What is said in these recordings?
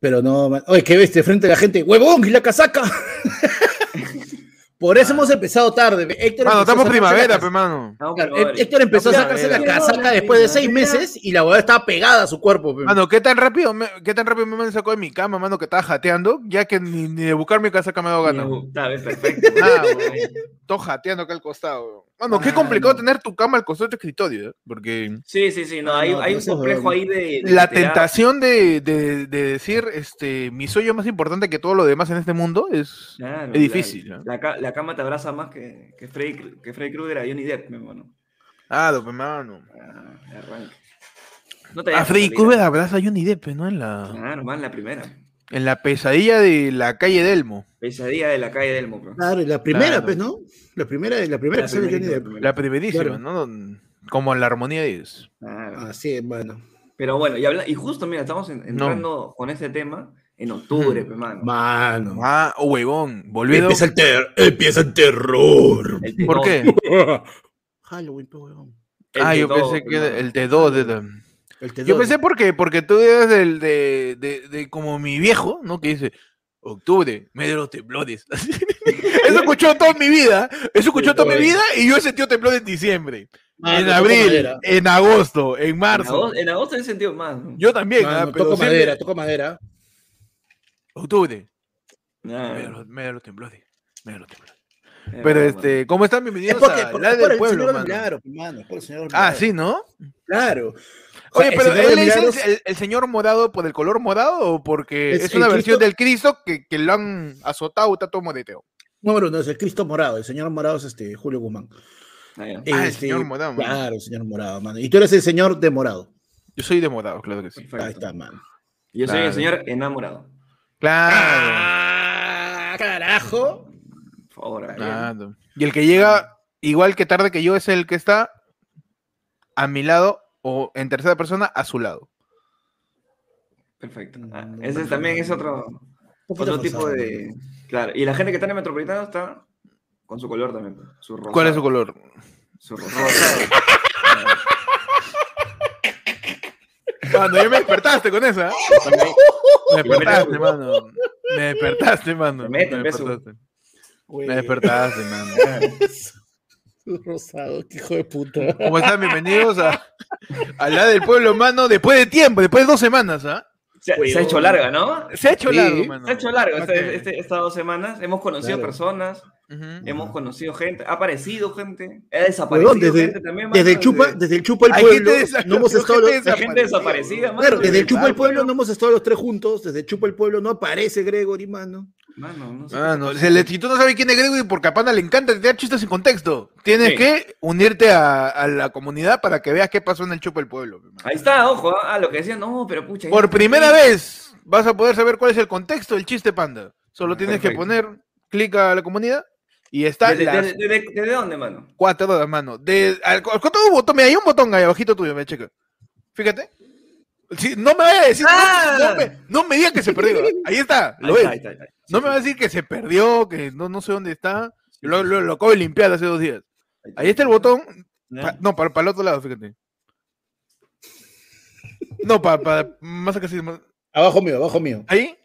Pero no, man. Oye, ¿qué ves? De frente a la gente, ¡huevón! ¡Y la casaca! Por eso hemos empezado tarde. Héctor Mano, empezó a estamos primavera, cas- mano. No, Claro, Héctor empezó a sacarse la casaca después de seis meses y la huevada estaba pegada a su cuerpo. pe. Mano, ¿qué tan rápido me, qué tan rápido me sacó de mi cama, mano, que estaba jateando? Ya que ni, ni de buscar mi casaca me ha dado ganas. Está bien, perfecto. Weón. Todo jateando acá al costado. Mano, qué complicado no. tener tu cama al costado de tu escritorio, ¿eh? Porque Sí, sí, sí, no, hay, No, hay un es complejo ahí de... de la tentación de, de- de decir, este, mi sueño más importante que todo lo demás en este mundo es, Claro, es difícil. La, ¿no? la ca- la cama te abraza más que, que, Freddy, que Freddy Krueger a Johnny Depp, mi hermano. Ah, lo, pe, mano. Ah, arranque. No te A Freddy Krueger abraza a Johnny Depp, ¿no? En la, Claro, más la primera. En la pesadilla de la calle Delmo. Pesadilla de la calle del Moco. Claro, la primera, Claro. pues, ¿no? La primera, la primera La que sale Johnny primerita, Depp. la primera. La primerísima, Claro. ¿no? Como en la armonía 10. Claro. Así es, bueno. Pero bueno, y, habla- y justo, mira, estamos en- entrando con este tema en octubre, pe, mano. Mano. Ah, oh, huevón. Volviendo. Empieza el, ter- empieza el terror. El ¿Por T2, qué? Halloween, pe, huevón. Ah, yo T2, pensé pe, que el T2 de... El T2. Yo pensé porque, porque tú eres del, de, de, de como mi viejo, ¿no? Que dice, octubre, mes de los temblores. Eso escuchó toda mi vida, eso escuchó toda mi vida y yo he sentido temblor en diciembre, Mano, en abril, en agosto, en En marzo. agosto, en agosto he sentido más. Yo también, Mano, ah, pero toco siempre- madera, toco madera. octubre, Ah, mes de los, temblores, de los temblores. eh, Pero este, ¿cómo están? Es Bienvenidos porque, a la por el pueblo, mano. Milagros, mano, por el señor Ah, sí, ¿no? Claro. Oye, O sea, el pero señor ¿él dice Milagros- el, el señor morado por el color morado o porque Es es, una versión Cristo- del Cristo que, que lo han azotado, está todo moreteo? Número uno es el Cristo Morado. El señor Morado es este Julio Guzmán. Ah. Ah, el señor Morado, mano. Claro, el señor Morado, mano. Y tú eres el señor de Morado. Yo soy de morado, claro que sí. Perfecto. Ahí está, mano. Yo soy el señor enamorado. Claro. ¡Ah, carajo! Por favor. Claro. Y el que llega igual que tarde que yo es el que está a mi lado o en tercera persona a su lado. Perfecto. Mm, Ah, no, ese también es otro, otro tipo de. Claro. Y la gente que está en el metropolitano está con su color también. Su rosado. ¿Cuál es su color? Su rosado. Mano, ya me despertaste con esa. ¿eh? Me despertaste, mano. Me despertaste, mano. Me despertaste. Me despertaste, mano. Rosado, qué hijo de puta. ¿Cómo están? Bienvenidos a, a la del pueblo, mano. Después de tiempo, después de dos semanas, ¿ah? Se, se ha hecho larga, ¿no? Se ha hecho Sí. largo, mano. Se ha hecho largo este- este- estas dos semanas. Hemos conocido Claro. personas, hemos conocido gente, ha aparecido gente, ha desaparecido desde, gente también. desde el mano, chupa, desde- desde el chupa el Hay pueblo, no hemos estado gente los- de gente desaparecida, mano, Claro, desde el chupa el claro, pueblo no hemos estado los tres juntos, desde el chupa el pueblo no aparece Gregory, mano. Mano, no sé Ah, se le, si tú no sabes quién es Gregory, porque a Pana le encanta tirar chistes sin contexto. Tienes Sí. que unirte a, a la comunidad para que veas qué pasó en el Chupa el Pueblo. Ahí está, ojo, ah, lo que decían, no, pero pucha. Por primera aquí. vez vas a poder saber cuál es el contexto del chiste panda. Solo tienes que poner clic a la comunidad y está ¿Desde, las desde- desde- desde dónde, mano? cuatro horas, mano. De, al, al un botón, mira, hay un botón ahí abajito tuyo, me checa. Fíjate. Sí, no me vaya a decir, no- Ah. no, me, no me diga que se perdió. Ahí está, lo Ahí ves. está, ahí está, ahí está. Sí, No me va a decir que se perdió, que no, no sé dónde está. Lo, lo, lo acabo de limpiar hace dos días. Ahí está el botón. No, para, para el otro lado, fíjate. No, para, para más acá sí, más- Abajo mío, abajo mío. Ahí,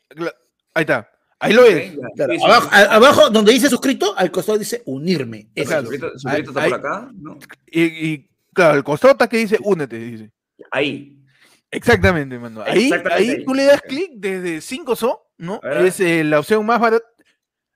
ahí está. Ahí lo es. ya. Claro, Sí, sí, abajo, a- abajo, donde dice suscrito, al costado dice unirme. Eso Claro. es. Suscrito, suscrito Ahí- está ahí- por acá, ¿no? Y, y, claro, el costado está que dice únete, dice. Ahí. Exactamente, mano. Ahí, Exactamente ahí tú le das clic desde 5SO, ¿no? ¿Verdad? Es eh, la opción más barata.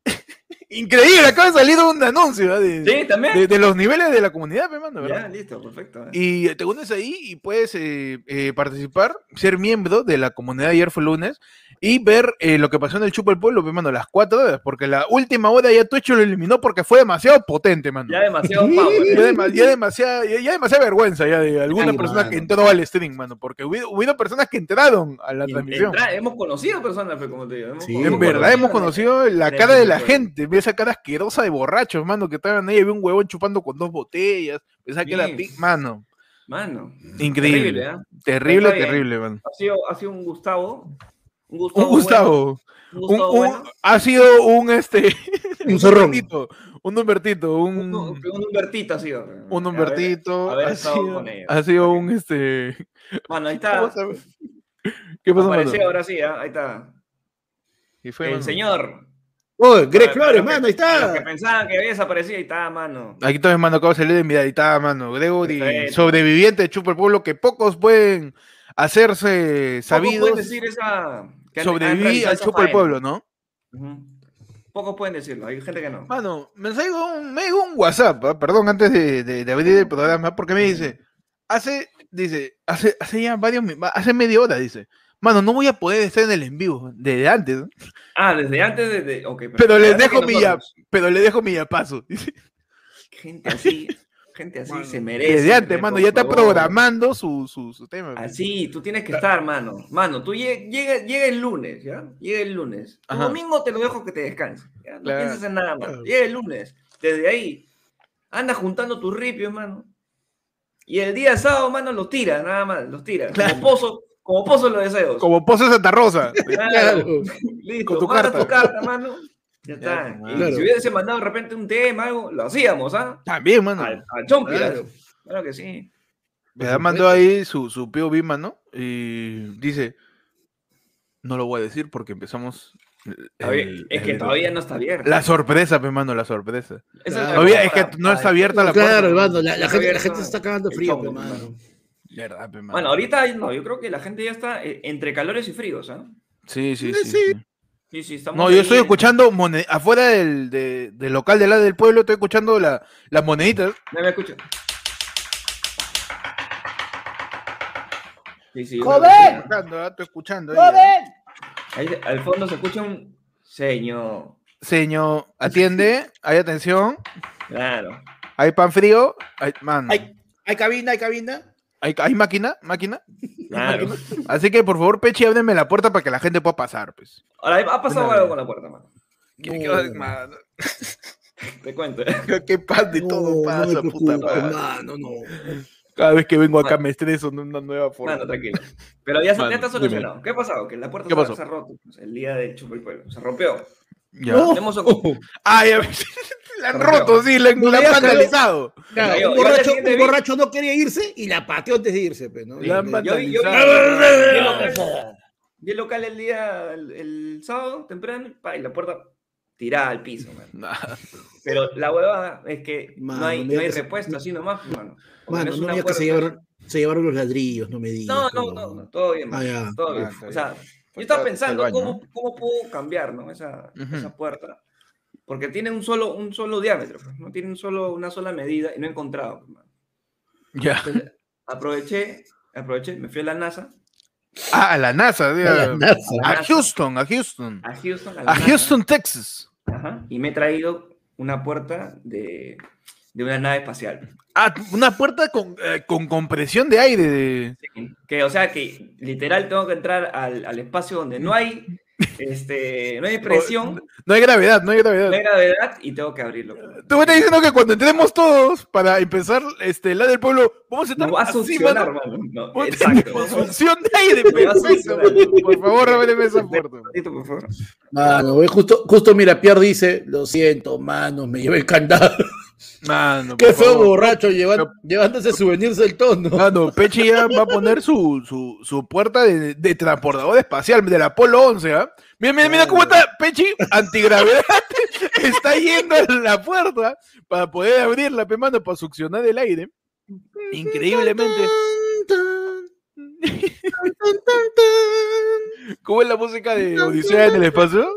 Increíble, acaba de salir un anuncio de, Sí, también. de, de los niveles de la comunidad, mano, ya, ¿verdad? listo, perfecto. eh. Y te unes ahí y puedes eh, participar, ser miembro de la comunidad Ayer fue lunes. Y ver eh, lo que pasó en el Chupo del Pueblo, pues, mano, las cuatro horas, porque la última hora ya Twitch lo eliminó porque fue demasiado potente, mano. Ya demasiado power. Ya, ya demasiada, ya, ya demasiada vergüenza ya de alguna Ay, persona mano. que entró al stream, mano, porque hubo, hubo personas que entraron a la Y transmisión. entra- hemos conocido personas, pues, como te digo. hemos- Sí, En verdad hemos conocido la cara de la del gente, esa cara asquerosa de borrachos, mano, que estaban ahí, había un huevón chupando con dos botellas, pensaba que era Sí. pi- mano, Mano. increíble, Terrible, ¿eh? terrible, terrible. Ha sido, ha sido un Gustavo. Un Un Gustavo. Gustavo, bueno, un un- Gustavo un- bueno. ha sido un este, Un zorrón. Humbertito, un Humbertito, un, Un, un Humbertito ha sido. un Humbertito, haber ha sido, con ellos. ha sido un este, Mano, ahí está. ¿cómo? ¿qué pasó, mano? Apareció ahora sí, ¿ah? ahí está. ¿Qué fue, el mano? señor. Oh, Greg Flores, mano, ahí para Los que está. pensaban que había desaparecido, ahí está, mano. Aquí también mano acabo de salir de mi editaba, mano. Gregory, sobreviviente de Chupa el Pueblo, que pocos pueden hacerse sabidos. pueden decir esa. Que Sobreviví al esa Chupa el faena. Pueblo, ¿no? Pocos pueden decirlo, hay gente que no. Mano, me llegó un, me un WhatsApp, ¿ah? perdón, antes de, de- de abrir el programa, porque me dice, hace, dice, hace, hace ya varios, hace media hora, dice, mano, no voy a poder estar en el en vivo, desde antes, ¿no? Ah, desde antes de. de- ok, pero les dejo mi ya, pero le dejo mi ya paso. dice. Gente así, gente así Mano, se merece. Desde antes, mano, ya está favor. programando su, su, su tema. Así, tú tienes que estar, mano. Mano, tú lle- llega, llega el lunes, ¿ya? Llega el lunes. Ajá. domingo te lo dejo que te descanses. ¿ya? No Claro, pienses en nada más. Llega el lunes. Desde ahí, anda juntando tus ripios, mano. Y el día sábado, mano, los tiras, nada más, los. Claro. Como pozo, como pozo los deseos. Como Pozo de Santa Rosa. Claro. Claro. Listo, Con tu carta. tu carta, mano. Ya Ya, está. pues, Y claro. si hubiese mandado de repente un tema, algo, lo hacíamos, ¿ah? También, mano. Al, al chompiras. Claro. Claro que sí. Me mandó ahí su, su POV, mano, y dice, no lo voy a decir porque empezamos... el- el- es que el- todavía no está abierto. La sorpresa, pe, mano, la sorpresa. Claro. Todavía es que no está abierta la Claro, puerta. hermano, la, la gente, la gente se está cagando frío, chongo, pe, mano. Verdad. Bueno, ahorita no, yo creo que la gente ya está eh, entre calores y fríos, ¿ah? Sí, sí, Sí, sí. sí. Sí. Sí, sí, estamos No, yo estoy escuchando mone- afuera del, de- del local del lado del pueblo, estoy escuchando la- las moneditas. ¿No me escuchan? Sí, sí, sí, ¿ah? Escuchando, estoy escuchando. ahí, ah. Ahí al fondo se escucha un señor. Señor, atiende, hay atención, Claro. hay pan frío, hay, man, Hay, hay cabina, hay cabina. Hay, hay máquina, máquina. Claro. Así que por favor, Pechi, ábreme la puerta para que la gente pueda pasar, pues. Ahora, ha pasado algo con la puerta, mano. ¿Qué, No. qué- mano, Te cuento. qué paz de todo No, pasa, no puta mano, no. Cada vez que vengo acá Bueno. me estreso de una nueva forma. Mano, tranquilo. Pero ya, se- Mano, ya está dime. solucionado. ¿Qué ha pasado? Que la puerta ¿Qué se, ha roto. pues, el día de Chupa el Pueblo. Se rompió. Ya. No. Hemos ocupado- Ah, ya ves. La han roto, sí, la, No la han vandalizado. Claro, Yo- un, borracho, un no quería irse y la pateó antes de irse, pues, ¿no? La han vandalizado. vi el local- el día, el, el sábado, temprano, pa, y la puerta tirada al piso, man. Pero la huevada es que Mano, no hay, no hay que se- repuesto así nomás, mano. No me que se llevaron, se llevaron los ladrillos, no me digas. No, no, no, no, todo bien, Ah, ya. todo bien. Ah, O sea, yo estaba pensando cómo, cómo puedo cambiar, ¿no? Esa, esa puerta. Porque tiene un solo, un solo diámetro, pues, no tiene un solo, una sola medida y no he encontrado. pues. Ya. Entonces, aproveché, aproveché, me fui a la NASA, Ah, a la NASA. A la NASA. A NASA. Houston, a Houston. a Houston, a la A NASA. Houston, Texas. Ajá, y me he traído una puerta de, de una nave espacial. Ah, una puerta con, eh, con compresión de aire. De... Que, o sea, que literal tengo que entrar al, al espacio donde no hay, este, no hay presión, No hay gravedad, no hay gravedad. no hay gravedad y tengo que abrirlo. Tú me estás diciendo que cuando entremos todos para empezar este, la del pueblo, vamos a estar No va a así, succionar, mano, mano. No, exacto. Función de aire. Por favor, ábreme esa puerta. Ratito, por favor. Mano, justo, justo mira, Pierre dice, lo siento, mano, me llevé el candado. Mano, Qué por feo favor. borracho llevan- llevándose souvenirs del tono. Mano, Pechi ya va a poner su, su, su puerta de, de transportador espacial del Apolo 11, ¿ah? Mira, mira, mira cómo está Pechi, antigravedad, está yendo a la puerta para poder abrirla, mano, para succionar el aire. Increíblemente. ¿Cómo es la música de Odisea en el espacio?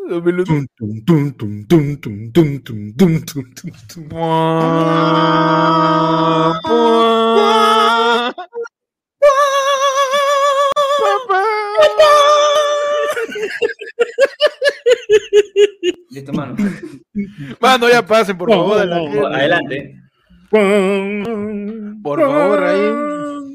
Listo, mano. Mano, ya pasen, por favor. Adelante. Por favor, ahí.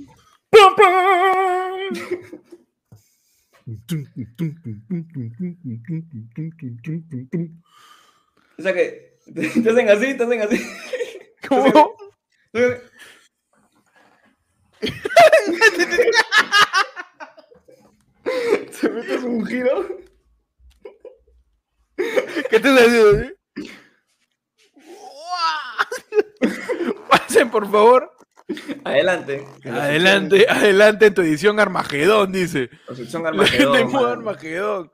O sea que te hacen así, te hacen así. ¿Cómo? Te metes un giro. ¿Qué te haciendo? Pasen, por favor. Adelante. Adelante, adelante en tu edición Armagedón, dice. La Armagedón. gente.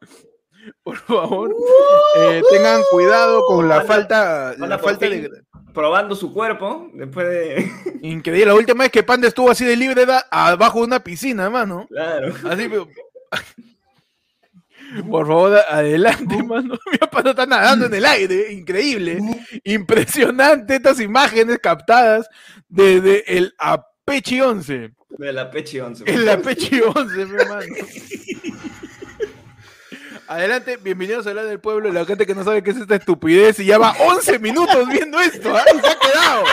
Por favor, eh, tengan cuidado con la Anda- falta, anda la falta de Probando su cuerpo después de. increíble. La última vez que Panda estuvo así de libre era abajo de una piscina, mano. Claro. Así, pero... Por favor, adelante, mano. Mi Panda está nadando en el aire, increíble. Impresionante estas imágenes captadas desde el Apeche 11. De la Pechi 11. El Apeche 11, mi hermano. Adelante, bienvenidos a la del pueblo, la gente que no sabe qué es esta estupidez y ya va 11 minutos viendo esto, ¿ah? Y se ha quedado.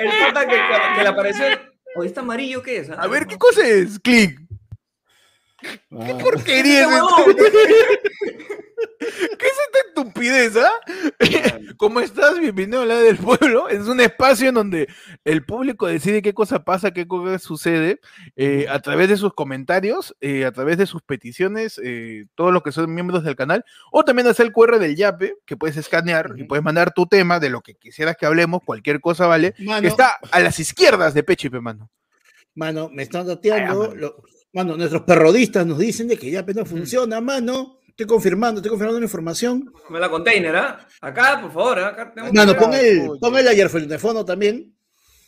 El pata que, que le apareció. Oye, ¿está amarillo qué es? Ah, A ver, ¿qué cosa es? Click. Ah, porquería es. ¿Qué es esta estupidez, ah? ¿Cómo estás? Bienvenido a la del pueblo. Es un espacio en donde el público decide qué cosa pasa, qué cosa sucede, eh, a través de sus comentarios, eh, a través de sus peticiones, eh, todos los que son miembros del canal, o también hacer el QR del Yape, que puedes escanear y puedes mandar tu tema de lo que quisieras que hablemos, cualquier cosa vale, Mano, que está a las izquierdas de Pechipe, mano. mano, me están Ay, dateando. mano. Mano, nuestros perrodistas nos dicen de que ya no funciona, mano. Estoy confirmando, estoy confirmando la información. Come la container, ¿ah? Acá, por favor, acá tenemos Mano, pon el, pon el ayer de fondo también.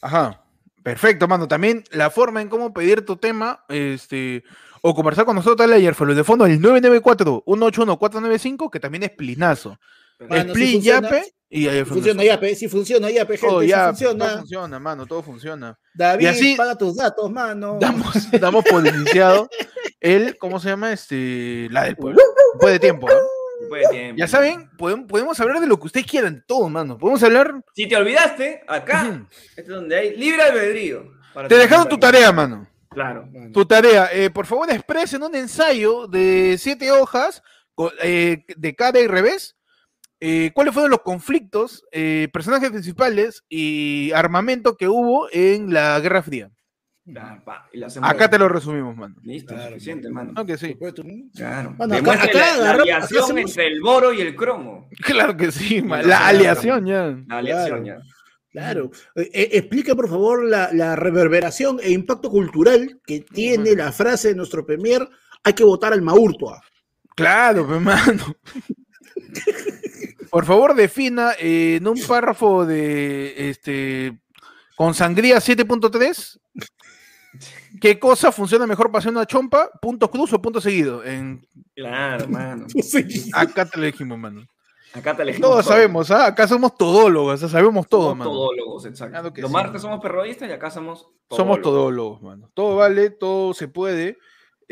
Ajá. Perfecto, mano. También la forma en cómo pedir tu tema, este, o conversar con nosotros ayer fue de fondo el 994-181-495, que también es plinazo. Mano, Split, funciona, Yape y ayer Funciona Yape, sí funciona Yape, gente, Todo sí ya, funciona. todo funciona, mano, todo funciona. David, Y así- paga tus datos, mano. Damos, damos por iniciado el, ¿cómo se llama? Este, la del pueblo. Después de tiempo. Después de tiempo. Ya saben, podemos, podemos hablar de lo que ustedes quieran, de todo, mano. Podemos hablar. Si te olvidaste, acá, este es donde hay libre albedrío. para Te dejaron tu tarea, mano. Claro. Mano. Tu tarea, eh, por favor, expresen un ensayo de siete hojas eh, de cara y revés. Eh, ¿Cuáles fueron los conflictos, eh, personajes principales y armamento que hubo en la Guerra Fría? Pa, hacemos. Acá te lo resumimos, mano. Listo, Claro, suficiente, mano. mano. ¿No que sí? Claro. Mano, acá- acá la, la aliación entre el boro y el cromo. Claro que sí, man. La aliación ya. La aliación ya. Claro. Eh, explica, por favor, la, la reverberación e impacto cultural que tiene la frase de nuestro premier, hay que votar al Maurtua. Claro, pues, mano. Por favor, defina eh, en un párrafo de este con sangría 7.3 qué cosa funciona mejor para hacer una chompa, punto cruz o punto seguido. En, Claro, mano. acá te lo dijimos, mano. Acá te elegimos. Todos todo. sabemos, ¿ah? acá somos todólogos, ¿ah? sabemos todo, Somos mano. todólogos, exacto. Claro Los sí, martes mano. somos perrodistas y acá somos Somos todólogos. todólogos, mano. Todo vale, todo se puede.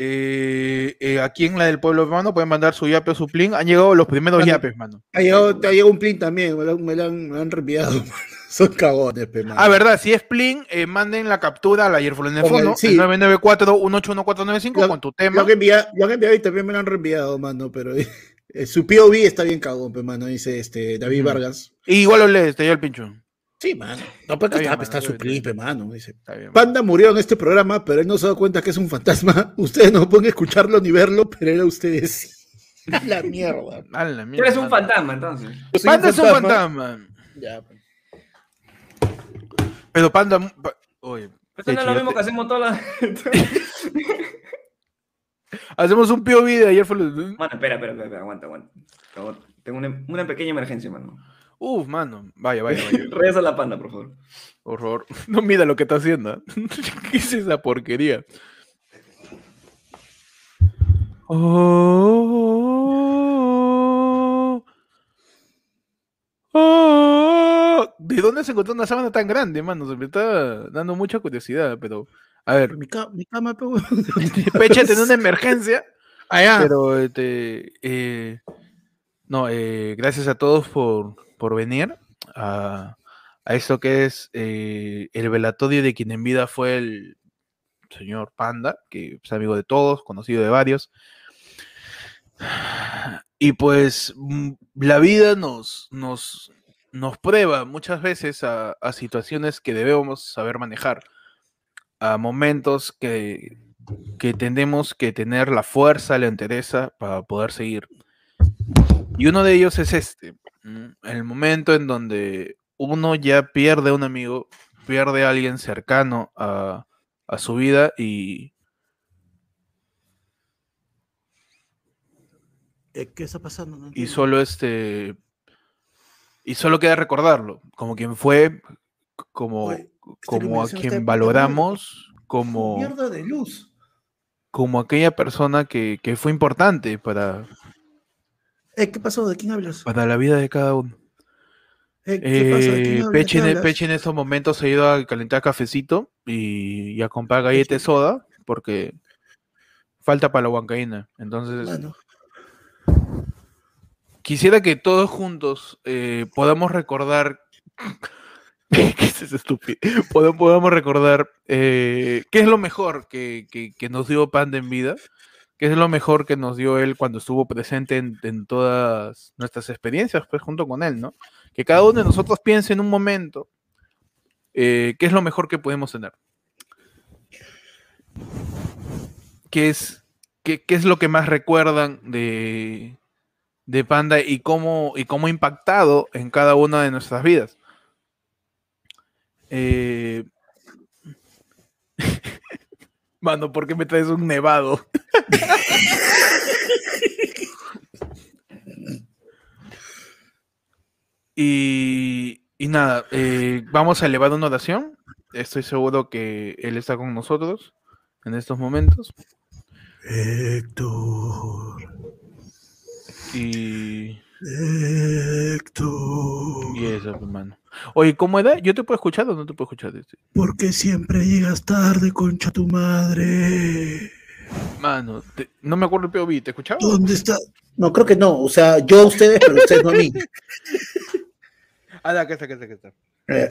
Eh, eh, aquí en la del pueblo, mano, pueden mandar su yape o su plin. Han llegado los primeros Mano, yapes, mano. Ha llegado, te ha llegado un plin también, me lo, me lo han, me lo han reenviado. mano. Son cagones, pe, mano. Ah, verdad, si es plin, eh, manden la captura Con el- fondo, sí. el 994-181-495 Lo- con tu Lo tema. han enviado, lo han enviado y también me lo han reenviado, mano, pero eh, su POV está bien cagón, pe, mano, dice este David Ujú. Vargas. Y igual lo lees, te dio el pincho. Sí, mano. No, porque Está bien, está, mano, está está su bien, plin, está pe, mano, dice. Está bien. Panda murió en este programa, pero él no se da cuenta que es un fantasma. Ustedes no pueden escucharlo ni verlo, pero era ustedes sí. La mierda. A la Tú mierda, eres un fantasma, entonces. Panda es un fantasma. Ya, pe. Pero Panda. pa- Oye, Esto no es lo mismo que hacemos todas las. hacemos un POV de ayer fue. lo- Mano, espera, espera, espera, aguanta, aguanta. Tengo una, una pequeña emergencia, mano. Uf, mano. Vaya, vaya, vaya. Regresa a la panda, por favor. Por favor. No mira lo que está haciendo. ¿ah? ¿Qué es esa porquería? Oh, oh. ¿De dónde se encontró una sábana tan grande, mano? Se me está dando mucha curiosidad, pero. A ver, Mi, ca- mi cama, pe, weón. Peche tiene una emergencia, Allá. pero este. eh, No, eh, gracias a todos por, por venir a, a esto que es eh, el velatorio de quien en vida fue el señor Panda, que es amigo de todos, conocido de varios. Y pues mm, la vida nos, nos, nos prueba muchas veces a, situaciones que debemos saber manejar, a momentos que, que tenemos que tener la fuerza, la entereza para poder seguir. Y uno de ellos es este. El momento en donde uno ya pierde a un amigo, pierde a alguien cercano a, a su vida y, Eh, ¿Qué está pasando? No y solo este y solo queda recordarlo como quien fue como Oye, como a de quien madre. valoramos como Mierda de luz. como aquella persona que, que fue importante para, Eh, ¿Qué pasó? ¿De quién hablas? para la vida de cada uno. Eh, ¿Qué pasa? ¿De quién Eh, hablas? Peche, ¿Qué en, hablas? Peche en estos momentos se ha ido a calentar cafecito y, y a comprar galleta de Peche. soda porque falta para la huancaína. Entonces, quisiera que todos juntos eh, podamos recordar. ¿Qué es estúpido? Podamos recordar eh, qué es lo mejor que, que- que nos dio Panda en vida, qué es lo mejor que nos dio él cuando estuvo presente en, en todas nuestras experiencias, pues junto con él, ¿no? Que cada uno de nosotros piense en un momento eh, qué es lo mejor que podemos tener. ¿Qué es, qué, qué es lo que más recuerdan de, de Panda y cómo, y cómo ha impactado en cada una de nuestras vidas. Eh... Mano, ¿por qué me traes un nevado? y, y nada, eh, vamos a elevar una oración. Estoy seguro que él está con nosotros en estos momentos. Héctor. Y, Héctor. y eso, hermano. Oye, ¿cómo era? ¿Yo te puedo escuchar o no te puedo escuchar? ¿Por qué siempre llegas tarde, concha tu madre? Mano, te- no me acuerdo el POV, ¿te escuchaba? ¿Dónde está? No, creo que no. O sea, yo a ustedes, pero ustedes no a mí. Ah, acá está, acá está, acá está. Eh,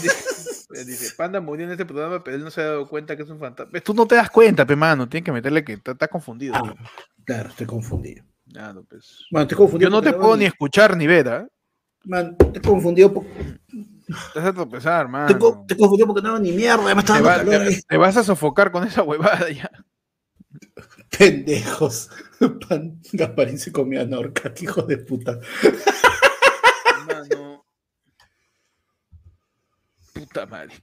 Dice, dice, Panda murió en este programa, pero él no se ha dado cuenta que es un fantasma. Tú no te das cuenta, pe, mano. Tienes que meterle que estás estás confundido. Ah, claro, estoy confundido. Claro, pues. Man, estoy confundido. Yo no te porque puedo ni escuchar ni ver, ¿ah? Man, estoy confundido, por- Te vas a tropezar, mano. estoy, co- confundido porque no ni mierda. Me está Te, dando va- calor. te- te vas a sofocar con esa huevada ya. Pendejos. Pan, Gasparín se comió a Norca, hijo de puta. Mano. Puta madre.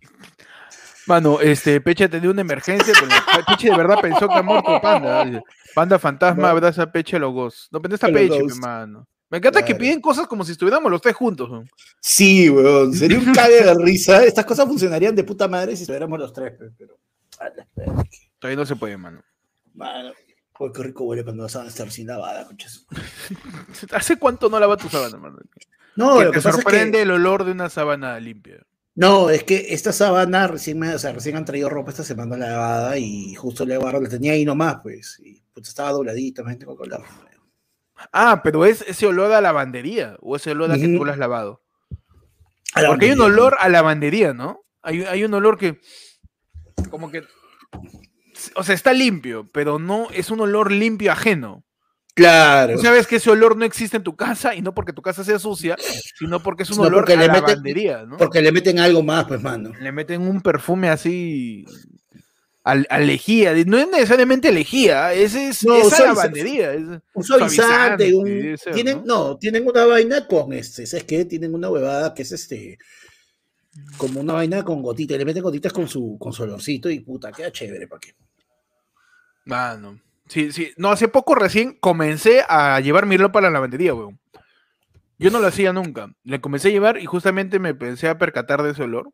Mano, este, Peche ha tenido una emergencia. Peche de verdad pensó que ha muerto Panda. Panda fantasma, abraza a Peche los ghosts. No, está A Peche, pe, ghosts. mano. Me encanta que piden cosas como si estuviéramos los tres juntos. ¿no? Sí, weón. Sería un cague de risa. Estas cosas funcionarían de puta madre si estuviéramos los tres, pe, pero. Todavía no se puede, mano. Mano. Joder, qué rico huele cuando vas a estar sin lavada, conchas. ¿Hace cuánto no lava tu sábana, mano? No, que lo te que pasa es sorprende que. el olor de una sábana limpia. No, es que esta sábana recién me, o sea, recién han traído ropa esta semana lavada y justo le agarro, la tenía ahí nomás, pues. Y pues estaba dobladita, me tengo que hablar. Ah, pero es ese olor a lavandería o ese olor a que tú lo has lavado. La Porque hay un olor a lavandería, ¿no? Hay, hay un olor que como que o sea, está limpio, pero no es un olor limpio ajeno. Claro. Tú sabes que ese olor no existe en tu casa y no porque tu casa sea sucia, sino porque es un olor porque a le meten- lavandería, ¿no? Porque le meten algo más, pues, mano. Le meten un perfume así al, lejía. No es necesariamente lejía, es, es, No, es a suaviza- lavandería. es- Un suavizante, un- ser, tienen, ¿no? ¿no? tienen una vaina con este, ¿sabes qué? Tienen una huevada que es este, como una vaina con gotitas, le meten gotitas con su, con su olorcito y puta, queda chévere, ¿para qué? Mano. Sí, sí. No, hace poco recién comencé a llevar mi ropa a la lavandería, weón. Yo no lo hacía nunca. Le comencé a llevar y justamente me pensé a percatar de ese olor.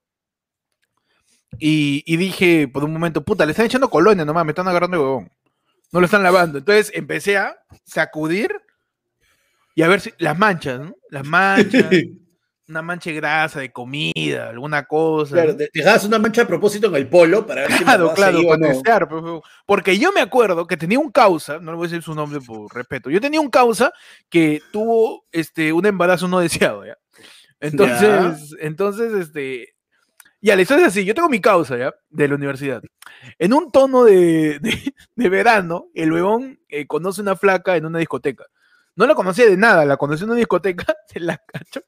Y, y dije por un momento, puta, le están echando colonia nomás, me están agarrando de huevón. No lo están lavando. Entonces empecé a sacudir y a ver si las manchas, ¿no? Las manchas. una mancha de grasa, de comida, alguna cosa. Claro, dejabas una mancha a propósito en el polo para ver si Claro, me claro, para no. testear, pues. Porque yo me acuerdo que tenía un causa, no le voy a decir su nombre por respeto, yo tenía un causa que tuvo este, un embarazo no deseado, ¿ya? Entonces, entonces, este, ya, la historia es así, yo tengo mi causa, ¿ya? De la universidad. En un tono de, de- de verano, el huevón eh, conoce una flaca en una discoteca. No la conocía de nada, la conoció en una discoteca, se la cachó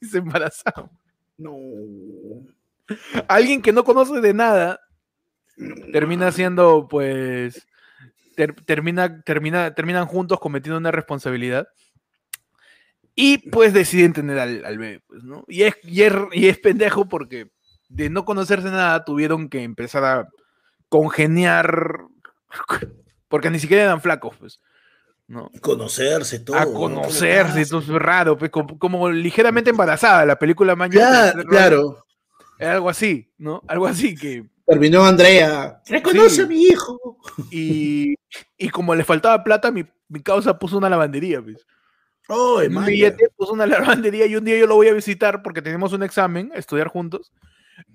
y se embarazaron. No. Alguien que no conoce de nada termina siendo, pues, ter- termina, termina, terminan juntos cometiendo una responsabilidad y pues deciden tener al, al bebé, pues, ¿no? Y es, y, es, y es pendejo porque de no conocerse nada tuvieron que empezar a congeniar porque ni siquiera eran flacos, pues, ¿no? Conocerse todo. A ¿no? conocerse, ¿Cómo eso es raro, pues, como, como ligeramente embarazada la película Mañana. Claro, claro. Era algo así, ¿no? Algo así que Terminó Andrea. Reconoce Sí. a mi hijo. Y, y como le faltaba plata, mi, mi causa puso una lavandería. Pues. Oh, Un billete puso una lavandería y un día yo lo voy a visitar porque tenemos un examen, a estudiar juntos.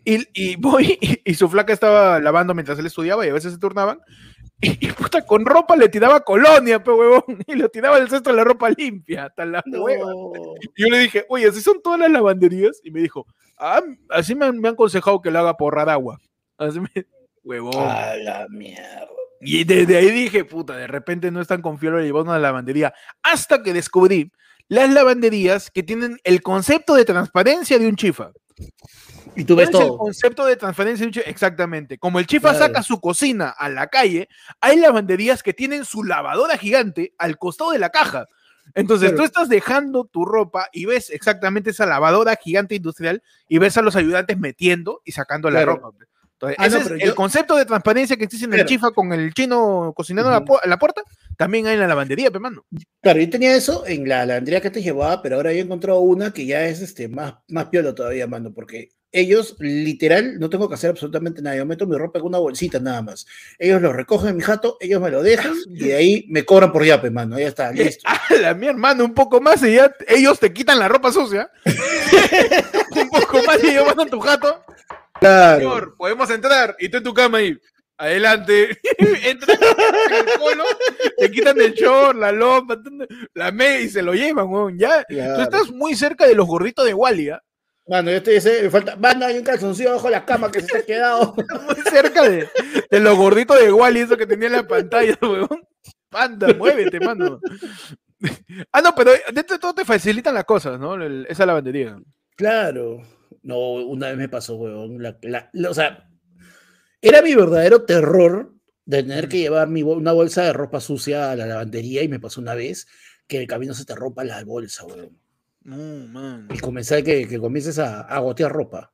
Y, y voy y, y su flaca estaba lavando mientras él estudiaba y a veces se turnaban. Y, y, puta, con ropa le tiraba colonia, pe huevón. Y le tiraba el cesto de la ropa limpia, hasta la hueva. Y yo le dije, oye, ¿así son todas las lavanderías? Y me dijo, ah, así me han, me han aconsejado que lo haga por ahorrar agua. Así me... Huevón. A la mierda. Y desde ahí dije, puta, de repente no es tan confiable llevar una lavandería. Hasta que descubrí las lavanderías que tienen el concepto de transparencia de un chifa. Y tú ¿Cuál ves es el todo. concepto de chifa? Exactamente. Como el chifa Claro. saca su cocina a la calle, hay lavanderías que tienen su lavadora gigante al costado de la caja. Entonces Claro. tú estás dejando tu ropa y ves exactamente esa lavadora gigante industrial y ves a los ayudantes metiendo y sacando la ropa. Entonces, Ah, ese no, es el concepto de transparencia que existe en el chifa con el chino cocinando a la pu- la puerta, también hay en la lavandería, pe mano. Claro, yo tenía eso en la lavandería que te llevaba, pero ahora yo he encontrado una que ya es este, más, más piola todavía, mano, porque ellos, literal, no tengo que hacer absolutamente nada. Yo meto mi ropa en una bolsita nada más. Ellos lo recogen en mi jato, ellos me lo dejan y de ahí me cobran por yape, mano. Ya está, listo. la mi hermano, un poco más y ya ellos te quitan la ropa sucia. un poco más y ellos van a tu jato. Claro. Señor, podemos entrar. Y tú en tu cama ahí. Adelante. Entran en el polo, te quitan el short, la lompa, la media y se lo llevan, weón. Ya. Tú estás muy cerca de los gorditos de Wally, ¿ah? Mano, yo te dice, me falta, mano, hay un calzoncillo bajo la cama que se te ha quedado. Muy cerca de, de los gorditos de Wally, eso que tenía en la pantalla, weón. Panda, muévete, mano. Ah, no, pero dentro de todo te facilitan las cosas, ¿no? El- esa lavandería. Claro. No, una vez me pasó, weón. la- la- la- o sea, era mi verdadero terror de tener que llevar mi, bol- una bolsa de ropa sucia a la lavandería y me pasó una vez que el camino se te rompa la bolsa, weón. No, man. Y comenzar que, que comiences a, a gotear ropa.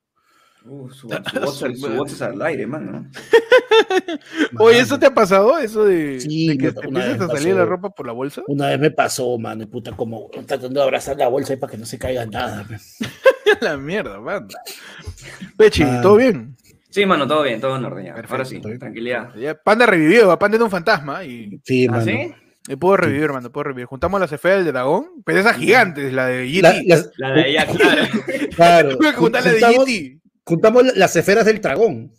Uh, su, su voz, su voz es al aire, mano. Oye, Mano, ¿eso te ha pasado? ¿Eso de, Sí, de que te una empiezas a vez salir la ropa por la bolsa? Una vez me pasó, mano, puta, como tratando de abrazar la bolsa ahí para que no se caiga nada. pe. la mierda, man. Pechi, Ah. ¿todo bien? Sí, mano, todo bien, todo en orden ya. Perfecto, Ahora sí, tranquilidad. Ya, Panda revivió, va, Panda era un fantasma y, Sí, ¿Ah, mano. sí? y puedo revivir, hermano, puedo revivir. Juntamos las esferas del dragón, pero esa gigante, la de GT. La- las- La de ella, claro. claro, Tuve que juntar la de juntamos, GT. juntamos las esferas del dragón.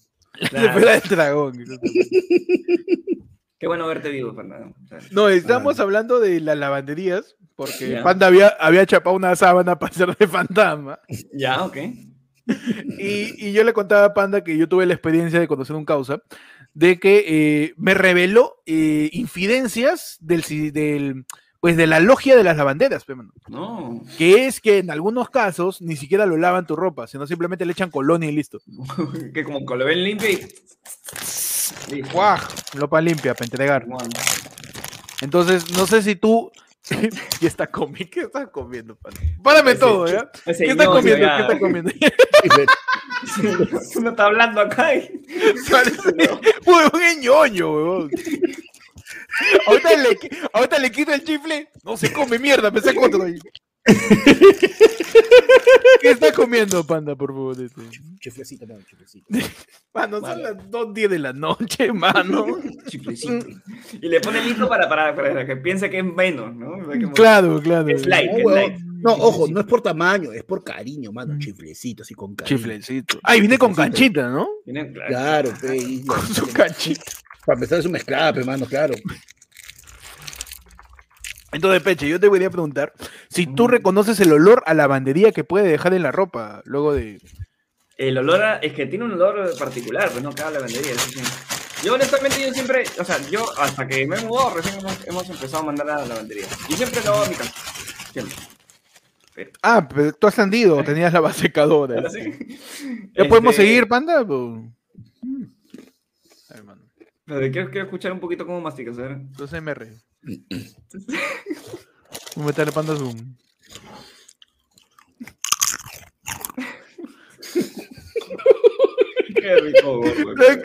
La esfera del dragón. Qué bueno verte vivo, Fernando. O sea, No, estamos hablando de las lavanderías, porque. Panda había, había chapado una sábana para ser de fantasma. Ya, ok. Y, y yo le contaba a Panda que yo tuve la experiencia de conocer un causa, de que eh, me reveló eh, infidencias del, del, pues de la logia de las lavanderas. No. que es que en algunos casos ni siquiera lo lavan tu ropa, sino simplemente le echan colonia y listo. que como que lo ven limpio y. ¡Guau! Ropa limpia para entregar. Bueno, Entonces, no sé si tú... ¿Qué estás comiendo? ¿Qué estás comiendo? Párame Ese- todo, ¿ya? ¿Qué estás comiendo? ¿Qué estás comiendo? Uno está hablando acá y. Huevón es ñoño, huevón. Ahorita le, ahorita le quito el chifle. No se come mierda, me saco otro ahí. ¿Qué estás comiendo, panda, por favor? este? Chiflecito, mano, chiflecito. Mano, son Vale. las 2.10 de la noche, mano. Chiflecito. Y le pone listo para, para, para que piense que es menos, ¿no? Como- Claro, claro. Es light, No, es huevón. light. No, ojo, no es por tamaño, es por cariño, mano. Mm. Chiflecito, así con cariño. Chiflecito. Ay, viene con canchita, ¿no? Tiene- claro. Claro, pe, Con su canchita. Para empezar es un mezclape, mano, claro. Entonces, Peche, yo te voy a preguntar si tú reconoces el olor a lavandería que puede dejar en la ropa luego de... El olor a- es que tiene un olor particular, pues no cada lavandería. eso sí. Yo honestamente yo siempre, o sea, yo hasta que me he mudado recién hemos, hemos empezado a mandar a la lavandería. Y siempre lo hago a mi casa. Siempre. Ah, pero tú has tendido, tenías la base secadora. Sí. ¿Ya podemos Este, seguir, panda? Ay, mano. pero Quiero, quiero escuchar un poquito cómo masticas, a ver. Entonces me re. ¿Cómo está el panda zoom? Qué rico.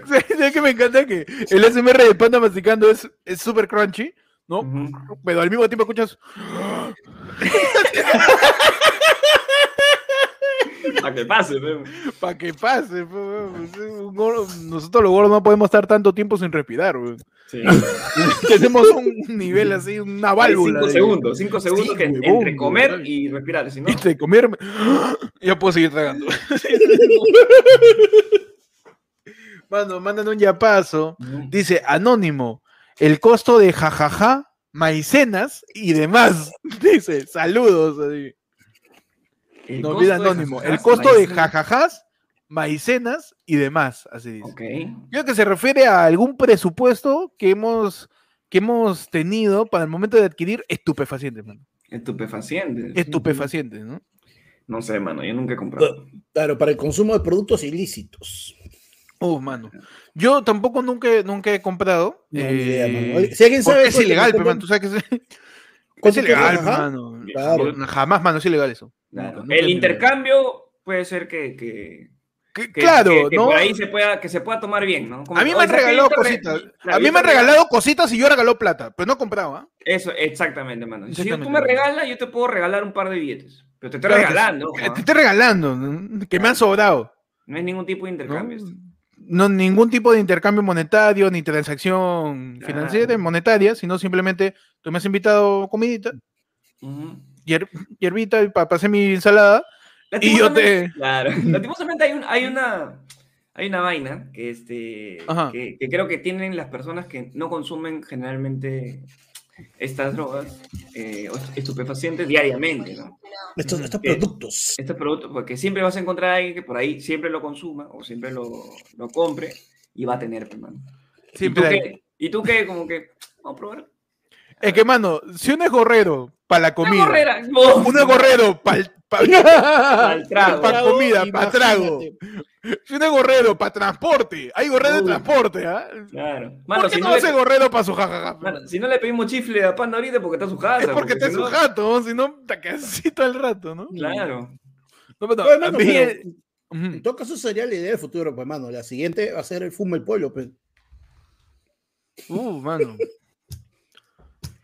¿Sabes que me encanta que el SMR de panda masticando es es súper crunchy, ¿no? Pero al mismo tiempo escuchas... Para que pase. Para que pase, pues, un gordo- nosotros los gordos no podemos estar tanto tiempo sin respirar. Sí. Tenemos un nivel así, una válvula. cinco segundos, cinco segundos Sí, que huevón, entre comer huevón. y respirar, si no. Entre comerme, ya puedo seguir tragando. Mano, mandan un yapazo. Ujú. Dice, anónimo, el costo de jajaja, maicenas y demás. Dice, saludos. así. El No olvida anónimo. El costo de jajajas, maicenas y demás. Así dice. Ok. Creo que se refiere a algún presupuesto que hemos, que hemos tenido para el momento de adquirir estupefacientes, mano. Estupefacientes. Estupefacientes, ¿no? No sé, mano, yo nunca he comprado. Claro, para el consumo de productos ilícitos. Oh, mano. Yo tampoco nunca, he- nunca he comprado. No, idea, eh, mano. Oye, Si alguien sabe. es ilegal, que pe, me man. Tú sabes que es, es ¿Cuánto ilegal, mano. Claro. Jamás, mano, es ilegal eso. Claro. El intercambio puede ser que, que, claro, que- que ¿no? por ahí se pueda, que se pueda tomar bien, ¿no? Como A mí me han "Oye, ¿sabes qué? regalado cositas. Claro, A mí me han regalado cositas y yo regaló plata, pero no compraba. ¿ah? Eso, exactamente, mano. Si tú me regalas, yo te puedo regalar un par de billetes. Pero te estoy Claro regalando. Ojo, Te estoy regalando, ¿no? que me han sobrado. No es ningún tipo de ¿no? intercambio. esto. No, ningún tipo de intercambio monetario ni transacción financiera, monetaria, sino simplemente tú me has invitado comidita, Ujú. Hier- hierbita para hacer mi ensalada. Y yo te- Claro. Lastimosamente hay, un- hay una. Hay una vaina que, este, que, que creo que tienen las personas que no consumen generalmente estas drogas eh, o estupefacientes diariamente, ¿no? Estos, estos productos. Estos productos, porque siempre vas a encontrar a alguien que por ahí siempre lo consuma o siempre lo, lo compre y va a tener, mano. Siempre ¿Y tú qué? ¿Y tú qué? Como que, vamos a probar. Es que, mano, si uno es gorrero para la Una comida, gorrera. uno es gorrero para Pa'l trago. comida, Trago, para trago. uno es gorrero para transporte, hay gorrero de transporte, ¿ah? Claro. ¿Por qué si no no, le, gorrero para su jajaja? mano, si no le pedimos chifle a Panda ahorita porque está su casa. Es porque está en si su no- jato, si no, está casi todo el rato, ¿no? Claro. No, pero Oye, a mano, mí- pero Ujú. En todo caso sería la idea del futuro, pues, mano. La siguiente va a ser el fumo el pueblo, pues. Uh, mano.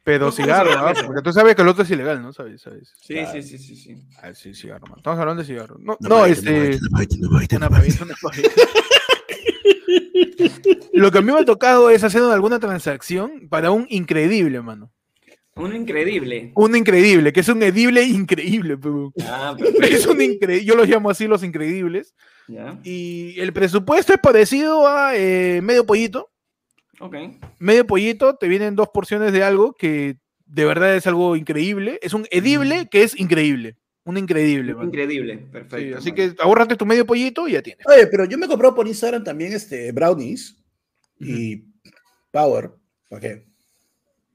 Pero No, cigarro, porque tú sabes que el otro es ilegal, ¿no? ¿Sabes? ¿Sabes? Sí, Claro. sí, sí, sí, sí. Ah, sí, cigarro, man. Estamos hablando de cigarro. No, no, pavita, este. Lo que a mí me ha tocado es hacer alguna transacción para un increíble, mano. Un increíble. Un increíble, que es un edible increíble, pero Ah, es un increíble. Yo los llamo así los increíbles. Ya. Y el presupuesto es parecido a eh, medio pollito. Ok. Medio pollito, te vienen dos porciones de algo que de verdad es algo increíble. Es un edible que es increíble. Un increíble, mano. Increíble. Sí, Perfecto. así mano. que ahórrate tu medio pollito y ya tienes. Oye, pero yo me compré por Instagram también este brownies y Power. ¿Para qué?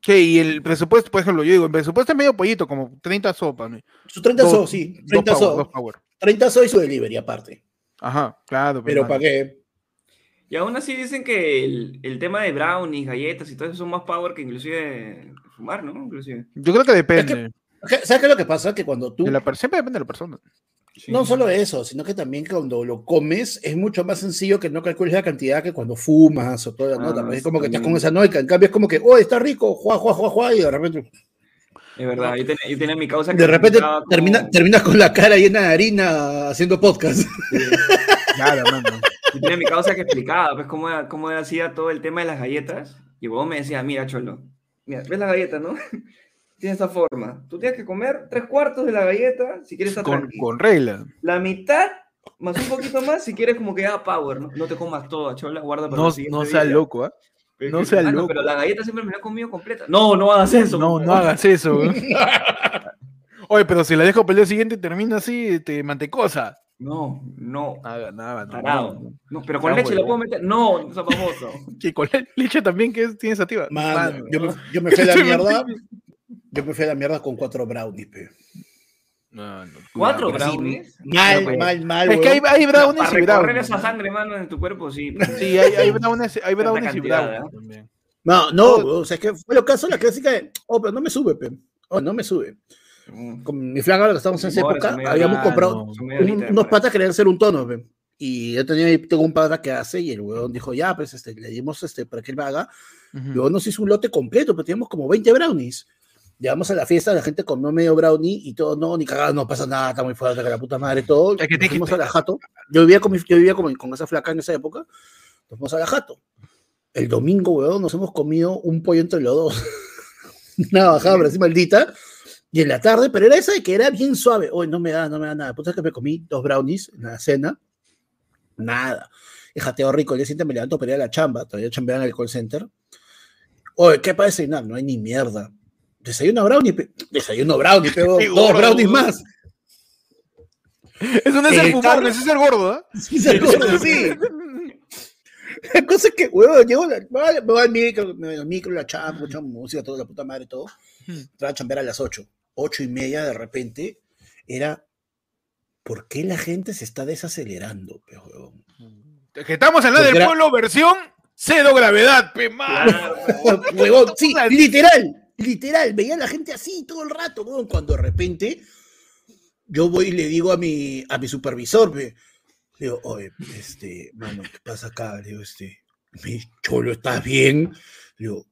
Sí, y el presupuesto, por ejemplo, yo digo, el presupuesto es medio pollito, como 30 sopas. Su 30 Dos- so, sí. Dos 30 power, so. dos power. 30 so y su delivery aparte. Ajá, claro. Pero mano. ¿para qué? Y aún así dicen que el, el tema de brownies, galletas y todo eso son más power que inclusive fumar, ¿no? Inclusive. Yo creo que depende. ¿Sabes qué es lo que pasa? Que cuando tú de la siempre depende de la persona. No solo eso, sino que también cuando lo comes es mucho más sencillo que no calcules la cantidad que cuando fumas o toda la Ah, nota. pues es como que estás con esa noica. En cambio es como que, oh, está rico, juá, juá, juá, juá, y de repente. Es verdad, yo tenía, yo tenía mi causa que De repente termina, terminas con la cara llena de harina haciendo podcast. Claro, mano. Tenía mi causa que explicaba, pues, cómo, cómo hacía todo el tema de las galletas. Y luego me decía, mira, Cholo, mira, ves la galleta, ¿no? Tiene esta forma. Tú tienes que comer tres cuartos de la galleta si quieres estar Con, tranquilo. con regla. La mitad, más un poquito más, si quieres como que haga power, ¿no? No te comas toda, Chola, guarda para No, no seas loco, ¿ah? Pero no seas mano, loco. Pero la galleta siempre me la he comido completa. No, no hagas eso. No, no hagas eso. ¿eh? Oye, pero si la dejo para el día siguiente termina así, te mantecosa. No, no. Nada, nada, no, Tarado. no. No, pero con leche lo puedo huevón. meter. No, no famoso. Que con la leche también que tiene sativa. Mano, Mano. yo, me, yo me fui a la mierda. Yo me fui a la mierda con cuatro brownies, pe. No, no, ¿Cuatro cuidado. Así, brownies? Mal, pues. mal, mal. Es que hay, hay brownies Para y brownies. esa sangre, mano, en tu cuerpo, sí. Sí, hay, hay brownies, hay brownies y cantidad, brownies ¿eh? también. No, no, o sea, es que fue lo caso la clásica de, oh, pero no me sube, pe. Oh, no me sube. Con mi flaca, ahora que estábamos en esa época, habíamos comprado no. Un- unos pues. patas querían hacer un tono, pe. Y yo tenía, tengo un pata que hace, y el huevón dijo, ya, pues, este, le dimos este, para que él me haga. Ujú. Luego nos hizo un lote completo, pero teníamos como 20 brownies. Llegamos a la fiesta, la gente comió medio brownie y todo, no, ni cagada, no pasa nada, está muy fuerte, que la puta madre, todo. Que Nos fuimos que- a la jato. Yo vivía, con, mi- yo vivía con, con esa flaca en esa época. Nos fuimos a la jato. El domingo, weón, nos hemos comido un pollo entre los dos. Una bajada, pero así maldita. Y en la tarde, pero era esa de que era bien suave. Hoy no me da, no me da nada. Puta que me comí dos brownies en la cena. Nada. Y jateo rico. El día siguiente me levanto para ir a la chamba. Todavía chambeaba en el call center. Oye, ¿qué para desayunar? No hay ni mierda. Desayuno brownie. pe- Desayuno brownie, pero dos gordo, brownies más. Eso no es el el ese es el gordo, ¿ah? Sí, se acuerda, sí. La cosa es que, huevón, llego, la- me voy- voy al micro, me voy al micro, la chamba, escucho música, toda la puta madre, todo. Entraba a chambear a las 8. 8 y media, de repente, era, ¿por qué la gente se está desacelerando, pe, huevón? Que estamos en la del pueblo versión cero gravedad, pe mano. Claro, Huevón, sí, literal, literal, veía a la gente así todo el rato, huevón, cuando de repente yo voy y le digo a mi, a mi supervisor, pe, le digo, oye, este, mano, ¿qué pasa acá? Le digo, este, mi cholo, ¿estás bien? Le digo,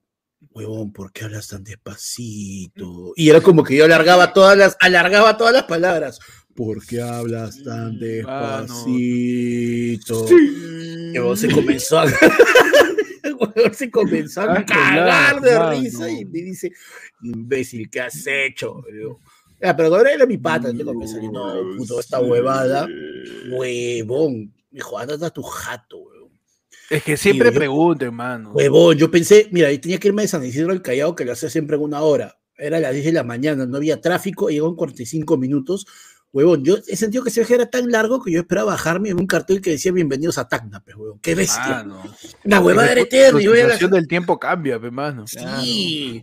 huevón, ¿por qué hablas tan despacito? Y era como que yo alargaba todas las, alargaba todas las palabras. ¿Por qué hablas tan Sí, mano. despacito? Y luego se comenzó a, Huevón, se comenzó a Ah, cagar de risa y me dice, imbécil, ¿qué has hecho? Digo, ya, pero ahora era mi pata, yo comencé y no, puto, esta huevada, huevón. Me dijo, anda a tu jato, huevón. Es que siempre Sí, yo- pregunten, mano. Huevón, yo pensé, mira, yo tenía que irme de San Isidro al Callao, que lo hacía siempre en una hora. Era a las 10 de la mañana, no había tráfico, llegó en 45 minutos. Huevón, yo he sentido que ese viaje era tan largo que yo esperaba bajarme en un cartel que decía bienvenidos a Tacna, pues, huevón. Qué bestia. Mano. La huevada era eterna. la- situación del tiempo cambia, pe mano. Sí. Fue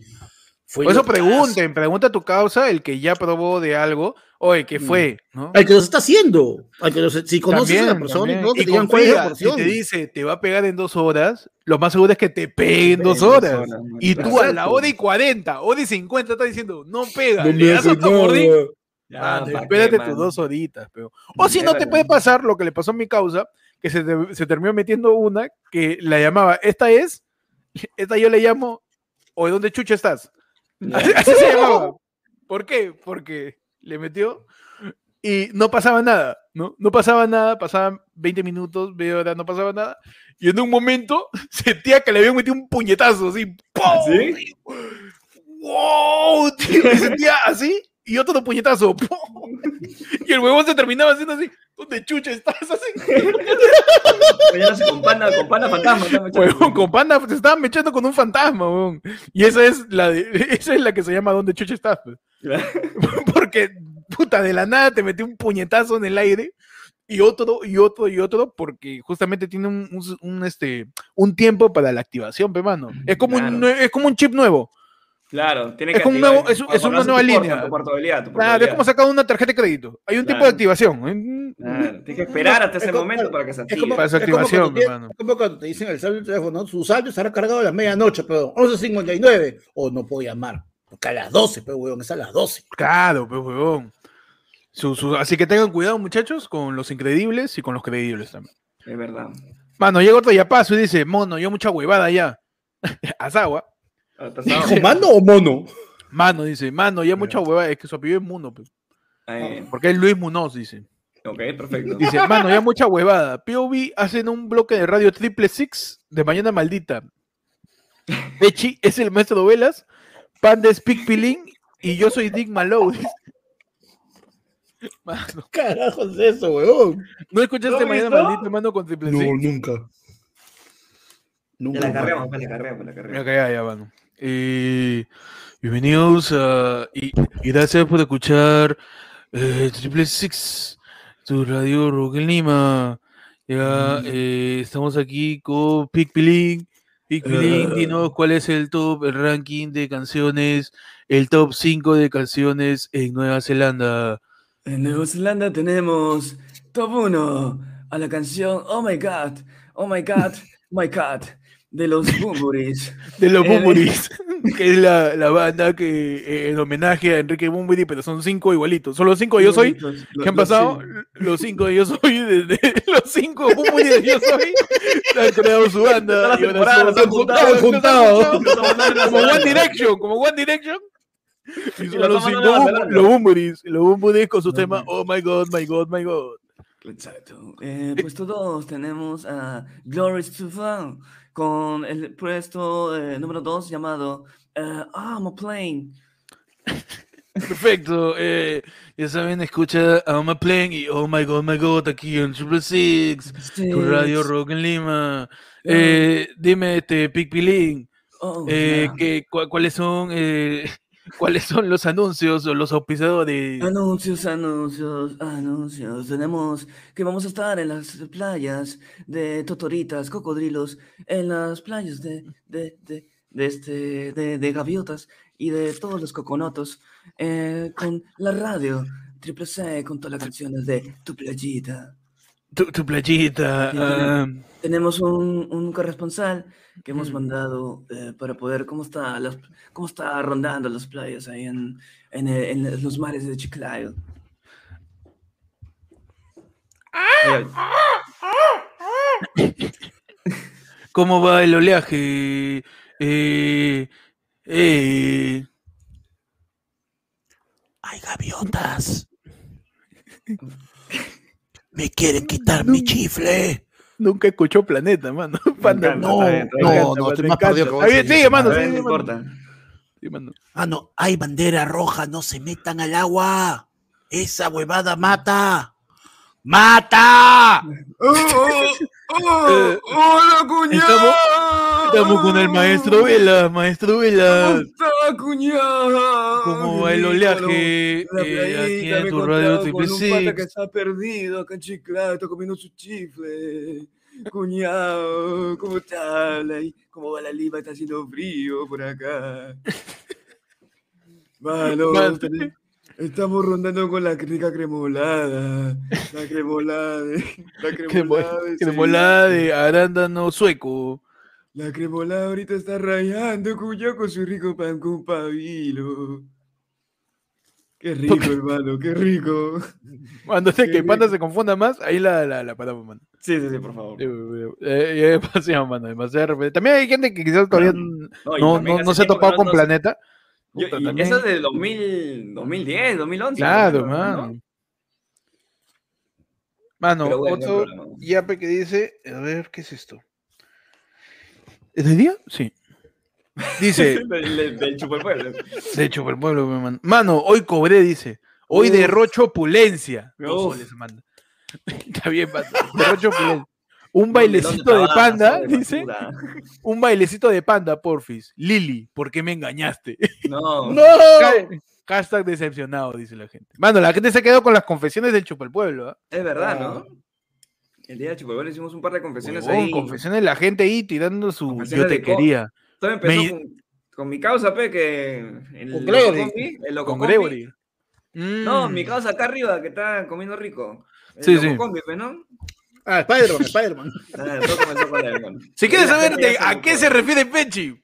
Por eso pregunten, pregunta a tu causa, el que ya probó de algo, oye, ¿qué Mm. fue? ¿no? Al que los está haciendo. Al que los, si conoces a la También, persona y también. todo, que Y te digan cuál es la confía, si te dice, te va a pegar en dos horas, lo más seguro es que te pegue en dos horas. horas, ¿no? Y tú a la hora y 40, hora y 50 estás diciendo, no pega, No le das otro. Ya, Mano, ¿pa' espérate tus dos horitas, pero. O si no te puede pasar lo que le pasó a mi causa, que se, te- se terminó metiendo una que la llamaba, esta es, esta yo le llamo, o ¿dónde chucha estás? Así, se llamaba. ¿Por qué? Porque le metió y no pasaba nada, ¿no? No pasaba nada, pasaban 20 minutos, media hora, no pasaba nada. Y en un momento sentía que le habían metido un puñetazo así. ¡pum! ¿Sí? ¡Wow! tío, sentía así y otro puñetazo. ¡pum! Y el huevón se terminaba haciendo así. ¿Dónde chucha estás? Así. Con panda, con panda fantasma. Huevón, con panda se estaban mechando con un fantasma, huevón. Y esa es la de- esa es la que se llama ¿Dónde chucha estás? pues. Porque, puta, de la nada te metió un puñetazo en el aire y otro, y otro, y otro, porque justamente tiene un, un- un, este, un tiempo para la activación, pe mano. Es como, un, Claro. nue- es como un chip nuevo. Claro, tiene Es que como un activar nuevo- es- es una nueva línea. Tu portabilidad, tu Claro, es como sacar una tarjeta de crédito. Hay un tiempo de activación. ¿eh? Claro, tienes que esperar hasta Es ese como- momento para que se Es active. como, Para su es como cuando te- hermano. es como cuando te dicen el saldo del teléfono, su saldo estará cargado a las medianoche, pero 11.59. O no puedo llamar. Porque a las 12, pero huevón, es a las 12. Claro, pues, huevón. Su- su- así que tengan cuidado, muchachos, con los increíbles y con los creíbles también. Es verdad. Mano, llega otro yapazo y dice, mono, yo mucha huevada ya. Asagua. ¿Dijo mano o mono? Mano, dice, mano, ya mucha hueva, es que su apellido es Muno, pues, Ahí, porque es Luis Munoz, dice. ok, perfecto. Dice, mano, ya mucha huevada. POV hacen un bloque de radio triple six de mañana maldita. Pechi es el maestro de velas, Panda es Pic Pilín y yo soy Dick Malou. dice. Mano, Carajo es eso, weón. ¿no escuchaste ¿No mañana visto? maldita, mano, con triple No, six? nunca. Ya Nunca. la carreamos, pues, la carreamos, la Ya, carreamos. que ya, ya, mano. Eh, bienvenidos a. Y, y gracias por escuchar eh, Triple Six, tu radio Rock en Lima. Ya, eh, estamos aquí con Pic Pilín. Pic Pilín, dinos cuál es el top, el ranking de canciones, el top 5 de canciones en Nueva Zelanda. En Nueva Zelanda tenemos top 1 a la canción Oh My God, Oh My God, My God de los Bumburis. De los Bumburis, que es la, la banda que eh, en homenaje a Enrique Bumburi, pero son cinco igualitos. Son los cinco de yo soy. ¿Qué han pasado? Los cinco de Yo Soy, desde los cinco Bumburi de Yo Soy, han creado su banda. temporadas, se han juntado, juntado. Como One Direction, como One Direction. Y son los cinco los Bumburis, los Bumburis con su Los tema Oh my God, my God, my God. Exacto. Eh, puesto 2 tenemos a Glorious to Fun con el puesto eh, número 2 llamado eh, I'm a Plane. Perfecto. eh, ya saben, escucha a My Plane y Oh my God, my God aquí en Triple Six. Tu radio. Rock en Lima. Eh, dime, este, Pic Pilín, Oh, yeah. ¿cuáles son eh, cuáles son los anuncios o los auspiciadores? Anuncios, anuncios, anuncios. Tenemos que vamos a estar en las playas de Totoritas, Cocodrilos, en las playas de, de, de, de este, de, de Gaviotas y de todos los coconotos, eh, con la radio Triple C, con todas las canciones de Tu Playita. Tu, tu playita. Sí, ah, Tenemos un, un corresponsal que hemos Mm. mandado eh, para poder cómo está las, cómo está rondando las playas ahí en, en, eh, en los mares de Chiclayo. Ay, ¿Cómo va el oleaje? Eh, eh, Hay gaviotas. Me quieren quitar mi chifle. nunca escuchó Planeta, mano. Panda, No, no, no, estoy más perdido que vos, sí, mano, importa. Sí, mano. Ah, no, hay bandera roja, no se metan al agua. Esa huevada mata. ¡Mata! Eh, ¡Hola, cuñado! Estamos con el maestro Vela, maestro Vela. está, cuñado? ¿Cómo va el oleaje eh, aquí en tu radio Triple Con un pata que está perdido acá en Chiclayo, está comiendo su chifle. Cuñado, ¿cómo está? ¿Cómo va la lima? Está haciendo frío por acá. Mano, Mano. Estamos rondando con la rica cremolada. La cremolada. de- La Cremo- cremolada. de Cremolada Sevilla. de arándano sueco. La cremolada ahorita está rayando, cuñado, con su rico pan con pabilo. Qué rico, hermano, qué rico. Cuando sé Qué que Panda se confunda más, ahí la, la, la paramos, mano. Sí, sí, sí, por favor. Eh, eh, eh, demasiado, mano, demasiado. También hay gente que quizás todavía No, no, no, no se ha topado con Planeta. Yo- y eso es de 2000, 2010, 2011. Claro, ¿no? mano. Mano, bueno, otro no yape que dice, a ver, ¿qué es esto? ¿Es de día? Sí. Dice, del, del, del Chupapueblo. de hecho, por el pueblo, me manda. Mano, hoy cobré, dice. Hoy Uf. derrocho opulencia. Está bien, mano. Derrocho opulencia. Un ¿Dónde bailecito de panda, dice. Un bailecito de panda, porfis. Lili, ¿por qué me engañaste? No. ¡No! Ha- Hashtag decepcionado, dice la gente. Mano, la gente se quedó con las confesiones del chupa el pueblo. ¿ah? Es verdad, Ah. ¿no? El día de Chupapueblo hicimos un par de confesiones Huevón, ahí. confesiones de la gente ahí tirando su yo te quería. Todo empezó Me- con, con mi causa, pe, que. El Con Gregory. El Con. Gregory. No, Mm. mi causa acá arriba, que está comiendo rico. El Sí, sí. Lococombi, pe, ¿no? Ah, Spider-Man, Spider-man. Ah. Si quieres saber de a qué se refiere Pechi,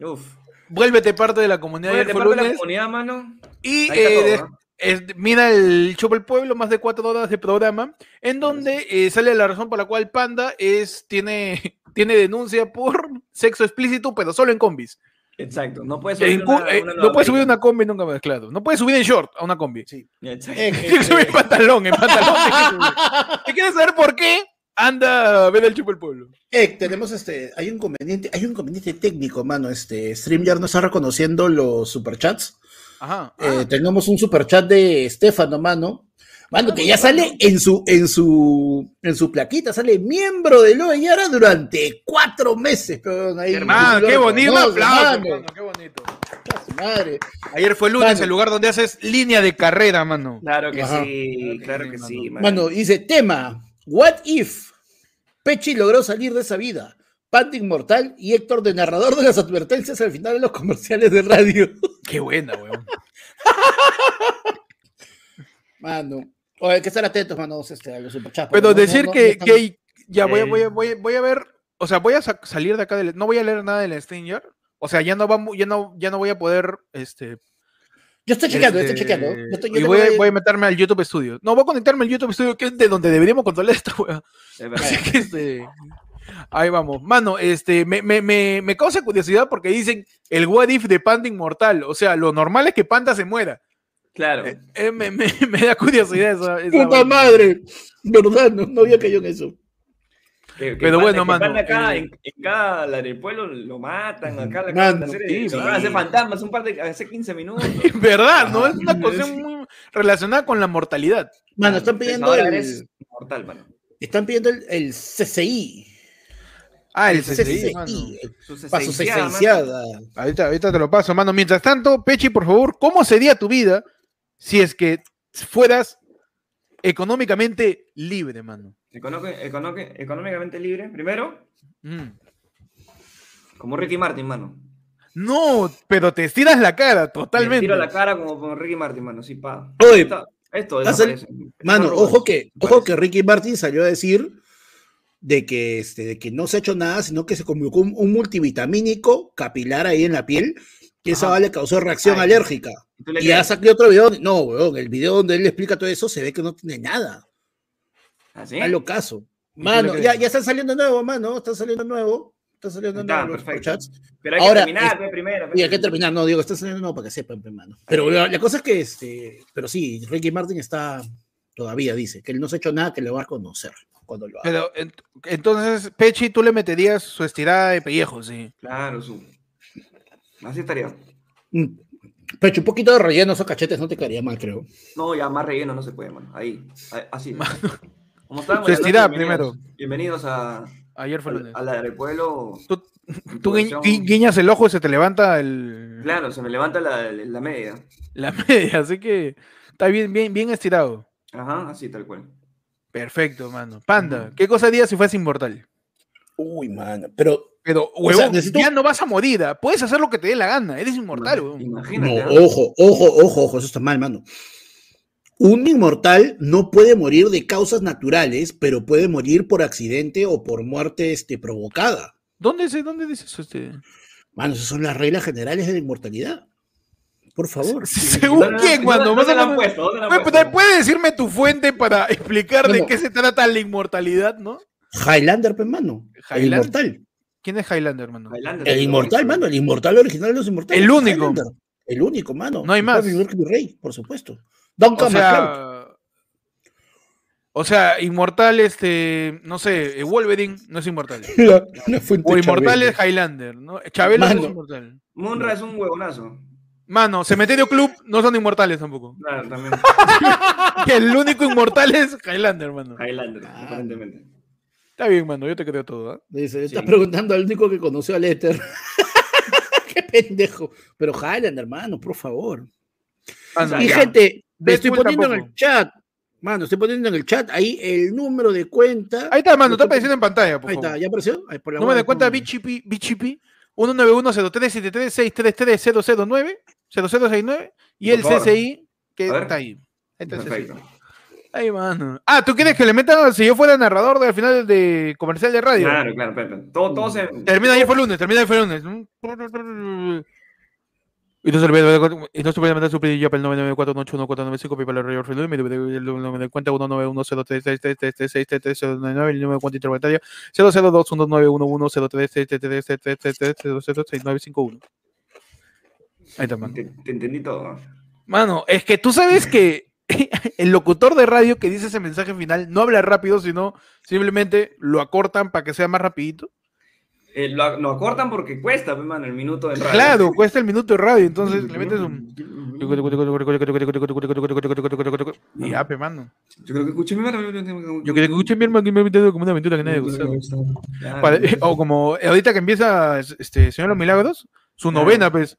Uf. vuélvete parte de la comunidad de la comunidad, mano. y eh, todo, de- ¿no? es- mira el Chupa el Pueblo, más de cuatro horas de programa, en donde eh, sale la razón por la cual Panda es, tiene, tiene denuncia por sexo explícito, pero solo en combis. Exacto. No puedes subir una, eh, una no puedes subir América. una combi nunca más, claro. No puedes subir en short a una combi. Sí. Exacto. Eh, Tienes que subir en pantalón, en pantalón. ¿Te quieres saber por qué? Anda a ver el chupo el pueblo. Eh, tenemos este, hay un inconveniente, hay un inconveniente técnico, mano. Este, StreamYard no está reconociendo los superchats. Ajá. Eh, Ah, tenemos un superchat de Estefano, mano. Mano, Ah, que ya sale en su, en su, en su plaquita, sale miembro de Loe Yara durante cuatro meses, peón, ahí. hermano, qué bonito. Reconoce, aplauso, mano. hermano, qué bonito. Madre. Ayer fue lunes, Mano. el lugar donde haces línea de carrera, mano. Claro que Ajá. sí, Claro claro que que sí, sí, man. Mano, dice, tema, what if Pechi logró salir de esa vida? Panda Inmortal y Héctor de narrador de las advertencias al final de los comerciales de radio. Qué buena, weón. Mano, o hay que estar atentos, manos, este, a los superchats. Pero no- decir no- no que, están- que ya voy a, Eh. voy, a, voy, voy a ver, o sea, voy a sa- salir de acá del, no voy a leer nada del StreamYard. O sea, ya no vamos, ya no, ya no voy a poder, este, Yo estoy chequeando, este, estoy chequeando. Yo estoy- yo y voy voy a meterme al YouTube Studio. No, voy a conectarme al YouTube Studio, que es de donde deberíamos controlar esta weá. Así que este. Ahí vamos. Mano, este, me, me, me, me causa curiosidad porque dicen el what if de Panda inmortal. O sea, lo normal es que Panda se muera. Claro. Eh, eh, me, me- me da curiosidad esa. esa Puta madre, verdad, no, no había caído en eso. Que- que Pero bueno, mano, acá, eh, en, en cada la del pueblo lo matan, acá la Mano, sí, sí. a hacer fantasmas un par de hace 15 minutos. ¿Verdad? ¿No? Es una cuestión muy relacionada con la mortalidad. Mano, están pidiendo el, mortal, mano. están pidiendo el, el CCI. Ah, el CCI, para sesenciada. Ahorita, ahorita te lo paso, mano. Mientras tanto, Pechi, por favor, ¿cómo sería tu vida si es que fueras económicamente libre, mano? Económicamente libre, primero, Mm. como Ricky Martin, mano. No, pero te estiras la cara Me totalmente. tiro la cara como con Ricky Martin, mano, sí, pa. Oye, Esto, esto desaparece. Mano, ojo que, ojo que Ricky Martin salió a decir de que, este, de que no se ha hecho nada, sino que se un, un multivitamínico capilar ahí en la piel, que esa le causó reacción Ay, alérgica. ¿Y Y ya crees? sacó otro video. No, weón, el video donde él le explica todo eso se ve que no tiene nada. ¿Así? Está caso. ¿Y tú Mano, ya, ya están saliendo nuevos, mano. Están saliendo nuevos. Están saliendo Está, nuevos los perfecto. chats. Pero hay que Ahora, terminar, es- primero. Y hay que terminar, no, digo, están saliendo nuevos para que sepan, pe, mano. Pero la, la cosa es que, este, pero sí, Ricky Martin está todavía, dice, que él no se ha hecho nada que le va a conocer cuando lo haga. Pero ent- entonces, Pechi, tú le meterías su estirada de pellejo, sí. Claro, su. Así estaría. Mm. Pecho, un poquito de relleno, esos cachetes no te quedaría mal, creo. No, ya más relleno no se puede, mano. Ahí, así. ¿Cómo están? Su Buenas estirada noches, bienvenidos- Bienvenidos a, Ayer fue a, lunes. a la del pueblo. Tú, gui- guiñas el ojo y se te levanta el, Claro, se me levanta la, la media. la media, así que está bien, bien, bien estirado. Ajá, así tal cual. Perfecto, mano. Panda, ¿qué cosa harías si fueras inmortal? Uy, mano, pero Pero, O sea, huevón, necesito- ya no vas a morir. Puedes hacer lo que te dé la gana. Eres inmortal, huevón. no, Imagínate. ojo, ojo, ojo, ojo, eso está mal, mano. Un inmortal no puede morir de causas naturales, pero puede morir por accidente o por muerte este, provocada. ¿Dónde, se, ¿Dónde dice eso? Este? Mano, esas son las reglas generales de la inmortalidad. Por favor. ¿Según ¿Dónde- quién, dónde- mano? dónde Más o la han menos- puesto? ¿Dónde la han Oye, puesto? pero ¿Puedes decirme tu fuente para explicar de qué se trata la inmortalidad, no? Highlander, pues, mano. El Highlander. inmortal. ¿Quién es Highlander, mano? Highlander, El inmortal, mano. El inmortal original de los inmortales. El único. Highlander. El único, mano. No hay más. Rey, por supuesto. Duncan O sea, o sea, inmortal, este, no sé, Wolverine no es inmortal. La- la fuente O inmortal Chabelo. es Highlander, ¿no? Chabelo no es Mano. inmortal. Munra es un huevonazo. Mano, Cementerio Club no son inmortales tampoco. Claro, también. El único inmortal es Highlander, mano. Highlander, Ah. aparentemente. Está bien, mano, yo te creo todo. ¿ah? Dice, estás Sí. preguntando al único que conoció a Lester. Qué pendejo. Pero Highlander, hermano, por favor. Mano, Y ya. gente, me estoy poniendo en el chat. Mano, estoy poniendo en el chat ahí el número de cuenta. Ahí está, mano, está apareciendo en pantalla, por Ahí favor. está, ¿ya apareció? Ahí por la Número de cuenta. BCP, BCP 19103733009 0069 y Por el favor. CCI que está ahí. Ahí está el Perfecto. Ahí, mano. Ah, ¿tú quieres que le meta si yo fuera narrador del final de comercial de radio? Claro, claro, Pepe. Todo, todo se. Termina ayer fue lunes, termina ayer fue lunes. Y no se olvide, y no se olvide mandar su pedido para el 994814995 para el Rayor Felipe, el número de cuenta 1910333333399, el número de cuenta interbancaria 002191103333333006951. Ahí está, mano. Te entendí todo. Mano, es que tú sabes que el locutor de radio que dice ese mensaje final no habla rápido, sino simplemente lo acortan para que sea más rapidito. Eh, lo, lo acortan porque cuesta, pues, mano, el minuto de radio. Claro, cuesta el minuto de radio, entonces le metes un... Y ya, pe, mano. Yo creo que escuché mi mano. Yo que escuché mi hermano que me ha como una aventura que nadie. Para- O como ahorita que empieza este Señor de los Milagros, su novena, pues.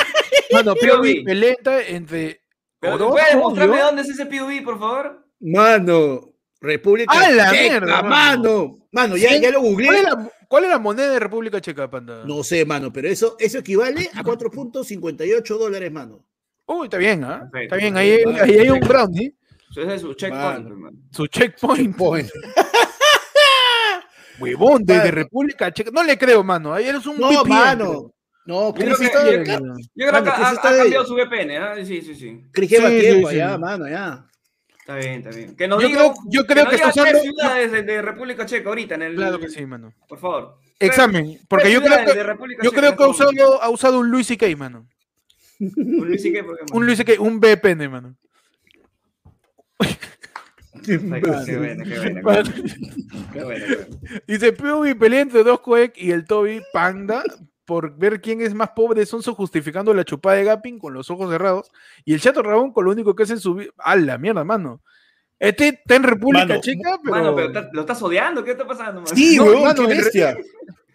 Mano, POV. Pelenta entre. ¿Puedes mostrarme yo- dónde es ese POV, por favor? Mano, República ¡A la Checa, mierda, mano. Mano, ya, Sí. ya lo ¿Cuál es, googleé. la, cuál es la moneda de República Checa, panda? No sé, mano, pero eso, eso equivale a 4.58 dólares, mano. Uy, está bien, ¿ah? Perfecto, Está bien, ahí, ahí hay un brownie, Ese es su checkpoint, hermano. su checkpoint. Point. Huevón, de, de Mano. República Checa. No le creo, mano. Ahí eres un No, VPN, mano. No, Yo creo Chris que- está yo de- creo- Yo creo Mano, que ¿qué ha, cambiado su VPN, ¿ah? Sí, sí, sí. Chris lleva Sí, sí, tiempo sí. ya, mano, ya. Está bien, está bien. Que nos Yo diga, creo- yo creo que está usando- ciudades de, de República Checa ahorita en el... Claro que sí, mano. Por favor. Examen, porque yo creo que, yo creo que ha este usado, ha usado un Luis C.K., mano. Un Luis porque, Un Luis C.K., un VPN, mano. Ay, Qué bueno, qué bueno. Qué Mano. bueno, qué bueno, qué bueno. Dice POV pelea entre dos Coec y el Toby Panda por ver quién es más pobre Sonso justificando la chupada de Gapping con los ojos cerrados y el Chato Rabón con lo único que hace en su vida. ¡A la mierda, mano! Este está en República Mano, Checa, pero. Mano, pero lo estás odiando. ¿Qué está pasando, mano? Sí, No, weón, mano, qué el re- bestia.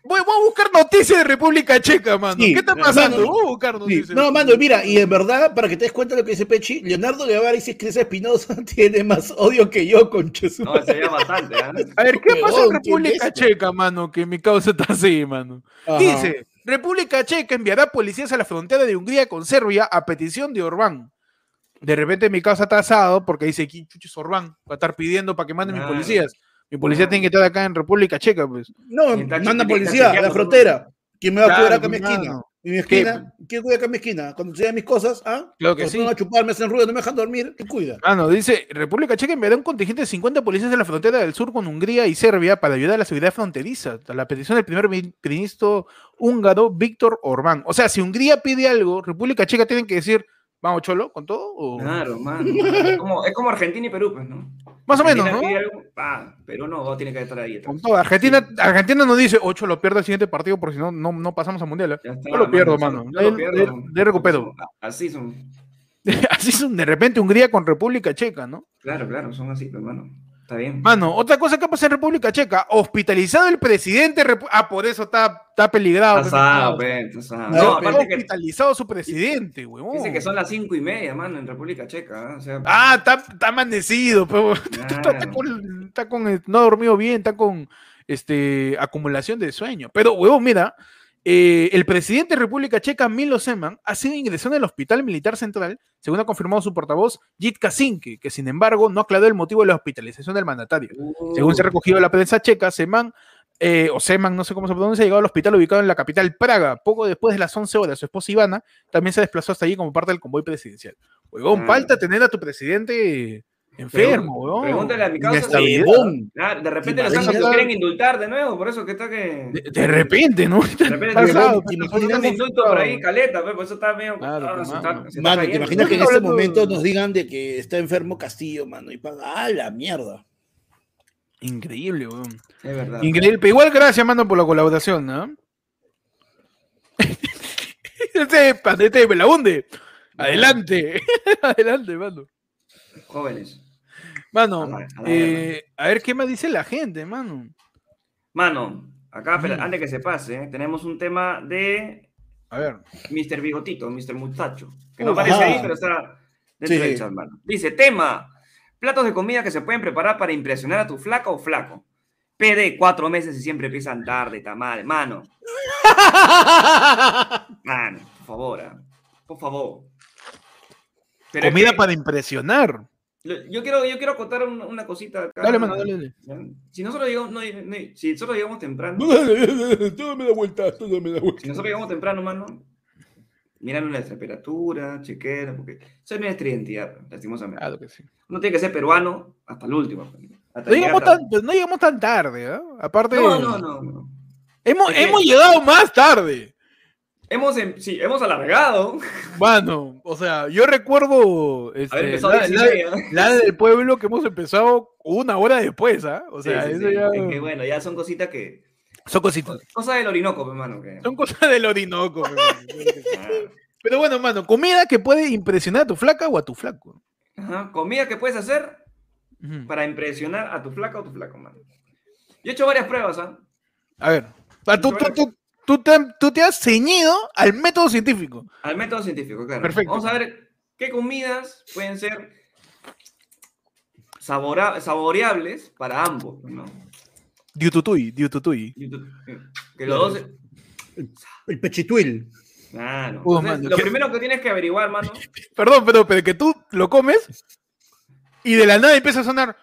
Voy, voy a buscar noticias de República Checa, mano. Sí, ¿Qué está mano, pasando? Voy a buscar Sí, noticias. No, mano, mira, y en verdad, para que te des cuenta de lo que dice Pechi, Leonardo Guevara dice que esa Espinosa tiene más odio que yo, concha su No, se llama bastante, ¿ah? A ver, ¿qué pasa en República. Checa, mano? Que mi causa está así, mano. Ajá. Dice, República Checa enviará policías a la frontera de Hungría con Serbia a petición de Orbán. De repente mi causa está asado porque dice, ¿quién chucho es Orbán? Va a estar pidiendo para que manden mis policías. Mi policía tiene que estar acá en República Checa, pues. No, manda policía a la frontera. ¿Quién me va a cuidar Claro, acá en mi esquina? ¿Y mi esquina? ¿Quién cuida acá en mi esquina? Cuando se mis cosas, ¿ah? Claro que Cuando sí. van a chupar, me hacen ruido, no me dejan dormir. ¿Quién cuida? Ah, no, dice, República Checa enviará un contingente de 50 policías a la frontera del sur con Hungría y Serbia para ayudar a la seguridad fronteriza, a la petición del primer mi- ministro húngaro Víctor Orbán. O sea, si Hungría pide algo, República Checa tiene que decir, vamos cholo, con todo, o... Claro, mano. Es como, es como Argentina y Perú, pues, ¿no? Más o menos, ¿no? algo, pa, Perú no, tiene que estar ahí. Con todo. Argentina, Argentina no dice, ocho lo pierdo el siguiente partido porque si no, no, no pasamos a mundial. ¿eh?". Está, Yo lo pierdo, mano, yo lo pierdo. de- de recupero. Así son. Así son de repente Hungría con República Checa, ¿no? Claro, claro, son así, pues, hermano. Está bien. Mano, otra cosa que pasa en República Checa, hospitalizado el presidente. Ah, por eso está, está peligrado. Está pues, causa. pues. No, No, No, aparte que hospitalizado su presidente, huevón. dice que son las cinco y media, mano, en República Checa. ¿eh? O sea, Ah, está, está amanecido, pero está, está con, está con, no ha dormido bien, está con este, acumulación de sueño. Pero, huevón, mira, eh, el presidente de República Checa, Milo Zeman, ha sido ingresado en el Hospital Militar Central, según ha confirmado su portavoz, Jit Kaczynski, que sin embargo no aclaró el motivo de la hospitalización del mandatario. Según se ha uh, recogido en la prensa checa, Zeman, eh, o Zeman, no sé cómo se pronuncia, ha llegado al hospital ubicado en la capital Praga. Poco después de las 11 horas, su esposa Ivana también se desplazó hasta allí como parte del convoy presidencial. Huevón, Ah. falta tener a tu presidente enfermo, huevón. Pregúntale a mi causa. De repente ¿Te los santos lo quieren indultar de nuevo, por eso que está que. De, de repente, ¿no? De repente indulto por ahí, caleta, pues, por eso está medio. Claro, ah, mano. está- Mano, ¿te imaginas que en este momento nos digan de que está enfermo Castillo, mano? Y paga, ¡ah, la mierda! Increíble, weón. Es verdad. Increíble. Pero igual gracias, mano, por la colaboración, ¿no? este panete me la hunde. Adelante. Adelante, mano. Jóvenes. Mano, A a eh, a ver qué más dice la gente, mano. Mano, acá, Ujú. antes que se pase, ¿eh? tenemos un tema de A ver. Mr. Bigotito, Mr. Muchacho. Que no aparece ahí, pero está dentro Sí. del chat, mano. Dice, tema. Platos de comida que se pueden preparar para impresionar a tu flaca o flaco. PD, cuatro meses y siempre empiezan tarde, tamal. Mano, mano, por favor. ah. Por favor. Pero es Comida que- para impresionar. Yo quiero, yo quiero acotar un- una cosita acá. Dale, mano, dale, dale. Si nosotros llegamos, no, no- si nosotros llegamos temprano, Todo me da vuelta, todo me da vuelta. si nosotros llegamos temprano, mano, miran nuestra temperatura, chequean, porque eso es nuestra identidad, lastimosamente. Claro que sí. Uno tiene que ser peruano hasta el último. pues, hasta No llegamos, tan, pues, no llegamos tan tarde, ¿ah? Aparte, No, no, no, no. Hemos, hemos llegado más tarde. Hemos, em- sí, hemos alargado. Mano, o sea, yo recuerdo este, la, a la- 16, la del pueblo que hemos empezado una hora después, ¿ah? O sea, sí, eso sí. ya... Es que bueno, ya son cositas que. Son cositas. Cosas del Orinoco, hermano. Que... Son cosas del Orinoco. pero- Ah, Pero bueno, mano, comida que puede impresionar a tu flaca o a tu flaco. Ajá. Comida que puedes hacer para impresionar a tu flaca o tu flaco, mano. Yo he hecho varias pruebas, ¿ah? A ver, tú, tú, tú, tú te, tú te has ceñido al método científico. Al método científico, claro. Perfecto. Vamos a ver qué comidas pueden ser sabora- saboreables para ambos, ¿no? Diututui, diututui. YouTube- Que los dos. El pechituil. Claro. Entonces, mano, lo ¿qué- primero que tienes que averiguar, mano. Perdón, pero, pero que tú lo comes y de la nada empieza a sonar.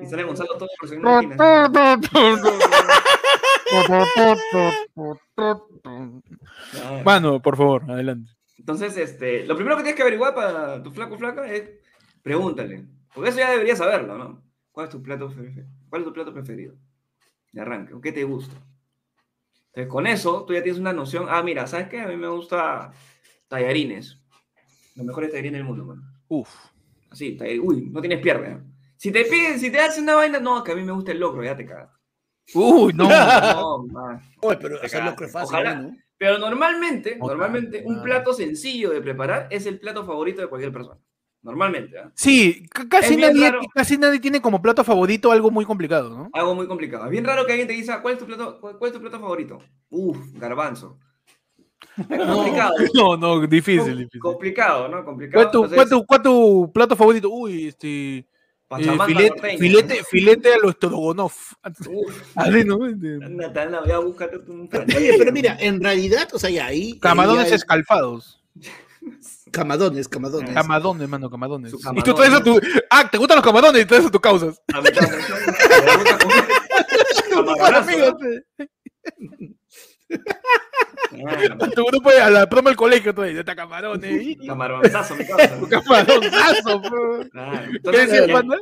Y sale Gonzalo todo por segunda. Mano, por favor, adelante. Entonces, este, lo primero que tienes que averiguar para tu flaco flaca es pregúntale. Porque eso ya deberías saberlo, ¿no? ¿Cuál es tu plato preferido? ¿Cuál es tu plato preferido? De arranque, ¿o qué te gusta? Entonces, con eso, tú ya tienes una noción. Ah, mira, ¿sabes qué? A mí me gusta tallarines. Los mejores tallarines del mundo, mano. Uf. Así, uy, no tienes pierna. Si te piden, si te hacen una vaina, no, que a mí me gusta el locro, ya te cagas. Uy, no. No, man. Oye, pero Te hacerlo cagaste. es fácil, Ojalá. ¿no? Pero normalmente, normalmente, un plato sencillo de preparar es el plato favorito de cualquier persona. Normalmente, ¿ah? Sí, casi nadie, raro. casi nadie tiene como plato favorito algo muy complicado, ¿no? Algo muy complicado. Es bien raro que alguien te diga, ¿cuál es tu plato, cuál, cuál es tu plato favorito? Uf, garbanzo. Complicado. No, no, difícil, Com- difícil. Complicado, ¿no? Complicado. ¿Cuál es tu, Entonces, cuál tu- cuál tu plato favorito? Uy, este. eh, filete, norteña, filete, filete a los Strogonoff. ¿no? ¿no? Este, búscate un Oye, pero mira, en realidad, o sea, ya ahí. Camarones ahí hay- escalfados. Camadones, camadones. Camadones, mano, camadones. Su Y tú traes a tu. Ah, ¿te gustan los camarones? Y traes a tus causas. A mí también, Amigos, ¿no? A tu grupo, a la promo del colegio, tú dices, está camarones. y- Camaronzazo, mi causa, ¿no? Camaronazo, bro. Claro. ¿Qué Entonces, decía, ya- panda?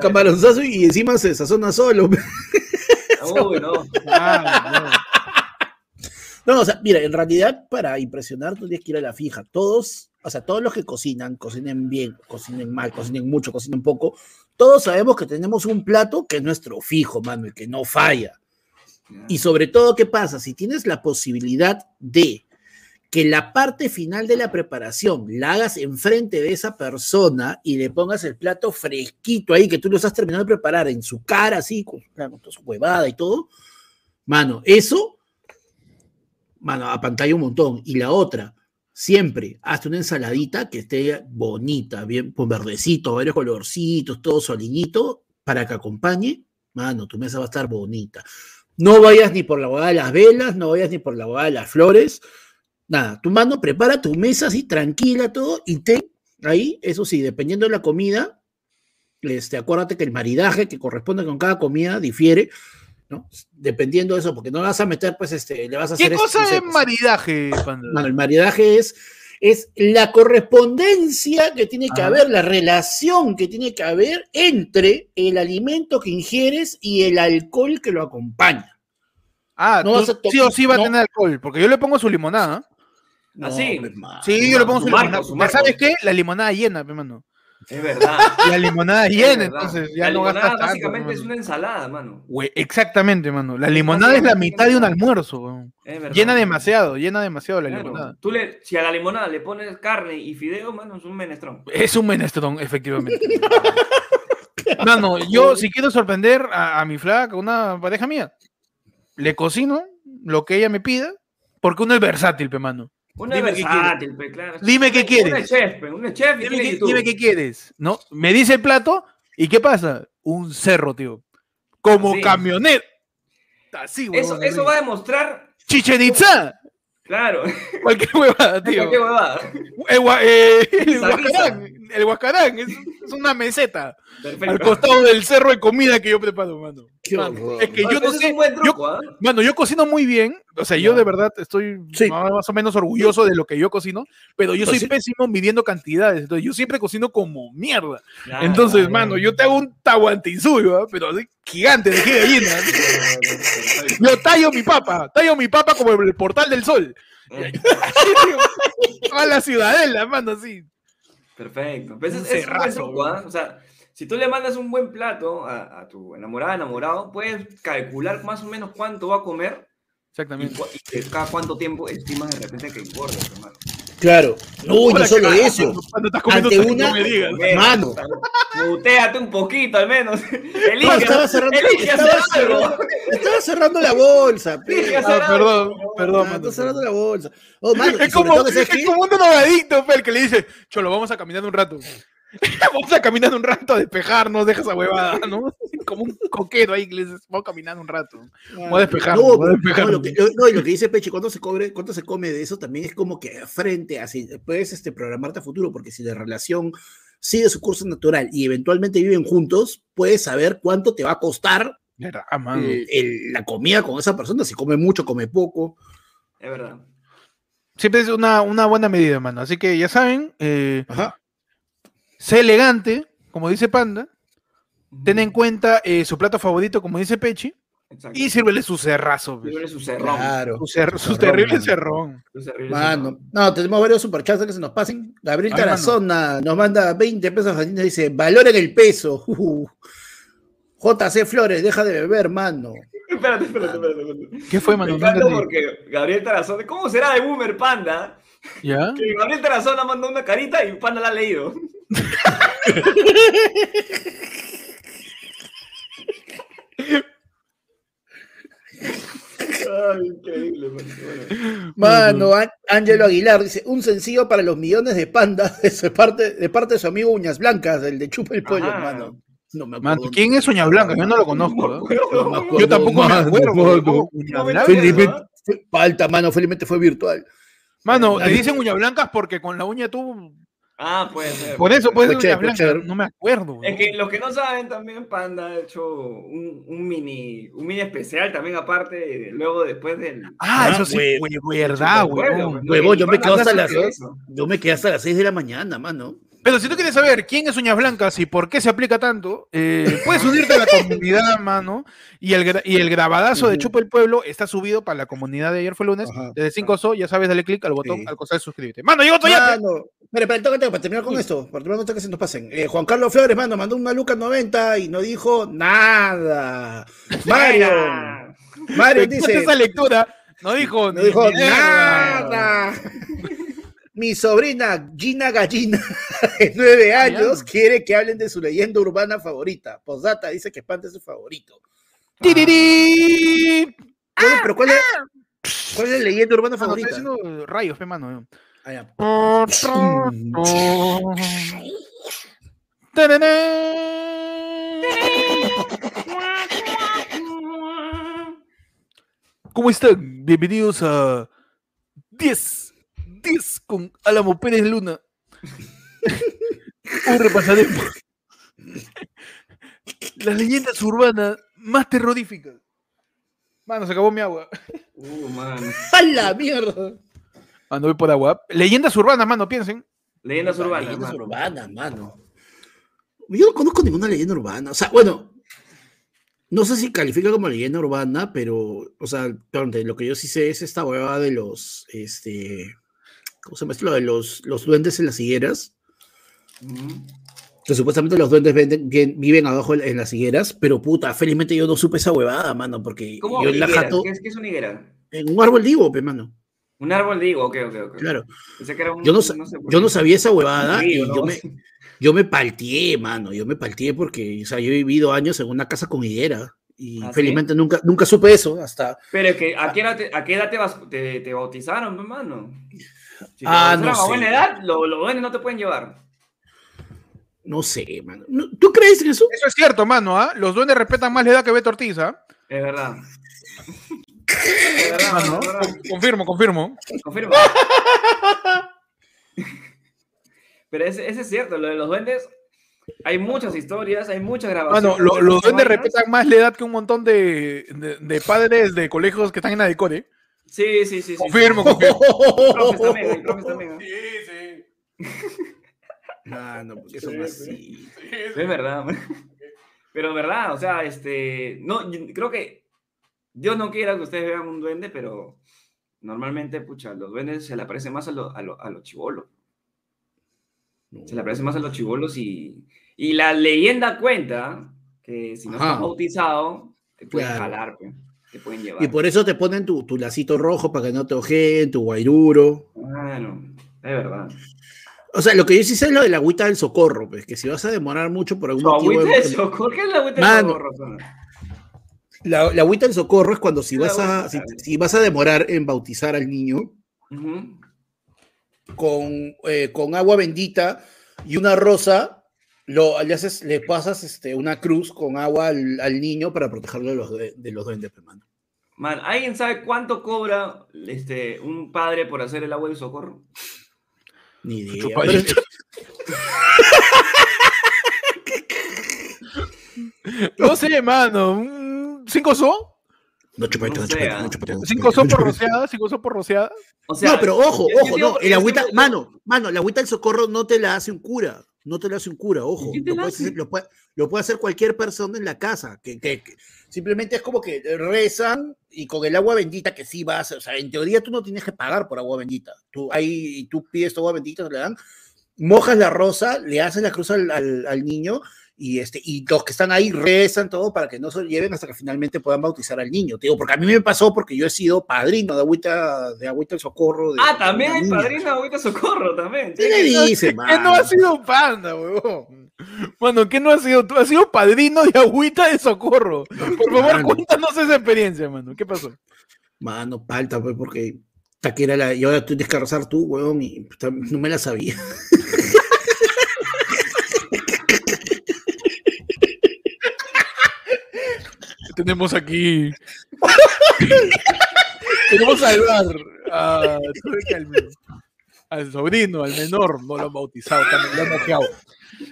Camaronzazo y encima se sazona solo. Uy, no. Ah, No, o sea, mira, en realidad para impresionar tú tienes que ir a la fija. Todos, o sea, todos los que cocinan, cocinen bien, cocinen mal, cocinen mucho, cocinen poco, todos sabemos que tenemos un plato que es nuestro fijo, mano, y que no falla. Y sobre todo, ¿qué pasa? Si tienes la posibilidad de que la parte final de la preparación la hagas enfrente de esa persona y le pongas el plato fresquito ahí, que tú lo estás terminando de preparar en su cara, así, con, su huevada y todo, mano, eso, mano, a pantalla un montón. Y la otra, siempre hazte una ensaladita que esté bonita, bien, con verdecito, varios colorcitos, todo su aliñito, para que acompañe, mano, tu mesa va a estar bonita. No vayas ni por la boda de las velas, no vayas ni por la boda de las flores. Nada, tu mano prepara tu mesa así tranquila todo y ten ahí, eso sí, dependiendo de la comida, este, acuérdate que el maridaje que corresponde con cada comida difiere, ¿no? Dependiendo de eso, porque no vas a meter, pues, este, le vas a hacer... ¿Qué este, cosa sé, es pues, maridaje, panda? Mano, el maridaje es, es la correspondencia que tiene que Ajá. haber, la relación que tiene que haber entre el alimento que ingieres y el alcohol que lo acompaña. Ah, no tú vas a to- sí o sí va no. a tener alcohol, porque yo le pongo su limonada. Así. Sí, yo le pongo su, su marco, limonada. su porque marco. ¿Sabes qué? La limonada llena, pe, mano. Es verdad. La limonada llena, entonces ya la no limonada gastas tanto, básicamente es una ensalada, mano. Exactamente, mano. La limonada es la mitad de un almuerzo, weón. Es verdad. Llena demasiado, llena demasiado la Claro. limonada. Tú le, si a la limonada le pones carne y fideo, mano, es un menestrón. Es un menestrón, efectivamente. Mano, yo si quiero sorprender a, a mi flaca, una pareja mía, le cocino lo que ella me pida, porque uno es versátil, pe, mano. Uno Dime qué versátil, pe, claro. Dime qué Uno quieres. es chef, pe, uno es chef Dime qué, YouTube. dime qué quieres, ¿no? Me dice el plato, ¿y qué pasa? Un cerro, tío. Como Sí. camioneta. Así, Eso, huevón, eso así. va a demostrar, Chichen Itza. claro, Cualquier huevada, tío. cualquier huevada. Gua- eh, el Huascarán. Es, es una meseta. Al costado del cerro de comida que yo preparo, mano. Qué Mano, es que yo no sé. yo- truco, ¿ah? Mano, yo cocino muy bien. O sea, yo de verdad estoy Sí. más o menos orgulloso de lo que yo cocino, pero yo soy Pues sí. pésimo midiendo cantidades. Entonces, yo siempre cocino como mierda. Entonces, mano, yo te hago un tahuantinsuyo, ¿ah? pero así, gigante de gallina. Yo tallo mi papa, tallo mi papa como el portal del sol. A la ciudadela, mano, así. Perfecto. Pues es, es. O sea, si tú le mandas un buen plato a, a tu enamorada, enamorado, puedes calcular más o menos cuánto va a comer Exactamente. cu- y que cada cuánto tiempo estimas de repente que engorde, hermano. Claro. No, no solo eso. Cuando estás comiendo Ante una- no me digas. Mano. Muteate un poquito al menos. No, Elige, estaba cerrando, elige hacer estaba algo. cerrando, estaba cerrando la bolsa, Ah, hacer algo. perdón, Ah, perdón, mano. estaba cerrando la bolsa. Oh, mano, Es como, todo, ¿sabes es como un drogadicto, fe, el que le dice, cholo, vamos a caminar un rato. vamos a caminar un rato a despejarnos, deja esa huevada, ¿no? Como un coquero ahí que le dices, vamos a caminar un rato. Vamos a despejarnos, No, a no, lo que, lo- no, y lo que dice Pechi, cuánto se cobre, cuánto se come de eso también es como que frente así, puedes este, programarte a futuro, porque si la relación sigue su curso natural y eventualmente viven juntos, puedes saber cuánto te va a costar Verdad, mano. el- el- la comida con esa persona, si come mucho, come poco. Es verdad. Siempre es una, una buena medida, mano. Así que ya saben, eh, Ajá. Sé elegante, como dice Panda, ten en cuenta eh, su plato favorito, como dice Pechi, Exacto. y sírvele su cerrazo. Sírvele su cerrón. Claro. Su, cer- su terrible mano. cerrón. Cerrón. Mano, no, tenemos varios superchats que se nos pasen. Gabriel Ay, mano. Tarazona nos manda 20 pesos y dice, valoren el peso. Uh, JC Flores, deja de beber, mano. Espérate, espérate, espérate. espérate. ¿Qué fue, Me mano? No encanta porque Gabriel Tarazón, ¿cómo será de Boomer Panda? ¿Ya? Que Gabriel Tarazón ha mandado una carita y Panda la ha leído. Ay, increíble, man. Bueno. Mano, Ángelo Aguilar dice, un sencillo para los millones de pandas de, su parte, de parte de su amigo Uñas Blancas, el de Chupa el Pollo, Ajá. mano. No me. ¿quién es Uña Blanca? Yo no lo conozco. ¿eh? No me acuerdo, Yo tampoco me acuerdo. Felizmente, fue- falta, mano, felizmente fue virtual. Mano, te dicen uñas blancas porque con la uña tú. Ah, puede ser. Por eso puede ser chévere. No me acuerdo. Es que los que no saben también, Panda ha hecho un, un mini un mini especial también aparte, luego después del... Ah, Ah, eso sí, verdad, huevón. Huevón, yo me quedo hasta las. Yo me quedé hasta las 6 de la mañana, mano. Pero si tú quieres saber quién es Uñas Blancas y por qué se aplica tanto, eh, puedes unirte a la comunidad, mano. Y el, y el grabadazo de. Chupa el Pueblo está subido para la comunidad de ayer fue lunes. Ajá. Desde 5 so, ya sabes, dale clic al botón Sí. al de suscríbete. Mano, llegó espera, espera, toca, toca, para terminar con esto, para terminar con esto que se nos pasen. Eh, Juan Carlos Flores, mano, mandó una Lucas 90 y no dijo nada. Mario, Mario dice, esa lectura. No dijo, no dijo nada. Mi sobrina Gina Gallina, de nueve años, quiere que hablen de su leyenda urbana favorita. Posdata dice que Espante es su favorito. Tirirí. ¿Cuál es- pero cuál es, cuál es la leyenda urbana favorita? haciendo rayos, pe, mano. Ah. ¿Cómo están? Bienvenidos a 10, 10 con Álamo Pérez Luna. Hoy repasaremos las leyendas urbanas más terroríficas. Mano, se acabó mi agua. Uh, man. ¡A la mierda! Mano, voy por agua. Leyendas urbanas, mano, piensen. Leyendas urbanas. Leyendas mano. urbanas, mano. Yo no conozco ninguna leyenda urbana. O sea, bueno, no sé si califica como leyenda urbana, pero, o sea, lo que yo sí sé es esta huevada de los, este, ¿cómo se llama? Lo de los, los duendes en las higueras. Que supuestamente los duendes venden- viven abajo en, las higueras, pero puta, felizmente yo no supe esa huevada, mano, porque ¿Cómo? yo en la jato ¿Qué es, qué es una higuera? en un árbol digo, pe, mano. Un árbol digo, ok, ok, ok. Claro. Pensé que era un, Yo no, sa- sé yo no sabía esa huevada Sí, y ¿no? yo me, yo me palteé, mano. Yo me palteé porque, o sea, yo he vivido años en una casa con higuera y ¿Ah, sí? felizmente nunca, nunca supe eso hasta. Pero es que, ¿a qué edad te, a qué edad te, vas- te, te bautizaron, hermano? Si Ah, no a sé. buena edad, lo- los duendes no te pueden llevar. No sé, mano. No, ¿Tú crees en eso? Eso es cierto, mano, ¿ah? Los duendes respetan más la edad que Beto Ortiz, ¿ah? Es verdad. Es verdad, Ah, mano, ¿no? es verdad. Con- Confirmo, confirmo. Confirmo. Pero ese, ese es cierto, lo de los duendes. Hay muchas historias, hay muchas grabaciones. Mano, lo- los duendes respetan más la edad que un montón de, de, de padres de colegios que están en Adecore. Sí, sí, sí. sí. Confirmo, confirmo. Profes también, hay profes también. ¿eh? Sí, sí. Mano, porque son así. Es verdad. man. Pero verdad, o sea, este, no, yo creo que Dios no quiera que ustedes vean un duende, pero normalmente, pucha, los duendes se le aparecen más a, lo- a, lo- a los chivolos. Se le aparecen más a los chivolos y, y la leyenda cuenta que si no Ajá. estás bautizado, te pueden Claro. jalar, pe, te pueden llevar. Y por eso te ponen tu, tu lacito rojo para que no te ojeen, tu guairuro. Claro, es verdad. O sea, lo que yo sí sé es lo de la agüita del socorro, pues que si vas a demorar mucho por algún motivo. agüita de socorro, ¿qué es la agüita de Mano. socorro? La, la agüita del socorro es cuando si vas a, si, vas a demorar en bautizar al niño con, eh, con agua bendita y una rosa, lo, le, haces, le pasas este, una cruz con agua al, al niño para protegerlo de los, due- de los duendes, pues, mano. Man, ¿alguien sabe cuánto cobra este, un padre por hacer el agua de socorro? Ni idea. Pero- No sé, mano. ¿Cinco so? no, chupadito, No ah. no, no, ¿Cinco so por rociada? ¿Cinco so por rociada? O sea, no, pero ojo, ojo, no. El agüita, mano, mano, la agüita del socorro no te la hace un cura. No te la hace un cura, ojo. Lo, hacer- lo puede, lo puede hacer cualquier persona en la casa. Que, que- que simplemente es como que rezan y con el agua bendita que sí vas. O sea, en teoría tú no tienes que pagar por agua bendita. Tú, ahí, tú pides tu agua bendita, te la dan. Mojas la rosa, le haces la cruz al, al- al niño y, este, y los que están ahí rezan todo para que no se lo lleven hasta que finalmente puedan bautizar al niño. Te digo, porque a mí me pasó porque yo he sido padrino de agüita, de agüita del socorro. de- Ah, de también niña. padrino de agüita de socorro también. ¿Qué le dice, ¿Qué no ha sido panda, huevón? Mano, ¿qué no ha sido? Tú has sido padrino de agüita de socorro. Por favor, Mano. cuéntanos esa experiencia, mano. ¿Qué pasó? Mano, palta, pues, porque hasta que era la. Y ahora tienes que rezar tú, weón, y no me la sabía. Tenemos aquí. Tenemos a salvar a, al, sobrino, al menor, no lo han bautizado, también lo han moqueado.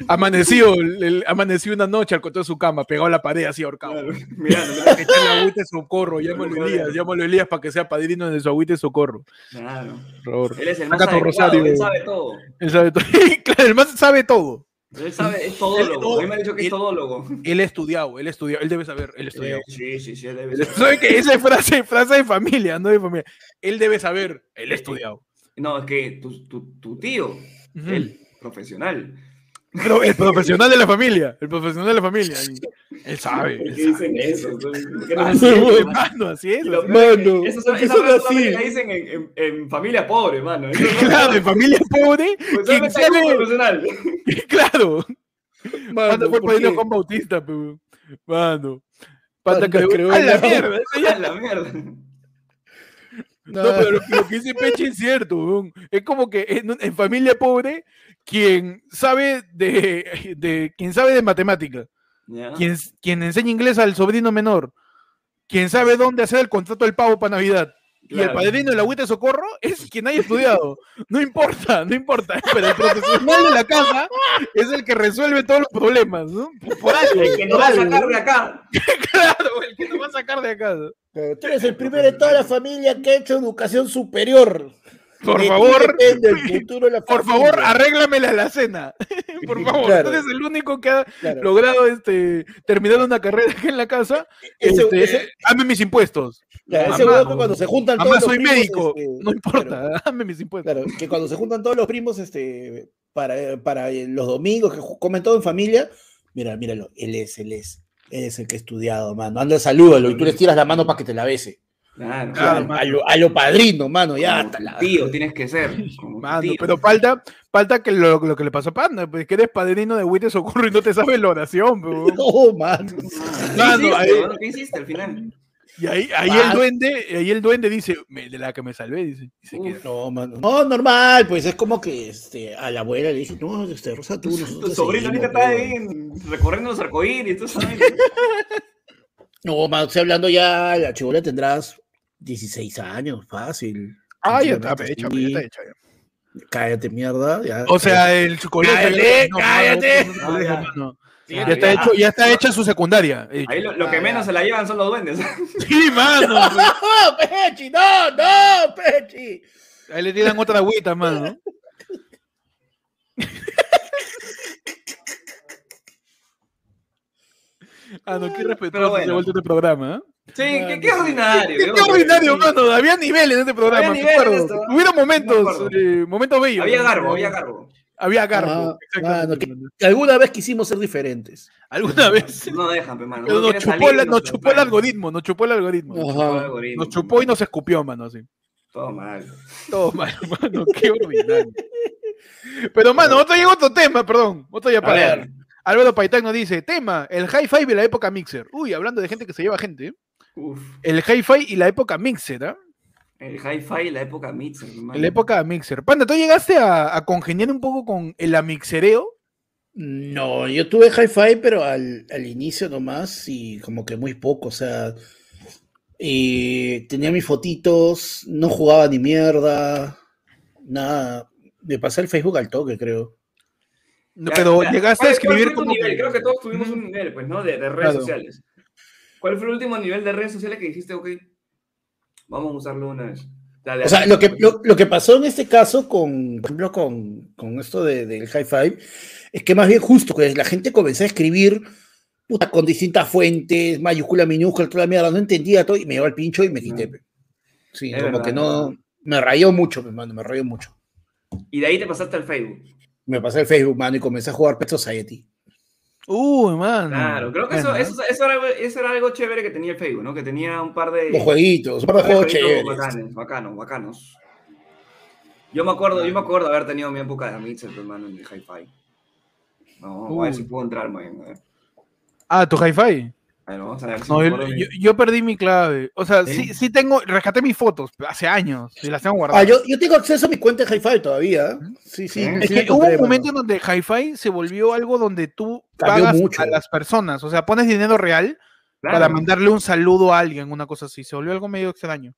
Amaneció, el- amaneció una noche al costado de su cama, pegado a la pared así ahorcado. Claro, mirando, mirando. Echa el agüita de socorro, llámalo Elías, llámalo Elías para que sea padrino de su agüita de socorro. Claro. Por favor. Él es el más adecuado, rosario. él sabe todo. Él sabe todo. claro, el más sabe todo. Él sabe, es Él- todólogo. mí me han dicho que es él- todólogo. Él ha estudiado, él ha estudiado, él debe saber, él ha estudiado. Sí, sí, sí, él debe Él- saber. ¿Sabe que esa es frase, frase de familia, no de familia? Él debe saber, él ha estudiado. No, es que tu, tu, tu tío, Ujú. él, profesional. Pero el profesional de la familia, el profesional de la familia. Él sabe. ¿Por él qué sabe. dicen eso? ¿Por qué no Así se es, mano, así es. Es que Mano, Esa, esa ¿por qué frase son así? la dicen en, en, en familia pobre, mano. Eso es. no- Claro, en familia pobre, pues un sale, profesional. claro. Mano, fue ¿por? Juan Bautista, pero, mano. Panda Panda creo. creo ¡A la en la- mierda! ese ya- A la mierda. No, pero lo, que dice Peche es cierto. Es como que en, en familia pobre, quien sabe de, de quien sabe de matemática, quien, quien enseña inglés al sobrino menor, quien sabe dónde hacer el contrato del pavo para Navidad. Y el padrino de la agüita de socorro es quien haya estudiado. No importa, no importa. Pero el profesional de la casa es el que resuelve todos los problemas, ¿no? Por- Por algo. El que nos va a sacar de acá. Claro, el que nos va a sacar de acá. Pero Tú eres el primero de toda la familia que ha hecho educación superior. Por favor, futuro la por favor, arréglamela la alacena. Por favor, Claro. eres el único que ha Claro. logrado este, terminar una carrera aquí en la casa. Ese- Este, ese- Hazme mis impuestos. Claro, ese Mamá, huevón que cuando se juntan todos Mamá, los soy primos, médico. este, no importa, hazme mis impuestos. claro, que cuando se juntan todos los primos este, para, para los domingos, que comen todo en familia, mira, míralo, él es, él es, él es el que ha estudiado, mano. Anda, salúdalo y tú le tiras la mano para que te la bese. Claro, Claro, a, lo, a lo padrino, mano, ya. Hasta la- tío tienes que ser. Mano, tío. pero falta, falta que lo, lo que le pasó a Panda, pues que eres padrino de Huite Socorro y no te sabes la oración, pero- No, mano. ¿Qué Mano, hiciste, ahí-? ¿Qué hiciste al final? Y ahí, ahí Ah. el duende, ahí el duende dice, "Me- de la que me salvé, dice. queda. Uf. No, mano. No, normal, pues es como que este, a la abuela le dije, no, este, Rosa, tú, nosotros Tu te sobrino ahorita está ahí en- recorriendo los arcoíris, tú sabes. No, mano, estoy hablando ya, la chibola tendrás 16 años, fácil. Ah, ya está sí. ya está. Cállate, mierda. ya. O sea, el colegio. Cállate, no, cállate. no, no, no, Ya. no. Sí, Ya está hecho, ya está hecha su secundaria. Ahí lo, lo que menos se la llevan son los duendes. Sí, mano. ¡No, Pechi! ¡No, no, Pechi! Ahí le tiran otra agüita, mano. Ah, no, qué respetuoso bueno. se ha vuelto este programa, ¿eh? Sí, qué, qué ordinario. Qué, qué ordinario, sí. mano. Había niveles en este programa. ¿eh? Hubiera Me momentos, eh, momentos bellos. Había garbo, había garbo. Había garbo. Ah, mano, que- mano. Alguna vez quisimos ser diferentes. Alguna vez. No dejan, pe, mano. Pero nos chupó, salir, la- no nos chupó el algoritmo, nos chupó el algoritmo. Ajá. Chupó el algoritmo, Nos chupó y nos escupió, mano, así. Todo mal. Todo mal, mano, qué ordinario. Pero, mano, otro llega otro tema, perdón. Otro ya para. Álvaro Paitán nos dice, tema, el hi-fi de la época mixer. Uy, hablando de gente que se lleva gente. ¿Eh? uf, El hi-fi y la época mixer, ¿ah? el hi-fi, la época mixer, hermano. La época mixer. Panda, ¿tú llegaste a, a congeniar un poco con el amixereo? No, yo tuve hi-fi, pero al, al inicio nomás y como que muy poco, o sea, y tenía mis fotitos, no jugaba ni mierda, nada. Me pasé el Facebook al toque, creo. No, pero llegaste a ¿Cuál- cuál escribir como nivel? que- Creo que todos tuvimos un nivel, pues, ¿no? De, de redes Claro. sociales. ¿Cuál fue el último nivel de redes sociales que dijiste, ok, vamos a usarlo una vez? O sea, lo que, pues. lo, lo que pasó en este caso con, por ejemplo, con, con esto de- del hi-fi, es que más bien justo, que la gente comenzó a escribir puta, con distintas fuentes, mayúscula, minúscula, toda la mierda, no entendía todo y me llevó al pincho y me quité. pe. Sí, Es como verdad, que no, me rayó mucho, mi mano, me rayó mucho. Y de ahí te pasaste al Facebook. Me pasé el Facebook, mano, y comencé a jugar Pet Society. Uy, mano. Claro, creo que eso, Bueno, eso, eso, era, algo- eso era algo chévere que tenía el Facebook, ¿no? Que tenía un par de... Los jueguitos, un par de par de juegos jueguitos chéveres. bacanes, bacanos, bacanos. Yo me acuerdo, yo me acuerdo haber tenido mi época de Mixer, hermano, en el hi-fi. No, a ver Uy. si puedo entrar, man. Ah, tu hi-fi. A ver, vamos a ver si No, me yo, perdí mi clave. O sea, sí, ¿Sí? sí tengo, rescaté mis fotos hace años y las tengo Ah, guardadas. yo, yo tengo acceso a mi cuenta de hi-fi todavía. ¿eh? Sí, sí. Es Es sí que hubo un momento en donde hi-fi se volvió algo donde tú Cambió pagas mucho. a las personas. O sea, pones dinero real para mandarle un saludo a alguien, una cosa así. Se volvió algo medio extraño.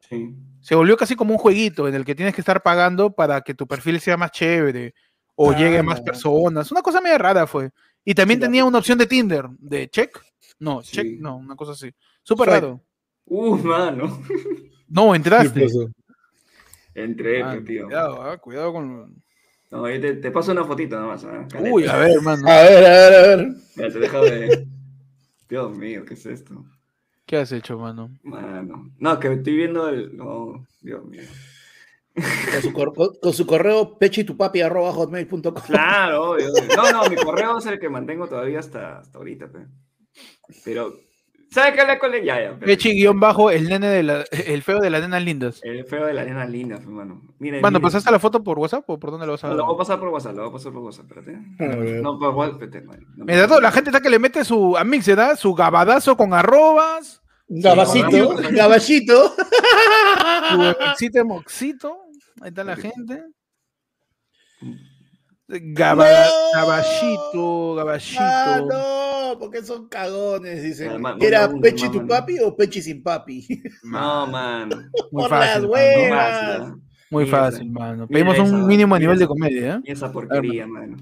sí. Se volvió casi como un jueguito en el que tienes que estar pagando para que tu perfil sea más chévere o llegue a más personas. Una cosa medio rara fue. Y también Sí, tenía una opción de Tinder, de check. No, Sí. check, no, una cosa así. Súper raro. Uh, mano. No, entraste. Entré, Ah, pues, tío. cuidado, ah, cuidado con. No, ahí te, te paso una fotito nada más. ¿ah? Uy, a ver, hermano. A ver, a ver, a ver. Ya te dejo de. Dios mío, ¿qué es esto? ¿Qué has hecho, mano? Mano. No, que estoy viendo el. No, Dios mío. Con su, cor- con- su correo pechitupapi.hotmail.com. Claro, obvio. obvio. No, no, mi correo es el que mantengo todavía hasta, hasta ahorita, pe. Pero. ¿Sabes qué le cole? Ya, ya. Pechi guion bajo, el nene de la, el feo de las nenas lindas. El feo de la arena linda, pe, mano. Miren. Mano. ¿pasaste la foto por WhatsApp o por dónde lo vas a No, lo voy a pasar por WhatsApp, lo voy a pasar por WhatsApp, espérate. Ver. No, por WhatsApp, espérate. No, Me da todo, la gente está que le mete su a mix, ¿verdad? Su gabadazo con arrobas, Gabacito, Sí, gabachito. su moxito. Ahí está la gente. Gaba, No. Gabachito, gabachito. Ah, no, porque son cagones, dicen. ¿Era Pechi tu papi o Pechi sin papi? No, man. Muy por fácil, las huevas. Muy fácil, esa- mano. Pedimos esa, un mínimo mira nivel de comedia, ¿eh? Esa porquería, mano.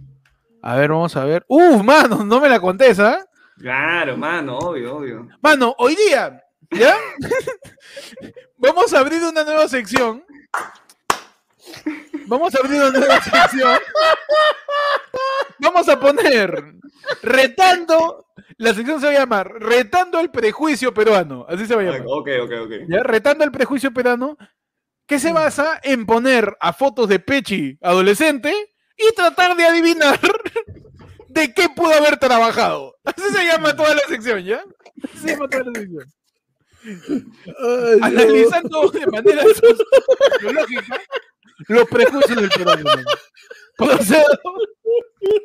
A ver, vamos a ver. ¡Uf, mano! No me la contés, ¿ah? Claro, mano, obvio, obvio. Mano, hoy día, ¿ya? Vamos a abrir una nueva sección. Vamos a abrir una nueva sección. Vamos a poner retando. La sección se va a llamar Retando el prejuicio peruano. Así se va a llamar. Ok, ok, ok. ¿ya? Retando el prejuicio peruano. Que se basa en poner a fotos de Pechi adolescente y tratar de adivinar de qué pudo haber trabajado. Así se llama toda la sección, ¿ya? Así se llama toda la sección. Ay, no. Analizando de manera sociológica los prejuicios del peruano. ¿no? Procedo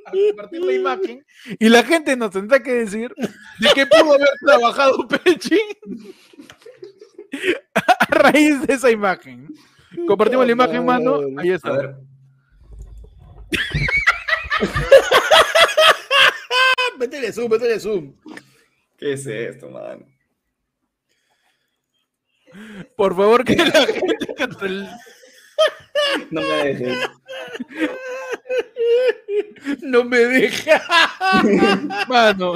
a compartir la imagen y la gente nos tendrá que decir de qué pudo haber trabajado Pechi a raíz de esa imagen. Compartimos la imagen, mano. Ahí A está. ver. Métele zoom, métele zoom. ¿Qué es esto, mano? Por favor, que la gente control- No me dejes. No me deja. Mano.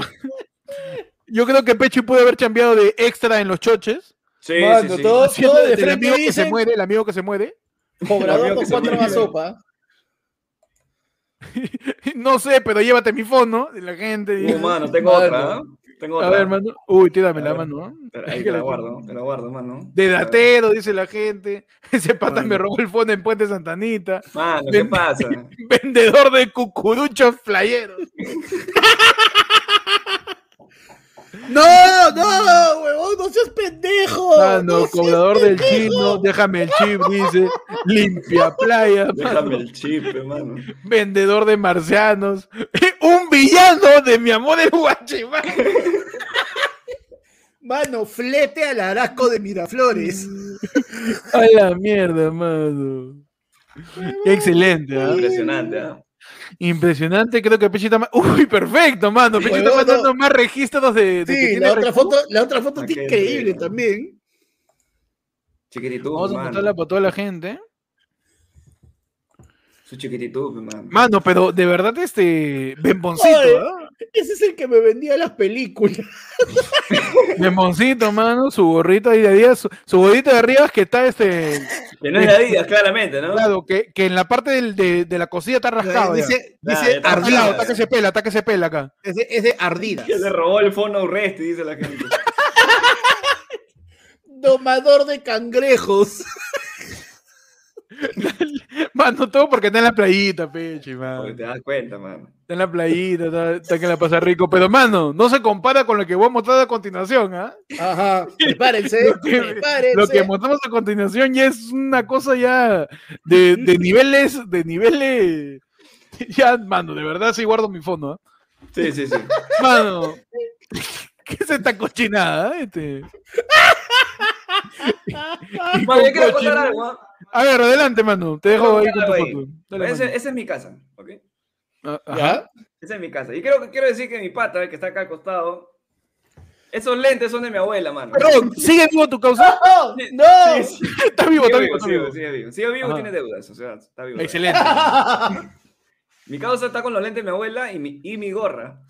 Yo creo que Pechi puede haber cambiado de extra en los choches. Sí, Mano, sí, sí. todo- de del frente amigo que se muere, el amigo que se muere. Cobrador con cuatro más sopa. No sé, pero llévate mi fono de la gente. Uh, mano, tengo Mano. otra. ¿ah? Tengo A ver, mano. Uy, tírame la mano. ¿ah? Ahí te la guardo, te la guardo, mano. De datero, dice la gente. Ese pata Mano. me robó el fono en Puente Santanita. Mano, ¿qué pasa? Vendedor de cucuruchos playeros. No, no, huevón, no seas pendejo. Mano, no cobrador del chino, déjame el chip, dice. Limpia playa, mano. Déjame el chip, hermano. vendedor de marcianos. Un villano de mi amor el guachimán. Mano, flete al arasco de Miraflores. A la mierda, mano. Qué excelente, ¿ah? Impresionante, ¿ah? Impresionante, creo que Pechi está Uy, perfecto, mano. Pechi está mandando no. más registros de, de que Sí, tiene la otra foto, la otra foto está Aquel increíble que- también. Vamos a mano. mostrarla para toda la gente. Su chiquititú, mano. Mano, pero de verdad, este. Bemboncito. ¿ah? Ese es el que me vendía las películas. Bemboncito, mano. Su gorrito ahí de Adidas. Su, su gorrito de arriba es que está este. Que no es de Adidas, claramente, ¿no? Claro, que, que en la parte del- de, de la cosilla está rascado. dice Ya, dice lado, ardidas. está que se pela, está que se pela acá. Es de, es de ardidas. Que le robó el fono a Urresti, dice la gente. Domador de cangrejos. Mano, todo porque está en la playita, peche, mano. Porque te das cuenta, mano. Está en la playita, está, está que la pasa rico. Pero, mano, no se compara con lo que voy a mostrar a continuación, ¿ah? Ajá. Prepárense. Lo que- prepárense. Lo que mostramos a continuación ya es una cosa ya de, de niveles, de niveles. Ya, mano, de verdad sí guardo mi fondo, ¿ah? Sí, sí, sí. Mano, ¿qué es esta cochinada? Este? Mano, yo quiero contar algo, ¿ah? A ver, adelante, mano. Te dejo ahí con tu foto. Dale, Ese- mano. Esa es mi casa, ¿ok? Ah, ajá. ¿Ya? Esa es mi casa. Y quiero, quiero decir que mi pata, que está acá al costado, esos lentes son de mi abuela, mano. Perdón, ¿sigue vivo tu causa? ¡No! ¡No! Sí, sí. Está vivo, está vivo, sigue vivo. sigue vivo. Sigue vivo, tiene deudas, o sea, está vivo. Excelente. Mi causa está con los lentes de mi abuela y mi, y mi gorra.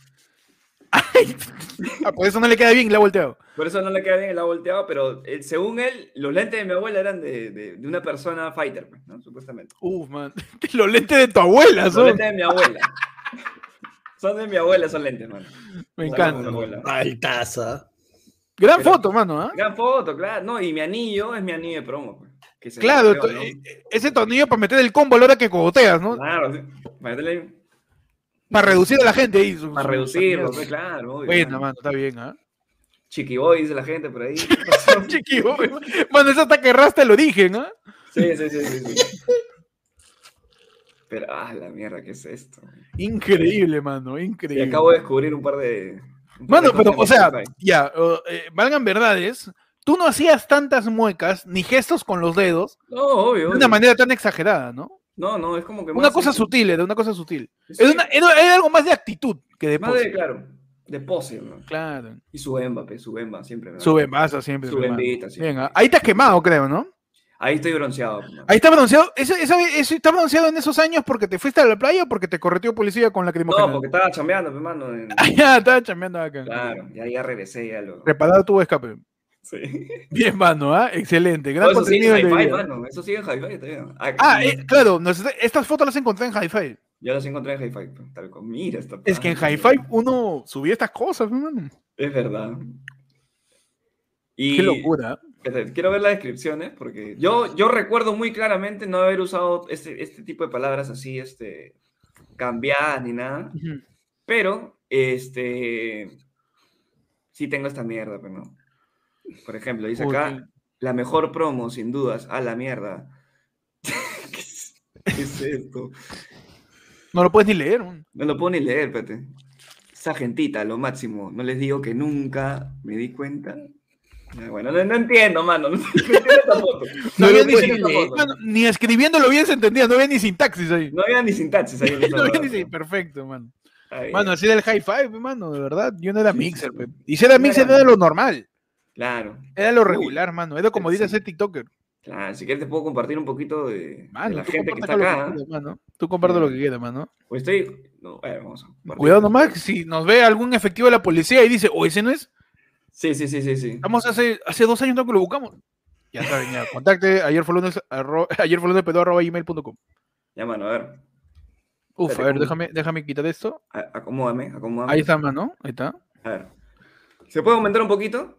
Ah, por eso no le queda bien, la ha volteado. Por eso no le queda bien el ha volteado, pero eh, según él, los lentes de mi abuela eran de, de- de una persona fighter, pues, ¿no? Supuestamente. Uf, man. Los lentes de tu abuela Los son. lentes de mi abuela. son de mi abuela, son lentes, mano. Me encanta. Altaza. Gran Pero- foto, mano, ¿ah? Gran foto, claro. No, y mi anillo es mi anillo de promo, pues. que se Claro, rompió, ¿no? eh, ese tornillo para meter el combo a la hora que cogoteas, ¿no? Claro, sí. Meterle- Para reducir a la gente su- para reducirlo, pues, claro. obvio, Bueno, mano. está bien, ¿ah? Chiqui boy, dice la gente por ahí. Chiqui, boy. Mano, eso hasta que rasta el origen, ¿ah? Sí, sí, sí, sí. sí. Pero, ah, la mierda, ¿qué es esto? Increíble, mano, Y increíble. acabo de descubrir un par de. un par Mano, de pero, o sea, ya, eh, valgan verdades, tú no hacías tantas muecas ni gestos con los dedos No, obvio. de obvio. una manera tan exagerada, ¿no? No, no, es como que. Una más cosa de- sutil, era una cosa sutil. sí, Era, una- algo más de actitud que de Más pose. de, claro, de pose, ¿no? Claro. Y su Mbappé, su Emba, siempre. ¿no? Sube masa siempre. Su bembita, sí. Venga, ahí te has quemado, creo, ¿no? Ahí estoy bronceado. ¿no? Ahí está bronceado. ¿Eso, eso, eso está bronceado en esos años porque te fuiste a la playa o porque te correteó policía con la No, porque estaba chambeando, hermano. en- Ah, ya, estaba chambeando acá. Claro, ya, ya regresé, ya lo. Preparado tu escape. Sí. Bien, mano, ¿ah? Excelente. Gran eso sigue contenido en del hi-fi, mano. Eso sigue en hi-fi todavía. Ah, eh, claro, nos- estas fotos las encontré en Hi-Fi. Ya las encontré en hi-fi. pues, Tal cual. Mira esta Es que en. Hi-Fi uno subía estas cosas. Es verdad. Y Qué locura. espérate, quiero ver las descripciones porque yo, yo recuerdo muy claramente no haber usado este, este tipo de palabras así, este, cambiadas ni nada. Pero, este, sí tengo esta mierda, pero no. Por ejemplo, dice Uy, acá, la mejor promo, sin dudas, a la mierda. ¿Qué es, qué es esto? No lo puedes ni leer. man. No lo puedo ni leer, espérate. Esa gentita, lo máximo. No les digo que nunca me di cuenta. Bueno, no, no entiendo, mano. No, había ni, esta leer. foto. mano, ni escribiéndolo bien se entendía, no había ni sintaxis ahí. No había ni sintaxis ahí. No había ni perfecto, mano. Mano, así era el high five, mano, de verdad. Yo no era mixer, pe. Y si era No mixer, era lo normal. Claro. Era lo Uy. regular, mano. Era como Sí. dice ser TikToker. Claro, si quieres te puedo compartir un poquito de, la gente que está que acá. quieras, mano. Tú comparte lo que quieras, mano. Pues estoy. No, a ver, vamos a. Cuidado nomás, si nos ve algún efectivo de la policía y dice, o ese no es, Sí, sí, sí, sí, sí. estamos hace, hace dos años no que lo buscamos. Ya saben, ya, contacte ayer fue lunes, arro- ayer fue lunes pedo arroba gmail.com. Ya, mano, a ver. Uf, Espérate, a ver, déjame, déjame quitar esto. a- Acomódame, acomódame. Ahí está, mano, ahí está. A ver. ¿Se puede aumentar un poquito?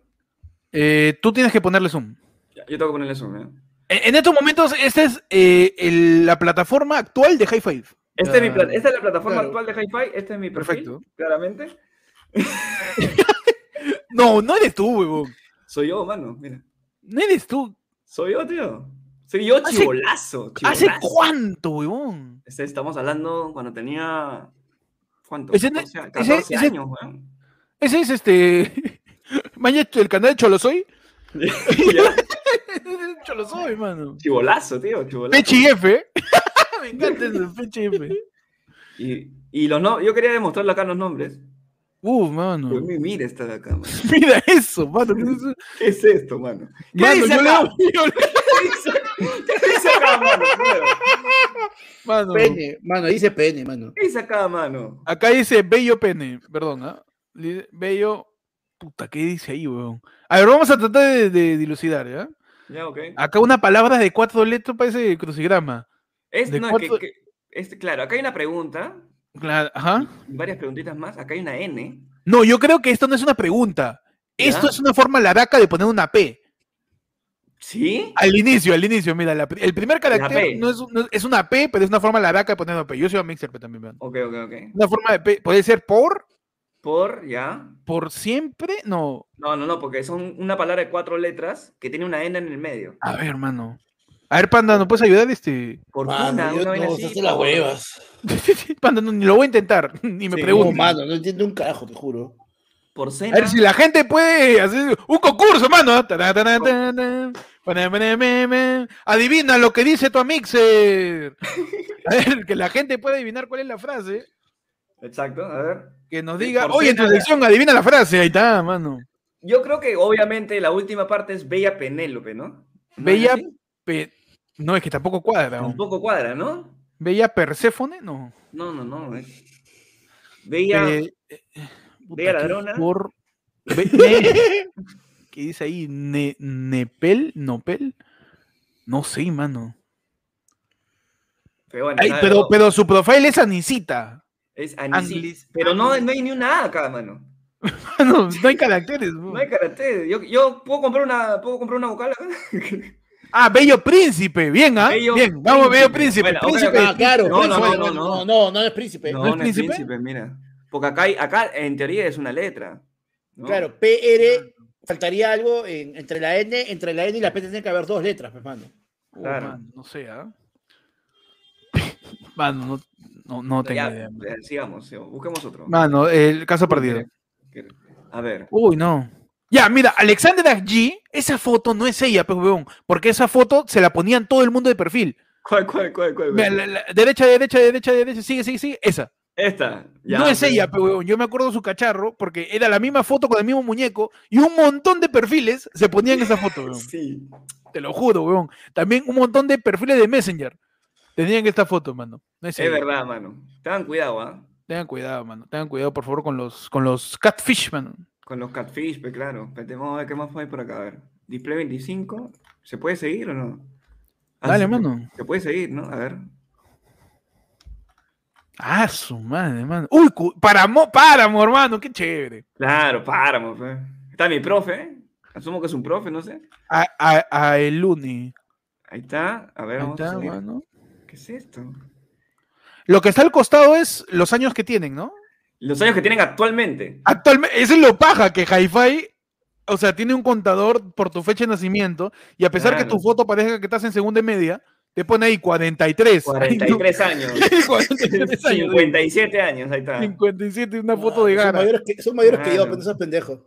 Eh, tú tienes que ponerle zoom. Ya, yo tengo que ponerle zoom, ¿eh? En, en estos momentos, esta es eh, el- la plataforma actual de High Five. Este es mi esta es la plataforma Claro. actual de Hi-Fi. Este es mi perfil, Perfecto. claramente. No, no eres tú, huevón. Soy yo, mano, mira. No eres tú. Soy yo, tío. Soy yo, Hace- chivolazo. ¿Hace chivolazo. cuánto, huevón? Este, estamos hablando cuando tenía. ¿Cuánto? Ese no- 14, ese- 14 ese- años, weón. Ese es este. Mañana el canal de Cholosoy. Cholosoy, mano. Chivolazo, tío, chivolazo. PHF. Me encanta eso, PHF. Y, y los no, yo quería demostrarle acá los nombres. Uf, mano. Pues mi- mira esta de acá, mano. Mira eso, mano. ¿Qué es esto, mano? ¿Qué Mano, dice yo acá? leo- ¿Qué dice, ¿Qué dice acá, mano? Mano. Pene, mano, dice pene, mano. ¿Qué dice acá, mano? Acá dice bello pene. Perdón, ¿ah? Bello. Puta, ¿qué dice ahí, weón? A ver, vamos a tratar de, de dilucidar, ¿ya? Ya, ok. Acá una palabra de cuatro letras parece crucigrama. Es, ¿de no, que, que- este, claro, acá hay una pregunta, Claro, ajá. varias preguntitas más. Acá hay una N. No, yo creo que esto no es una pregunta. Esto es una forma laraca de poner una P. ¿Sí? Al inicio, al inicio, mira, la el primer carácter no es, no es- una P, pero es una forma laraca de poner una P. Yo soy un mixer P también, vean. Ok, ok, ok. Una forma de P, puede ser por, Por, ya. por siempre, no. No, no, no, porque son una palabra de cuatro letras que tiene una N en el medio. A ver, hermano. A ver, Panda, ¿no puedes ayudar? Este... Mano, yo una vaina no, así. hace las por- huevas. Panda, no, ni lo voy a intentar, ni me Sí, No, preguntes. mano, no entiendo un carajo, te juro. Por A cena. ver si la gente puede hacer un concurso, mano. Adivina lo que dice tu mixer. A ver, que la gente pueda adivinar cuál es la frase. Exacto, a ver. Que nos diga, oye, en tu sección, adivina la frase. Ahí está, mano. Yo creo que obviamente la última parte es Bella Penélope, ¿no? ¿No es Bella? Pe- No, es que tampoco cuadra. Un poco cuadra, ¿no? Bella Perséfone, no. No, no, no. eh. Bella. Eh, eh, puta, Bella ¿qué ladrona. Por... Be- ne- ¿Qué dice ahí? Ne- ¿Nepel? ¿Nopel? No sé, mano. pero bueno, Ay, nada, pero, pero su profile es Anisita. Es Anisi. Anglis- Pero no, no hay ni una A acá, mano. No, no hay caracteres. bro. No hay carácter. Yo, yo puedo comprar una, puedo comprar una vocal acá. Ah, Bello Príncipe. Bien, ¿ah? Bello Bien, vamos, Bello Príncipe. Príncipe. Bueno, príncipe. Ah, claro. No, no, príncipe, no, no, no, no, no es príncipe. No, es no es príncipe? príncipe, mira. Porque acá, hay- acá en teoría es una letra. ¿no? Claro, PR, faltaría algo en- entre la N, entre la N y la P tiene que haber dos letras, pues, mano. Oh, Claro. man, no sé, ¿ah? Mano, no, no, no tengo Ya, idea. eh, sigamos, busquemos otro. Mano, el caso perdido. A ver. Uy, no. Ya, mira, Alexandra G, esa foto no es ella, weón, porque esa foto se la ponían todo el mundo de perfil. ¿Cuál, cuál, cuál, cuál? Mira, la- la- derecha, derecha, derecha, derecha, sigue, sigue, sigue, esa. Esta. ya, no es ella, weón. Yo me acuerdo su cacharro, porque era la misma foto con el mismo muñeco, y un montón de perfiles se ponían esa foto, weón. Sí. Te lo juro, weón. También un montón de perfiles de Messenger tenían esta foto, mano. No es verdad, mano. Tengan cuidado, ¿ah? Tengan cuidado, mano. Tengan cuidado, por favor, con los, con los catfish, mano. Con los catfish, pues claro. Espérate, vamos a ver qué más hay por acá. A ver. Display 25. ¿Se puede seguir o no? Ah, Dale, se mano. Se puede seguir, ¿no? A ver. Ah, su madre, mano. Uy, Páramo, Páramo, hermano, qué chévere. Claro, páramo, pues. Está mi profe, ¿eh? Asumo que es un profe, no sé. A, a, a el Uni. Ahí está. A ver, Ahí vamos a está, seguir. mano. ¿Qué es esto? Lo que está al costado es los años que tienen, ¿no? Los años que tienen actualmente. Actualmente, eso es lo paja, que Hi-Fi, o sea, tiene un contador por tu fecha de nacimiento, y a pesar que tu foto parezca que estás en segunda y media, te pone ahí 43. 43 años. 43 años. 57 años, ahí está. 57, una foto de son gara. mayores que, son mayores que yo, pero esos pendejos.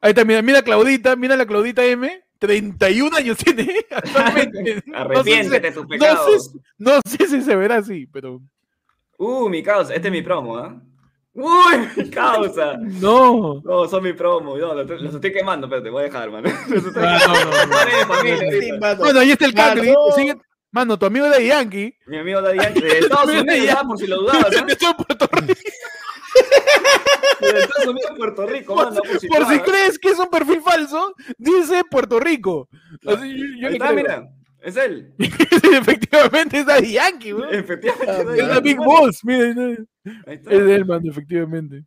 Ahí está, mira, mira Claudita, mira la Claudita M, 31 años tiene actualmente. Arrepiéntete de tus no sé, no sé si se verá así, pero Uh, mi caos. Este es mi promo, ¿ah? Uy, causa. No. No, son mi promo. No, los, los estoy quemando, pero te voy a dejar, mano. Los estoy Ah, no, no, no. Bueno, ahí está el Mano. Mano, tu amigo de Yankee. Mi amigo Daddy Yankee de Estados Unidos, ya. por si lo dudabas, ¿ah? Estoy en Puerto Rico. De Estados Unidos, Puerto Rico, mano, por si Por si crees que es un perfil falso, dice Puerto Rico. Así, yo, yo Ahí está, creo. mira. Es él. efectivamente es Daddy Yankee, weón. Efectivamente. Daddy Es la Big. Boss, mira. Ahí está. Es de él, mano, efectivamente.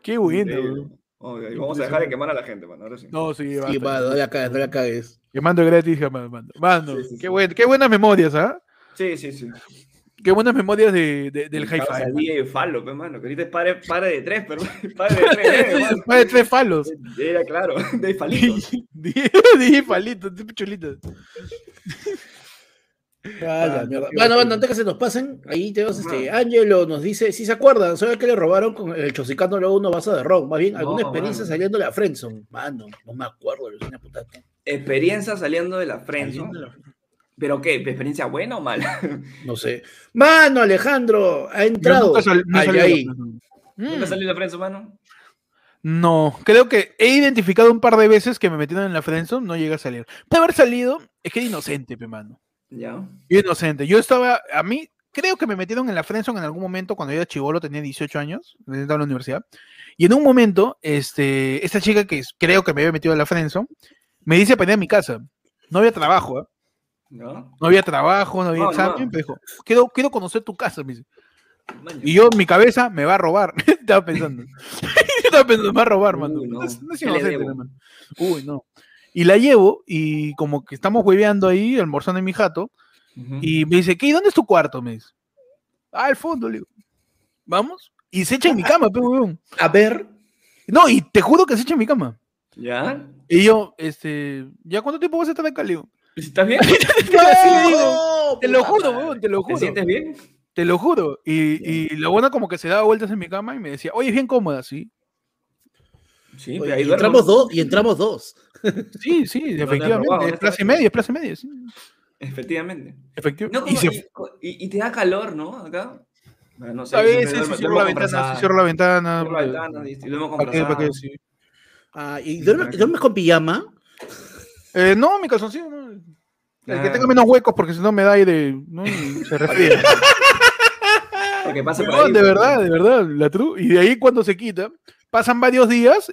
Qué bueno, Increíble. Vamos a dejar de quemar a la gente, mano. Ahora sí. No, sí, Sí, basta. mano, no la cagues, no la cagues. Que mando gratis. Mano, Sí, sí, qué, sí. buen- qué buenas memorias, ¿ah? Sí, sí, sí. Qué buenas memorias de, de- del hi-fi. mano. DJ Falo, pues, mano. Que ahorita es padre, padre de tres, pero padre de tres. mano. Después de tres falos. Era claro, de falitos. DJ Palito, tipo chulito. Mierda. Bueno, bueno, antes que se nos pasen, ahí tenemos este. Angelo nos dice: si se acuerdan, ¿sabe que le robaron con el Chosicano luego una base de ron? Más bien, ¿alguna No, experiencia mano. saliendo de la Friendson? Mano, no me acuerdo, Lucina. Experiencia saliendo de la Friendzone. De la- ¿Pero qué? ¿Experiencia buena o mala? No sé. Mano, Alejandro, ha entrado. nunca sal- no Ay, salió ahí. la- ¿Nunca Mm. salió la Friendzone, mano? No, creo que he identificado un par de veces que me metieron en la friendzone, no llega a salir. Puede haber salido, es que era inocente, pe mano. Ya. Yo inocente. Yo estaba, a mí, creo que me metieron en la friendzone en algún momento cuando yo era chivolo, tenía 18 años, estaba en la universidad. Y en un momento, este, esta chica que creo que me había metido en la friendzone, me dice para ir a mi casa. No había trabajo, ¿ah? ¿No? no había trabajo, no había No, examen, no. pero dijo, quiero, quiero conocer tu casa, me dice. Y yo mi cabeza me va a robar. estaba pensando. estaba pensando, me va a robar, Uy, mano. no. No, es- no es ¿Qué le inocente, hermano. Uy, no. Y la llevo y como que estamos hueveando ahí, almorzando en mi jato, y me dice, ¿qué? ¿Dónde es tu cuarto? Me dice. Ah, al fondo, le digo. ¿Vamos? Y se echa en mi cama, pe, huevón. A ver. No, y te juro que se echa en mi cama. ¿Ya? Y yo, este, ¿ya cuánto tiempo vas a estar acá, le digo? ¿Estás bien? Así le digo. ¡No! Te lo juro, huevón, te lo ¿Te juro. sientes bien? Te lo juro. Y, y la buena como que se daba vueltas en mi cama y me decía, oye, es bien cómoda, ¿sí? Sí, Oye, pero ahí y entramos dos, y entramos dos. Sí, sí, has efectivamente. robado, es esta plaza y vez. media, es plaza y media, sí. Efectivamente. Efectivamente. No, y como- se y, y- y te da calor, ¿no? Acá. Ah, No sé. A veces duermo cierro la ventana, cierro la ventana. Cierro la ventana y con ¿Para qué? ¿Para qué? frazada. Sí. Ah, ¿Y duermes, duermes con pijama? Eh, no, mi calzoncillo, no. El que Ah. tenga menos huecos porque si no me da aire, ¿no? Se resfría. Porque pasa por No, ahí. de pues. verdad, de verdad, la true. Y de ahí cuando se quita, pasan varios días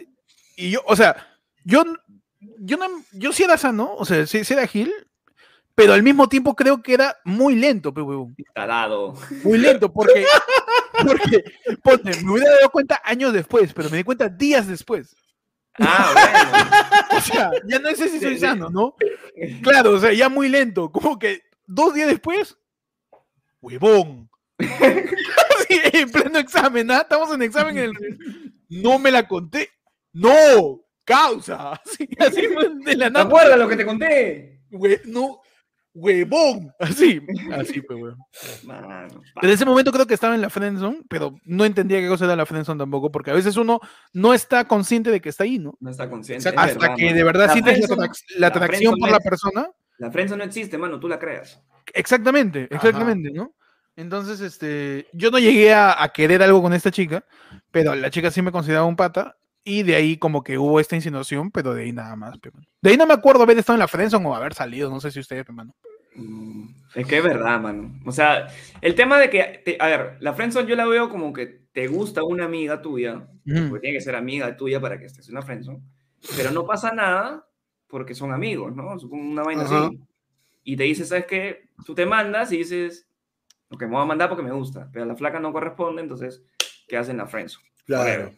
y yo, o sea, yo, yo, no, yo sí era sano, o sea, sí, sí era Gil, pero al mismo tiempo creo que era muy lento, pe huevón. Tarado. Muy lento, porque, porque, ponte, me hubiera dado cuenta años después, pero me di cuenta días después. Ah, O sea, ya no sé si soy sano, ¿no? bueno. Claro, o sea, ya muy lento, como que dos días después, huevón. Sí, en pleno examen, ¿ah? Estamos en examen. en el- No me la conté. No, causa. Así, así de la ¿Te nada. acuerdas lo que te conté? Hue- no, huevón. Así, así, pues, weón. En ese momento creo que estaba en la friendzone, pero no entendía qué cosa era la friendzone tampoco, porque a veces uno no está consciente de que está ahí, ¿no? no está consciente. Es Hasta verdad, que de verdad La sientes la, atrac- la la atracción por la persona. La friendzone no existe, mano, tú la creas. Exactamente, Ajá. exactamente, ¿no? Entonces, este, yo no llegué a, a querer algo con esta chica, pero la chica sí me consideraba un pata, y de ahí como que hubo esta insinuación, pero de ahí nada más. De ahí no me acuerdo haber estado en la friendzone o haber salido, no sé si ustedes, pe, mano. Mm, Es que es verdad, mano. O sea, el tema de que, te- a ver, la friendzone yo la veo como que te gusta una amiga tuya, Ujú. porque tiene que ser amiga tuya para que estés en una friendzone, pero no pasa nada porque son amigos, ¿no? Una vaina Ajá. así. Y te dice, ¿sabes qué? Tú te mandas y dices, lo que me voy a mandar porque me gusta, pero la flaca no corresponde, entonces, ¿qué hacen la friendzone? Claro.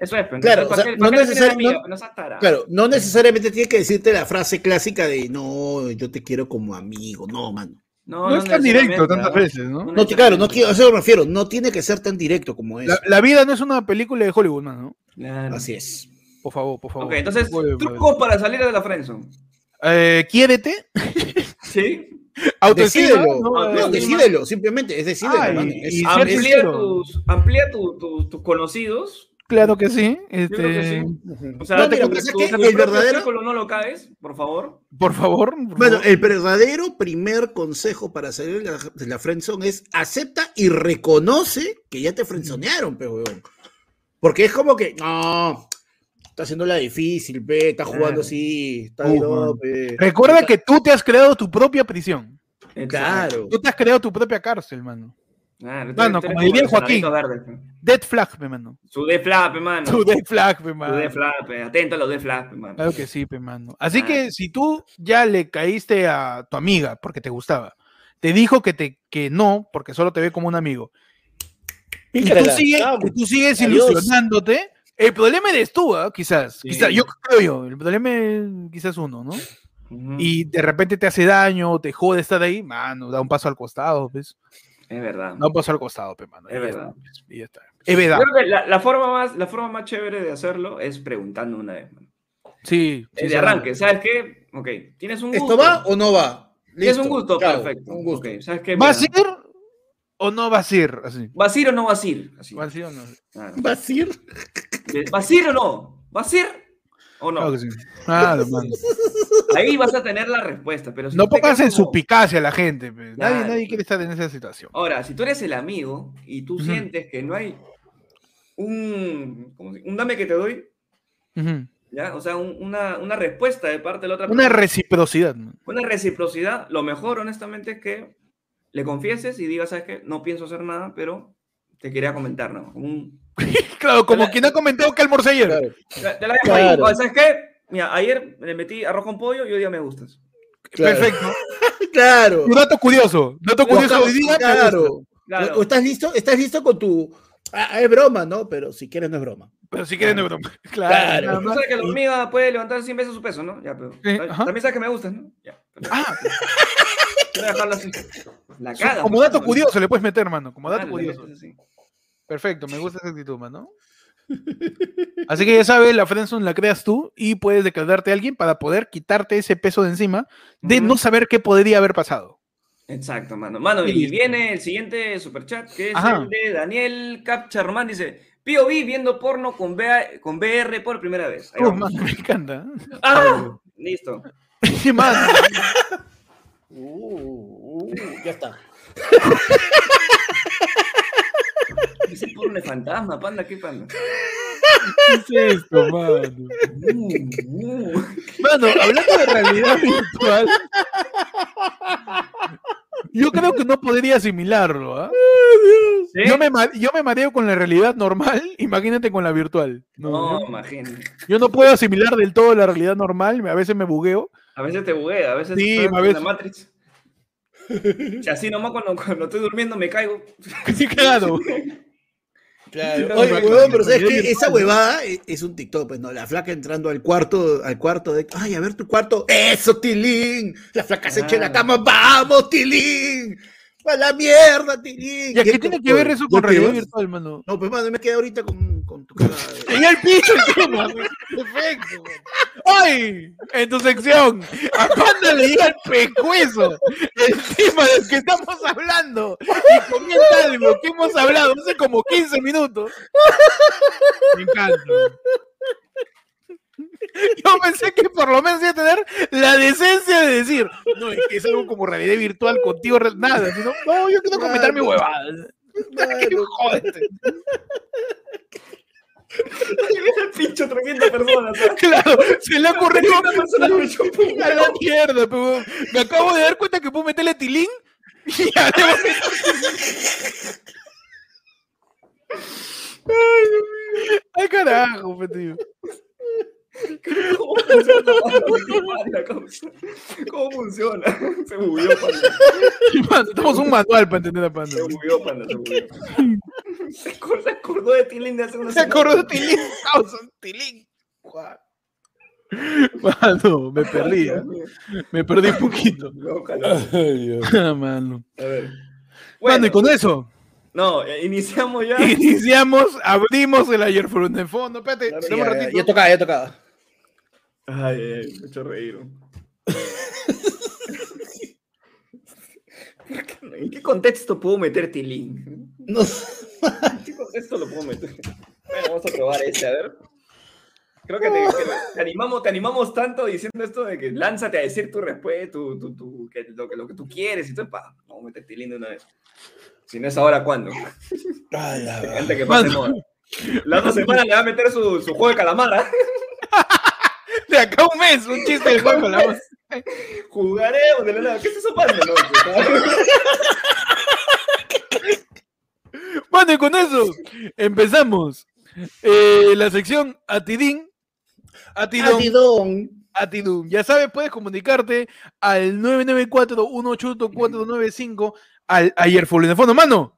Eso es, pero Claro, entonces, o ¿para sea, no necesari- no- no. Claro, no necesariamente tiene que decirte la frase clásica de no, yo te quiero como amigo. No, mano. No, es tan directo tantas veces, ¿no? No, claro, no quiero, a eso me refiero. No tiene que ser tan directo como eso. La, la vida no es una película de Hollywood, ¿no? Claro. Así es. Por favor, por favor. Ok, entonces, trucos para salir de la friendzone. Eh, quiérete, ¿Sí? autoestima, Decídelo. ¿no? No, Autoestima. decídelo, simplemente, es decídelo, Ay, Es- es- Amplía, tus, amplía tu- tu- tus conocidos. Claro que sí. Yo creo que Este, sí. O sea, No, mira, pasa que el verdadero, no lo caes, por favor. Por favor. por bueno, favor. el verdadero primer consejo para salir de la, de la friendzone es acepta y reconoce que ya te friendzonearon, pero weón. Porque es como que, no, está haciéndola difícil, pe, está jugando así, está Uh, pe. Recuerda que tú te has creado tu propia prisión. Claro. Tú te has creado tu propia cárcel, mano. Eres- tú como diría el Joaquín. pe. Dead flag, pe, mano. Su de flap, mano. Tu dead flag, pe, Su mano. de flap, pe. atento a los de flap, mano. Claro que sí, pe, mano. Así Ah. que si tú ya le caíste a tu amiga porque te gustaba, te dijo que, te, que no, porque solo te ve como un amigo, y tú, sigues, vamos. y tú sigues Adiós. ilusionándote, el problema eres tú, ¿ah? quizás. Sí. quizás. Yo creo yo, el problema es quizás uno, ¿no? Y de repente te hace daño, te jode estar ahí, mano, da un paso al costado, ¿ves? Es verdad. Da un paso al costado, pe, mano. Es verdad. pues, y ya está. Es verdad. Yo creo que la, la forma más, la forma más chévere de hacerlo es preguntando una vez, mano. Sí. sí, de arranque, ¿sabes qué? Ok, tienes un gusto. ¿Esto va o no va? Tienes un Listo, gusto, perfecto. Un gusto. ¿sabes qué? ¿Vas a ir o no vas a ir? Así. ¿Vas a ir o no vas a ir? Así. ¿Vas a ir o no? Claro. ¿Vas a ir? ¿Vas a ir o no? ¿Vas a ir o no? Claro que sí. Mano. Ahí vas a tener la respuesta, pero si No pongas en como- picacia a la gente. Nadie, Claro, nadie quiere estar en esa situación. Ahora, si tú eres el amigo y tú Ujú. sientes que no hay un, ¿cómo se- un dame que te doy, Ujú. ¿ya? O sea, un- una, una respuesta de parte de la otra Una persona, reciprocidad. ¿no? una reciprocidad, lo mejor, honestamente, es que le confieses y digas, ¿sabes qué? No pienso hacer nada, pero te quería comentar, ¿no? Un- Claro, como la- quien ha comentado que almorcé ayer. Claro. Te la dejo ahí. Claro. ¿Sabes qué? Mira, ayer le metí arroz con pollo y hoy día me gustas. Claro. Perfecto. Claro. Un dato curioso. Dato curioso hoy día. Claro. Claro. O, estás listo, estás listo con tu. Ah, es broma, ¿no? Pero si quieres no es broma. Pero si quieres no es broma. Claro. Más. sabes que la hormiga puede levantar 100 veces su peso, ¿no? Ya, pero. También sabes que me gustas, ¿no? Ya. pero Ah, quiero dejarlo así. La caga. como pues, dato ¿no? curioso le puedes meter, mano. Como dato Claro, le curioso. Perfecto, me gusta esa actitud, mano. Así que ya sabes, la friendzone la creas tú y puedes declararte a alguien para poder quitarte ese peso de encima de no saber qué podría haber pasado. Exacto, mano. Mano, Y viene el siguiente superchat, que es Ajá. el de Daniel Capcharman. Dice: POV viendo porno con, BA con VR por primera vez. Ahí vamos. mano, me encanta. ¡Ah! Listo. ¿Qué más? Uh, uh, ya está. Ese porno de fantasma, panda, ¿qué panda? ¿Qué es esto, mano? Mano, hablando de realidad virtual, yo creo que no podría asimilarlo. ¿ah? ¿Sí? Yo, me, ma- yo me mareo con la realidad normal, imagínate con la virtual. No, imagínate. yo no puedo asimilar del todo la realidad normal, a veces me bugueo. A veces te buguea, a veces Sí, estás a en veces- la Matrix. Y así nomás cuando, cuando estoy durmiendo me caigo. Sí, claro. Claro. Oye, huevón, pero ¿sabes virtual, Esa ¿no? huevada es, es un TikTok, pues, ¿no? La flaca entrando al cuarto, al cuarto de. Ay, a ver tu cuarto. ¡Eso, Tilín! La flaca se echa en la cama. ¡Vamos, Tilín! ¡A la mierda, Tilín! ¿Y a qué ¿Qué tiene que ver eso ¿Ya con realidad virtual, mano? No, pues, mano, me quedé ahorita con, con tu cara. Tenía el piso el tema. Perfecto. ¡Ay! En tu sección, a Panda le llega el pescuezo el tema del que estamos hablando y comenta algo que hemos hablado hace como 15 minutos. Me encanta. Yo pensé que por lo menos iba a tener la decencia de decir, no, es que es algo como realidad virtual contigo, nada, sino, no, yo quiero comentar mi huevada. El pincho 300 personas. ¿sabes? Claro, se le chupó un A la mierda, pero me acabo de dar cuenta que puedo meterle tilín y ya debo Ay, carajo, pe, tío. ¿Cómo funciona? ¿Cómo funciona? Se bugueó, panda. Estamos un manual para entender a Panda. Se bugueó, panda, se bugueó. Se acor- se acordó de Tilín de hace una Se acordó de tilín, causa, tilín. Mano, me perdí, ¿eh? me perdí un poquito. Calor. Ah, Mano. A ver. Mano, Bueno, y con eso no, eh, iniciamos ya. iniciamos, abrimos el ayer for de fondo. Espérate, un Ya, ya, ratito. ya tocaba, ya tocaba. Ay, ay, me he hecho reír. ¿En qué contexto puedo meter Tilín? No, ¿En qué contexto lo puedo meter? Bueno, vamos a probar este, a ver. Creo que te, que te animamos, te animamos tanto diciendo esto de que lánzate a decir tu respuesta, tu, tu, tu- que, lo, que, lo que tú quieres y todo. Pa, vamos a meter Tilín de una vez. Si no es ahora, ¿cuándo? Ay, la verdad. Antes que pase moda. La otra semana le va a meter su, su juego de calamara. De acá un mes, un chiste del juego con la voz. Jugaremos de la nada. ¿Qué es eso, de noche? Bueno, y con eso empezamos eh, la sección Atidín. Atidón. Atidón. Atidum. Ya sabes, puedes comunicarte al 994-181-495 al ayer full de fondo. Mano,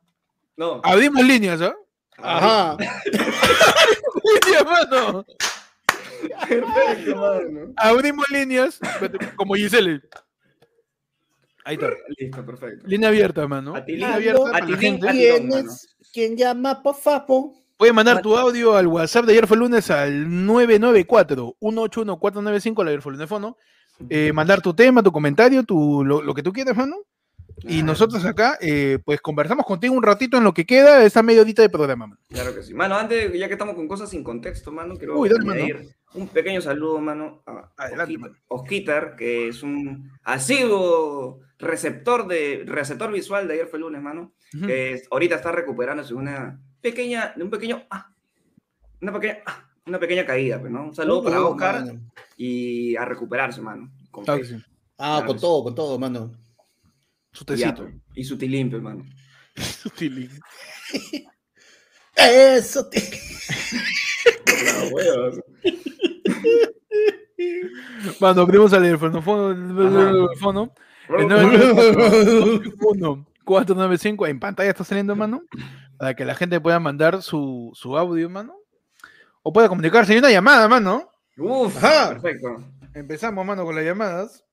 No. abrimos líneas, ¿ah? Ajá. Líneas, mano. Perfecto, mano. Abrimos líneas, como Gisele. Ahí está. Listo, perfecto. Línea abierta, mano. Línea abierta para la gente. ¿Quién mano. es? ¿Quién llama por favor? Puedes mandar tu audio al WhatsApp de ayer fue lunes al 994-181-495 al ayer fue lunes fono. Eh, mandar tu tema, tu comentario, tu, lo, lo que tú quieras, mano. Y nosotros acá, eh, pues conversamos contigo un ratito en lo que queda de esa media horita de programa, mano. Claro que sí. Mano, antes, ya que estamos con cosas sin contexto, mano, quiero Uy, dale, añadir un pequeño saludo, mano, a Adelante, Osquitar- que es un asiduo receptor de receptor visual de ayer fue lunes, mano, que ahorita está recuperándose una pequeña, de un pequeño, ah, una pequeña, ah, una pequeña caída, pues, ¿no? Un saludo para Oh, Oscar mano. y a recuperarse, mano. Con Claro sí. Ah, Claro, con sí. todo, con todo, mano. Su tecito. y su tilimpio, mano. Su. Eso te... Mano, abrimos al teléfono. teléfono. El 994-1-495 en pantalla está saliendo, mano. Para que la gente pueda mandar su, su audio, mano. O pueda comunicarse. Hay una llamada, mano. Uf, Ajá. perfecto. Empezamos, mano, con las llamadas.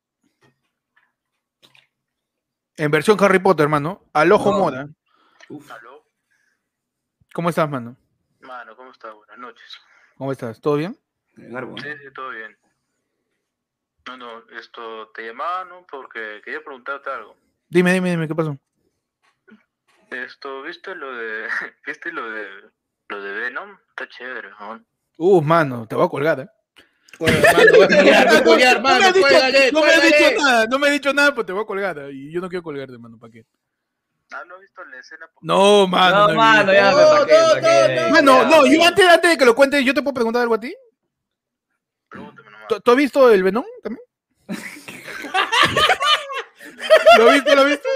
En versión Harry Potter, mano. Al ojo No. mora. Uf. Aló, ¿Cómo estás, mano? mano, ¿cómo estás? Buenas noches. ¿Cómo estás? ¿Todo bien? Sí, sí, todo bien. No, no, esto te llamaba, ¿no? Porque quería preguntarte algo. Dime, dime, dime, ¿qué pasó? Esto, ¿viste lo de, viste lo de, lo de Venom? Está chévere, ¿no? Uh, mano, te voy a colgar, ¿eh? Bueno, hermano, voy a colgar, voy a colgar, No me mano, has dicho- cuélgale, no me has dicho nada, no me has dicho nada, pues te voy a colgar. ¿eh? Y yo no quiero colgarte, mano, ¿para qué? Ah, ¿no has visto la escena? No, mano. No, no, mano, no. ya, No, ¿para qué? no, no, no. Mano, Ya, no, yo antes, antes de que lo cuentes, ¿yo te puedo preguntar algo a ti? Pregúntame nomás. ¿Tú, has visto el Venom también? ¿Lo viste, lo viste?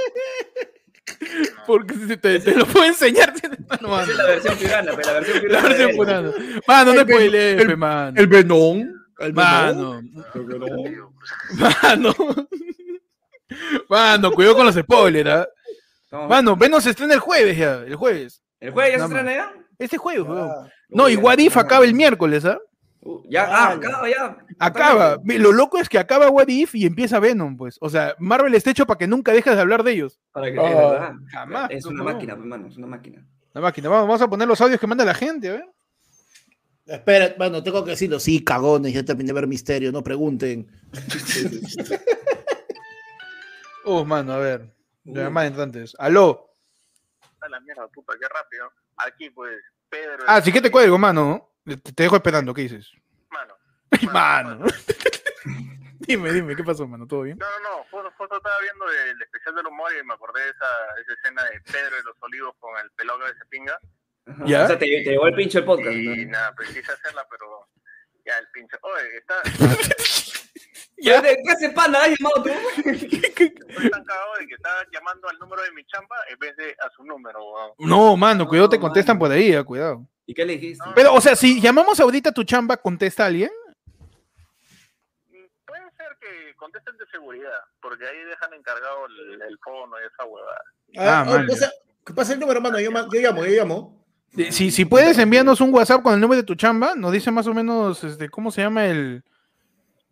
No. Porque si te, te lo puedo enseñar. Mano, mano. Es la versión pirana, pero la versión La pirana. versión de- purana. Mano, no El Ven- spoilees, el- mano. El Venom. El Mano, pues, mano. Mano, cuidado con los spoilers, ¿ah? Estamos- Mano, Venom se estrena el jueves ya, el jueves. ¿El jueves ya se No, estrena ya? Este jueves. Ah, No, y Uy, What If ya, acaba el ya. miércoles, ¿ah? Uh, ya, Ah, ah, acaba ya. Acaba. Lo loco es que acaba What If y empieza Venom, pues. O sea, Marvel está hecho para que nunca dejes de hablar de ellos. Para que, verdad. jamás, Es una no. máquina, hermano, es una máquina. La máquina. Vamos, vamos a poner los audios que manda la gente, a ver. Espera, bueno, tengo que decirlo. Sí, cagones, ya terminé de ver Misterio, no pregunten. Oh, mano, a ver. Uy. La llamada entrantes. Aló. a la mierda, puta, qué rápido. Aquí, pues, Pedro. Ah, sí que te cuelgo, mano. Te, te dejo esperando, ¿qué dices? Mano. Mano. dime, dime, ¿qué pasó, mano? ¿Todo bien? No, no, no, justo, justo estaba viendo el especial del humor y me acordé de esa, esa escena de Pedro de los Olivos con el pelado de ese pinga. ¿Ya? O sea, te, te llegó el pinche el podcast. Y ¿no? nada, pues quise hacerla, pero ya el pinche. Oye, está, ¿Ya? ¿Qué qué hace pana? ¿Has llamado tú? estoy tan cagado de que estaba llamando al número de mi chamba en vez de a su número, weón. No, mano, cuidado, te No, contestan por ahí, ah, cuidado. ¿Y qué le dijiste? Pero, o sea, si llamamos ahorita a tu chamba, ¿contesta alguien? Mm, Puede ser que contesten de seguridad, porque ahí dejan encargado el, el fono y esa huevada. Ah, Ah, mal, o sea, ¿qué pasa el número, hermano? Yo, yo llamo, yo llamo. Eh, Si, si puedes enviarnos un WhatsApp con el nombre de tu chamba, nos dice más o menos, este, ¿cómo se llama el,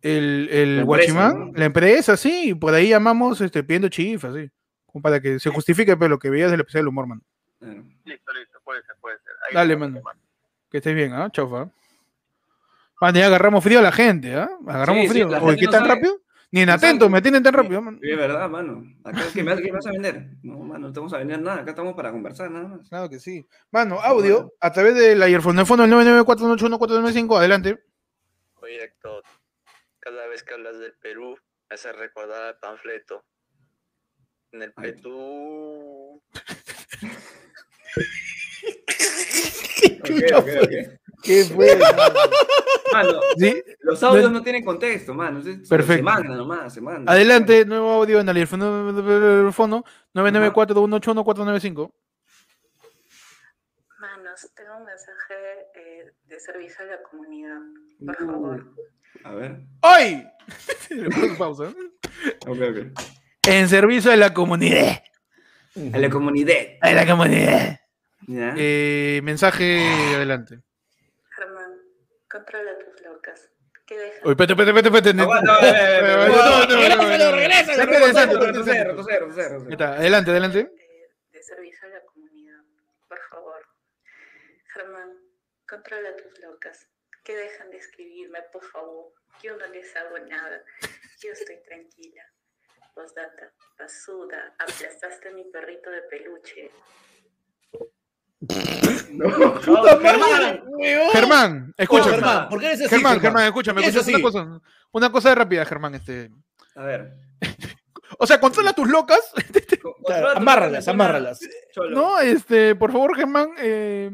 el, el La empresa, guachimán? ¿no? La empresa, sí, por ahí llamamos este, pidiendo chifas, así. Como para que se justifique pues, lo que veías del del humor, mano. Bueno, Listo, listo, puede ser, puede ser. Ahí Dale, mano. Que estés bien, ¿ah? Chaufa. Mano, ya agarramos frío a la gente, ¿ah? Agarramos Sí, sí, frío. la Oye, ¿qué no tan sabe. rápido? Ni en No atento, sabe. me tienen tan rápido, mano. Sí, es verdad, mano. Acá, ¿qué, me, ¿Qué me vas a vender? No, mano, no te vamos a vender nada. Acá estamos para conversar, nada más. Claro que sí. Mano, audio, bueno. a través del earphone del fondo del 994181495, adelante. Oye, Héctor, cada vez que hablas del Perú, me hace recordar al panfleto. En el. Perú. chucha ok, fue? ok. ¿Qué fue? mano? Sí, los audios no tienen contexto, mano. Perfecto. Se manda nomás, se manda. adelante, nuevo audio en el teléfono 994-181-495. Manos, tengo un mensaje eh, de servicio a la comunidad. Por favor. A ver. ¡Hoy! Le pongo pausa. Ok, ok. En servicio a la comunidad. A la comunidad. A la comunidad. ¿Ya? Eh, mensaje adelante. Germán, controla tus locas. ¿Qué dejas? Uy, espérate, espérate, espérate, espérate. Aguanta, a ver, a ver, a ver, No, no, no, no, retroceder. está, Adelante, adelante. de, de servicio a la comunidad. Por favor. Germán, controla tus locas. Que dejan de escribirme, por favor. Yo no les hago nada. Yo estoy tranquila. Postdata, basuda, aplastaste a mi perrito de peluche. Germán, Germán, escúchame. Germán, ¿por qué eres así, Germán, Germán, escúchame. ¿Por qué escúchame una cosa, una cosa rápida, Germán. Este. A ver. O sea, controla tus locas. Claro, amárralas, amárralas. Cholo. No, este, por favor, Germán. eh,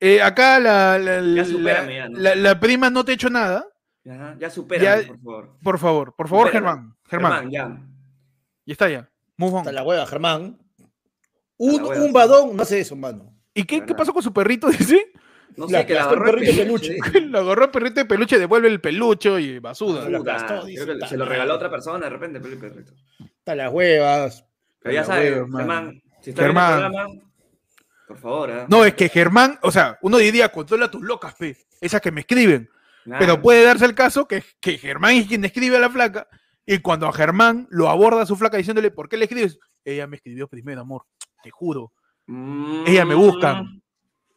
eh, acá la, la, la- supérame, ya, ¿no? la- la prima no te ha hecho nada. Ya, ya supérame, Ya- por favor. Por favor, por favor, Supérame. Germán. Germán. Germán, ya. Y está ya. Move on. Hasta la hueva, Germán. Un, hueva, un badón no hace eso, mano. ¿Y qué, qué pasó con su perrito? Dice. No sé, que la agarró el perrito de peluche. peluche. Lo agarró el perrito de peluche, devuelve el peluche y basuda. Lo creo dice, que "Ta se lo madre". regaló a otra persona de repente, el perrito. Hasta las huevas. Pero ya sabes. Germán, si está Germán. Por favor, ¿eh? No, es que Germán, o sea, uno diría, controla tus locas, pe, esas que me escriben. Pero puede darse el caso que, que Germán es quien escribe a la flaca y cuando a Germán lo aborda a su flaca diciéndole, ¿por qué le escribes? Ella me escribió primero, amor, te juro. Mm, Ella me buscan.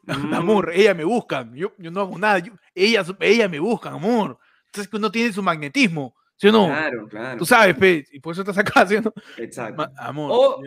mm. Amor, ella me buscan. Yo, yo no hago nada. yo- ella, ella me buscan, amor. Entonces que uno tiene su magnetismo, ¿sí o no? Claro, claro. Tú sabes, pe, y por eso estás acá, ¿sí o no? Exacto. Ma- amor. O-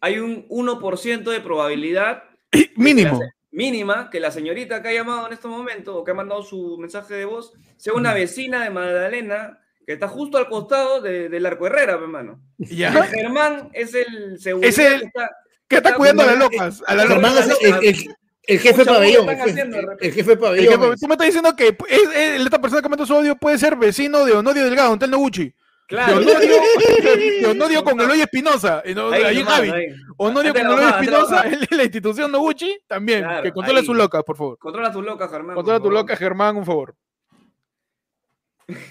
Hay un 1% de probabilidad Mínimo. la mínima que la señorita que ha llamado en este momento o que ha mandado su mensaje de voz sea una vecina de Magdalena que está justo al costado de- del Arco Herrera, mi hermano. ¿Ya? Germán es el seguridad Es el- que está- Que está Está cuidando a las locas. A las Germán es el, el- el- jefe pabellón. están El, jefe- que- pabellón. tú me estás diciendo que es, es- esta persona que mandó su audio puede ser vecino de Honorio Delgado, en Tel Noguchi. De Claro. De Honorio con Eloy Espinosa. Ahí, Javi. con Eloy Espinosa en la institución Noguchi también. Claro, que controla ahí. sus locas, por favor. Controla tus locas, Germán. Controla por tu favor. loca, Germán, un favor.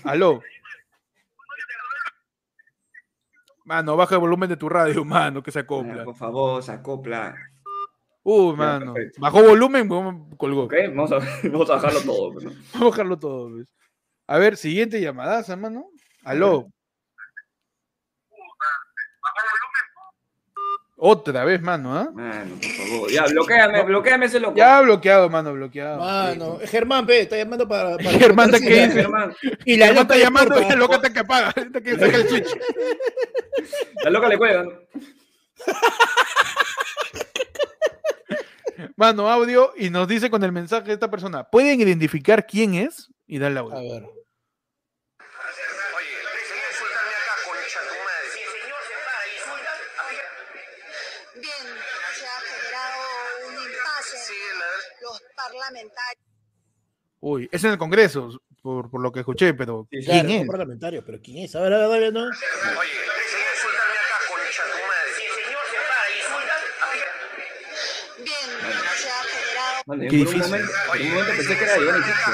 Aló. Mano, baja el volumen de tu radio, mano, que se Ah, acopla. Por favor, se acopla. Uh, mano. perfecto. Bajó volumen, colgó. Ok, vamos a, vamos a bajarlo todo. pues, ¿no? Vamos a bajarlo todo. pues. A ver, siguiente llamadaza, mano. Aló. Otra vez, mano, ¿ah? Mano, por favor. Ya, bloqueame, bloqueame ese loco. Ya bloqueado, mano, bloqueado. Mano, Germán, pe, está llamando para. para Germán, ¿te Sí, qué la- dice? Germán. Y la Germán loca está le llamando y el loco está que apaga. Está que saca el switch. La loca le cuelga. ¿no? Mano, audio y nos dice con el mensaje de esta persona. ¿Pueden identificar quién es? Y darle A audio. ver. Oye, debería insultarme acá, concha tu madre. Sí, señor, se para y insulta. Bien, se ha generado un impasse. Sí, la Los parlamentarios. Uy, es en el Congreso, por, por lo que escuché, pero Sí, ¿quién Claro, es? parlamentario, pero ¿quién es? A ver, a ver, dale, ¿no? Oye, yo Qué por un difícil. momento, por un momento pensé que era Giovanni insulta.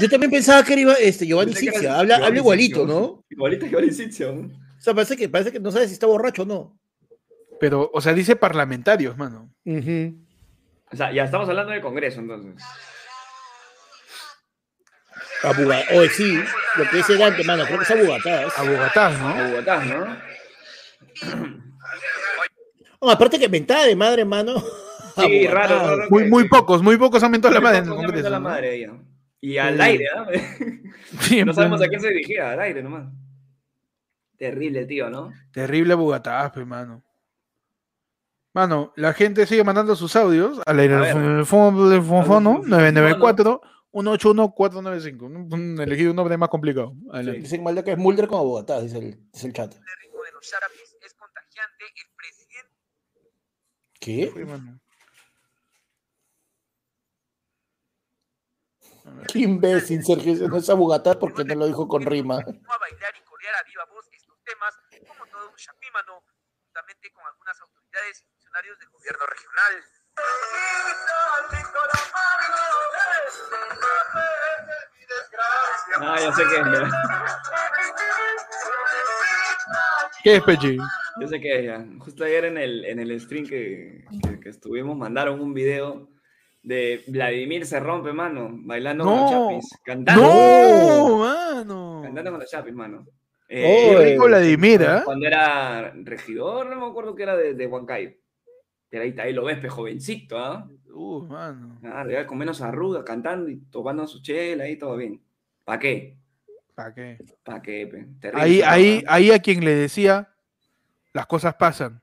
Yo también pensaba que era este, Giovanni Sixia. Habla, Giovanni habla igualito. ¿no? Igualito que Giovanni ¿no? O sea, parece que, parece que no sabes si está borracho o no. Pero, o sea, dice parlamentarios, mano. Ujú. O sea, ya estamos hablando del Congreso, entonces. Abuga- Oye, sí, lo que dice Dante, mano, creo que es abogatadas. Abogatás, ¿no? A Bogotá, ¿no? No, aparte que mentada de madre, mano. Sí, raro, raro. Muy, muy pocos, muy pocos han mentado la madre en el Congreso. la madre. Y al Sí. aire, ¿no? Sí, en No sabemos a quién se dirigía, al aire nomás. Terrible, tío, ¿no? Terrible abogatás, pues, Mano, la gente sigue mandando sus audios a la teléfono 994 181-495. Elegí un nombre más complicado. Dicen mal que es Mulder como Bogotá, dice el, dice el chat. ¿Qué? Qué imbécil, Sergio. No es a Bogotá porque no lo dijo con rima. a bailar y corear a viva voz estos temas, como todo un chapímano, juntamente con algunas autoridades funcionarios del gobierno regional. Ah, ya sé qué es. Ya, ¿Qué es, Pechi? ya sé qué es. Ya. Justo ayer en el, en el stream que, que, que estuvimos mandaron un video de Vladimir se rompe, mano, bailando con los chapis. Cantando. ¡No, mano! Cantando con los chapis, mano. Rico Vladimir. Cuando era regidor, no me acuerdo que era de, de Huancayo. Pero ahí, ahí lo ves, pe, jovencito, ¿ah? Uh, mano. Ya con menos arruga, cantando y tomando su chela ahí, todo bien. ¿Para qué? ¿Para qué? ¿Para qué? pe? Terrible Ahí, ahí, ahí a quien le decía, las cosas pasan.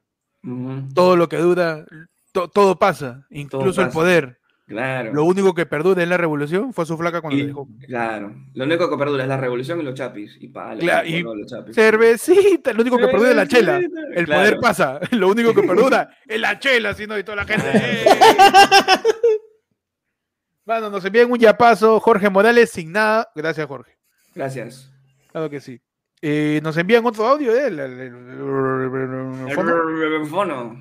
Todo lo que dura, to- todo pasa, incluso el pasa. poder. Claro. Lo único que perdura en la revolución fue su flaca cuando Y- dijo. Claro. Lo único que perdura es la revolución y los chapis. Y pala, Claro, y los chapis. Cervecita, lo único que perdura es la chela. El Claro. poder pasa. Lo único que perdura es la chela, si no, y toda la gente. ¡eh! Mano, nos envían un yapazo, Jorge Morales, sin nada. Gracias, Jorge. Gracias. Claro que sí. Eh, nos envían otro audio de él. el- el- el-. El fono.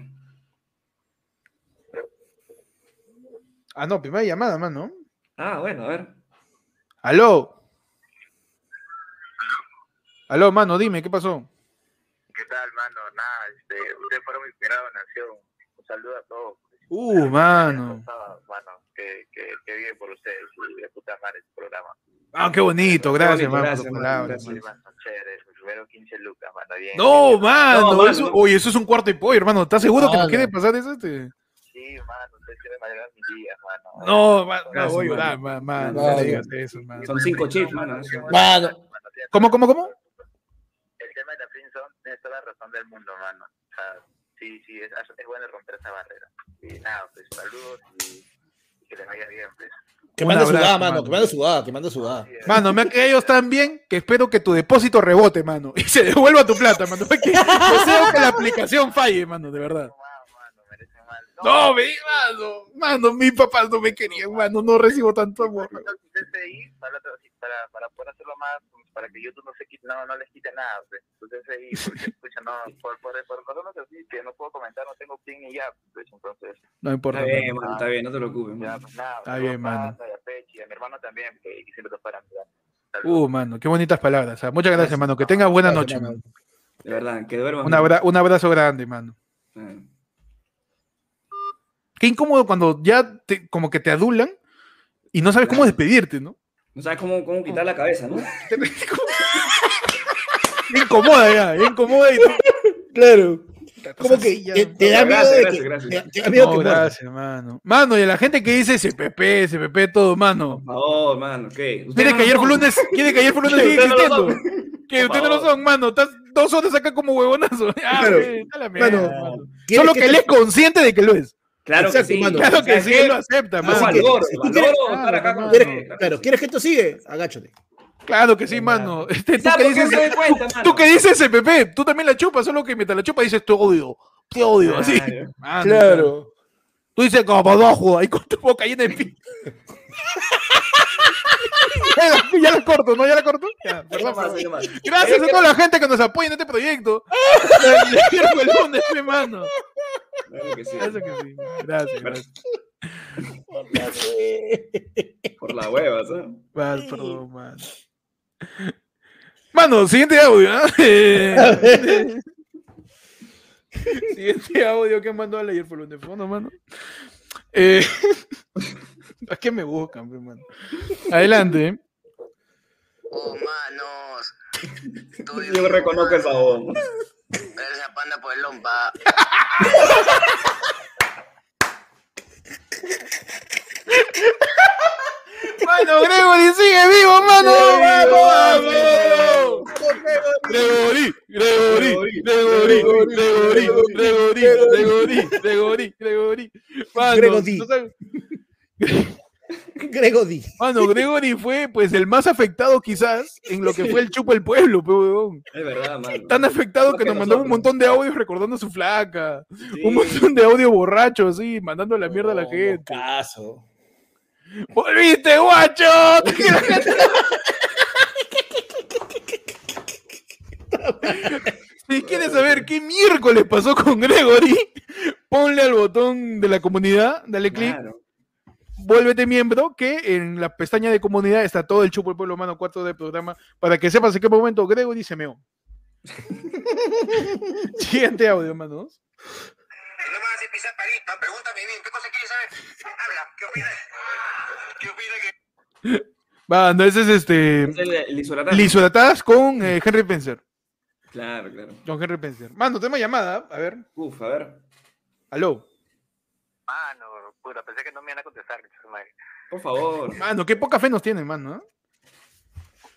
Ah, no, primera llamada, mano. Ah, bueno, a ver. Aló. Aló, mano, dime, ¿qué pasó? ¿Qué tal, mano? Nada, este, ustedes fueron mi primera donación. Un saludo a todos. Uh, mano. Mano, que, que, que bien por ustedes y de puta madre este programa. Ah, qué bonito, gracias, bonito, mano, gracias, mano, palabras, gracias. mano. Chévere. Mis primeros 15 lucas, mano, bien. No, bien. mano, No, mano, eso- oye, eso es un cuarto y pollo, hermano. ¿Estás seguro que nos quiere pasar eso? Este? Sí, mano, ustedes quieren alegrar mis días, mano. No, ma- no, voy a mano. llorar, ma- mano. No, Mano. digas eso, mano. Son cinco chips, mano. Mano. ¿Cómo, cómo, cómo? El tema de la friendzone tiene toda la razón del mundo, mano. O sea, sí, sí, es, es bueno romper esa barrera. Y nada, pues saludos y, y que les vaya bien, pues. Que mande sudada, mano. Que mande sudada, que mande sudada. Mano, me ha caído ellos tan bien que espero que tu depósito rebote, mano. Y se devuelva tu plata, mano. Porque deseo que la aplicación falle, mano, de verdad. mal, mano, merecen mal. No, mi mano. Mano, mis papás no me querían, mano. No recibo tanto amor. CCI, para, para, para poder hacerlo más, para que YouTube no, se quite, no, no les quite nada, pues. Entonces, CCI, porque, escucha, no, por, por, por cosas así que no puedo comentar, no tengo pin ni ya, pues, entonces, No importa. Está bien, mano. está bien, no te preocupes, ya, pues nada. Está bien, mano. Y a Pechi, a mi hermano también, que siempre lo paran. Uh, mano, qué bonitas palabras. ah. Muchas gracias, mano. Que tengas buena noche, Gracias, mano. De verdad, que duerman. Un, abra- un abrazo grande, mano. bien. Qué incómodo cuando ya te- como que te adulan y no sabes cómo despedirte, ¿no? No sabes cómo, cómo quitar la cabeza, ¿no? Te incomoda ya, ya incomoda y. Claro. Como que ya. te, te da miedo gracias, de gracias, que. gracias. te- te da miedo No, que gracias, mano. Mano, y a la gente que dice CPP, CPP, todo, mano. Por favor, mano, ¿qué? Ustedes Quiere no que ayer fue lunes, quiere que ayer fue lunes lo existiendo. son. Que ustedes no lo son, mano. Estás dos horas acá como huevonazo. Ya, Claro. güey, está la mierda, Mano, mano. ¿quieres Solo que él te- es consciente de que lo es. Claro Exacto, que sí. mano. Claro que ¿Sabes sí, él lo acepta, mano. Valoro, si tú quieres- estar acá con Claro, ¿Quieres- claro Claro, que ¿quieres que esto sigue? Agáchate. Claro que sí, mano. Este, tú, ¿Sabes que dices, cuenta, mano? tú que dices CPP, tú también la chupas, solo que mientras la chupas dices te odio, te odio, así. Claro. Tú dices como abajo, ahí con tu boca llena de. ya, la, ya la corto, ¿no? Ya la corto. Ya, perdón. Gracias a toda la gente que nos apoya en este proyecto. El lunes, mi mano. Claro que sí. Gracias que sí. Gracias, gracias. Por la hueva, ¿sabes? Vas, perdón, mano. Mano, siguiente audio, ¿ah? Eh, Siguiente audio que mandó a leer por el teléfono, mano. Eh, ¿A qué me buscan, pe, mano? Adelante. Oh, manos. Estoy Yo reconozco mano. esa. Gracias, panda, por el lompa. Mano, Gregory sigue vivo, mano. Vamos, vamos. Gregory, Gregory, Gregory, Gregory, Gregory, Gregory, Gregory, Gregory. Mano, Gregory. Mano, Gregory fue pues el más afectado quizás en lo que fue el chupo del pueblo, pe, huevón. Es verdad, mano. Tan afectado que que nos mandó un montón de audios recordando a su flaca. Sí. Un montón de audio borracho, así, mandando la mierda a la gente. Caso. ¡Volviste, guacho! Si quieres saber qué miércoles pasó con Gregory, ponle al botón de la comunidad, dale clic, Claro. Vuélvete miembro, que en la pestaña de comunidad está todo el chupo del pueblo humano 4 del programa, para que sepas en qué momento Gregory se meó. Siguiente audio, manos. No me haces pisar palito, pregúntame bien, ¿qué cosa quieres saber? Habla, ¿qué opinas? ¿Qué opinas que Va, no, ese es este. Es el, el. Lisuratadas con eh, Henry Spencer. Claro, claro. Con Henry Spencer. Mano, tenemos llamada, a ver. Uf, a ver. Aló. Puta, pensé que no me iban a contestar. Por favor. Mano, qué poca fe nos tienen, mano.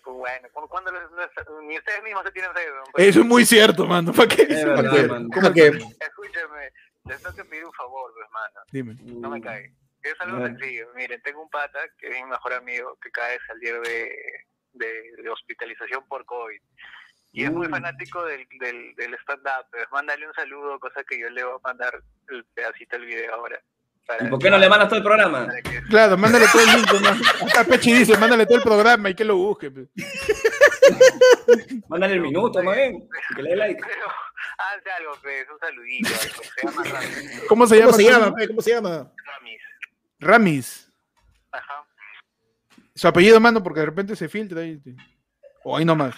Pues bueno, ¿cu- ¿cuándo les- les- ni ustedes mismos se tienen fe? Pues, Eso es muy cierto, mano. ¿Para qué? Es verdad, mano. Que Escúchame, les tengo que pedir un favor, pues, mano. Dime. No me cae. Es algo sencillo. Miren, tengo un pata que es mi mejor amigo que acaba de salir de, de, de hospitalización por COVID. Y es muy fanático del, del, del stand-up. Pues mándale un saludo, cosa que yo le voy a mandar el pedacito del video ahora. ¿Y por qué no le mandas todo el programa? Claro, mándale todo el link. Acá Pechi dice, mándale todo el programa y que lo busque. pues. Mándale el minuto, bien. y Que le dé like. Hazte algo, pues, un saludito, algo, se llama Ramis. ¿Cómo se llama? ¿Cómo se llama? ¿Cómo se llama? Ramis. Ramis. Ajá. Su apellido, mano, porque de repente se filtra ahí. O ahí nomás.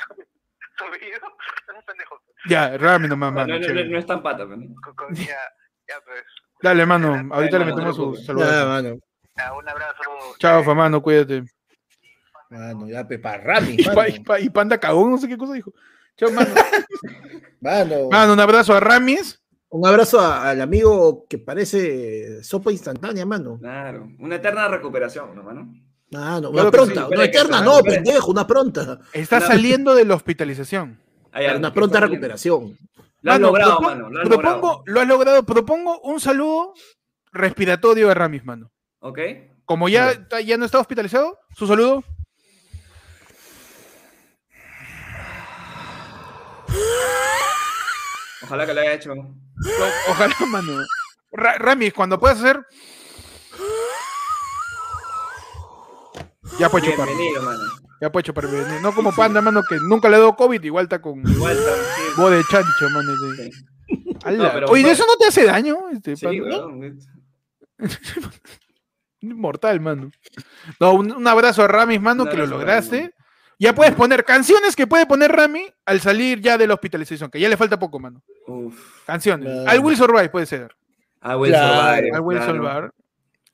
¿Su apellido? Es un pendejo. Ya, Ramis nomás, No, mano. no, no, chévere. no es tan pata, pero. Con- con- ya, ya, pues. Dale, mano. Ahorita le metemos no te su saludo. mano. Ya, un abrazo. Chao, fa, mano, cuídate. Mano, ya, Pepa Rami. Y, Mano. pa- y pa- y panda cagón, no sé qué cosa dijo. Chao, mano. Mano. Mano, un abrazo a Ramis. Un abrazo a- al amigo que parece sopa instantánea, mano. Claro. Una eterna recuperación, ¿no, mano? Mano, Claro una pronta, sí, no que eterna, no, pendejo, una pronta. Está No. saliendo de la hospitalización. Hay Una pronta recuperación. Lo has Mano, logrado, propo- mano. Lo has propongo, logrado. lo has logrado. Propongo un saludo respiratorio a Ramis, mano. ¿Ok? Como ya, ya no está hospitalizado, su saludo. Ojalá que lo haya hecho. Ojalá, mano. Ra- Ramis, cuando puedas hacer. Ya puede chupar. Bienvenido, mano. Ya puede chupar. bienvenido. No como panda, mano, que nunca le dio COVID, igual está con Igual está. Sí, voz de chancho, mano. sí. No, pero Oye, ¿eso no te hace daño? Este, sí, panda? weón. Mortal, mano. No, un, un abrazo a Ramis, mano, Un que lo a lograste. Ya puedes poner canciones que puede poner Rami al salir ya de la hospitalización, que ya le falta poco, mano. Uf. Canciones. Claro. Al Will Survive puede ser. I will Claro, survive. Al Will claro. Survive.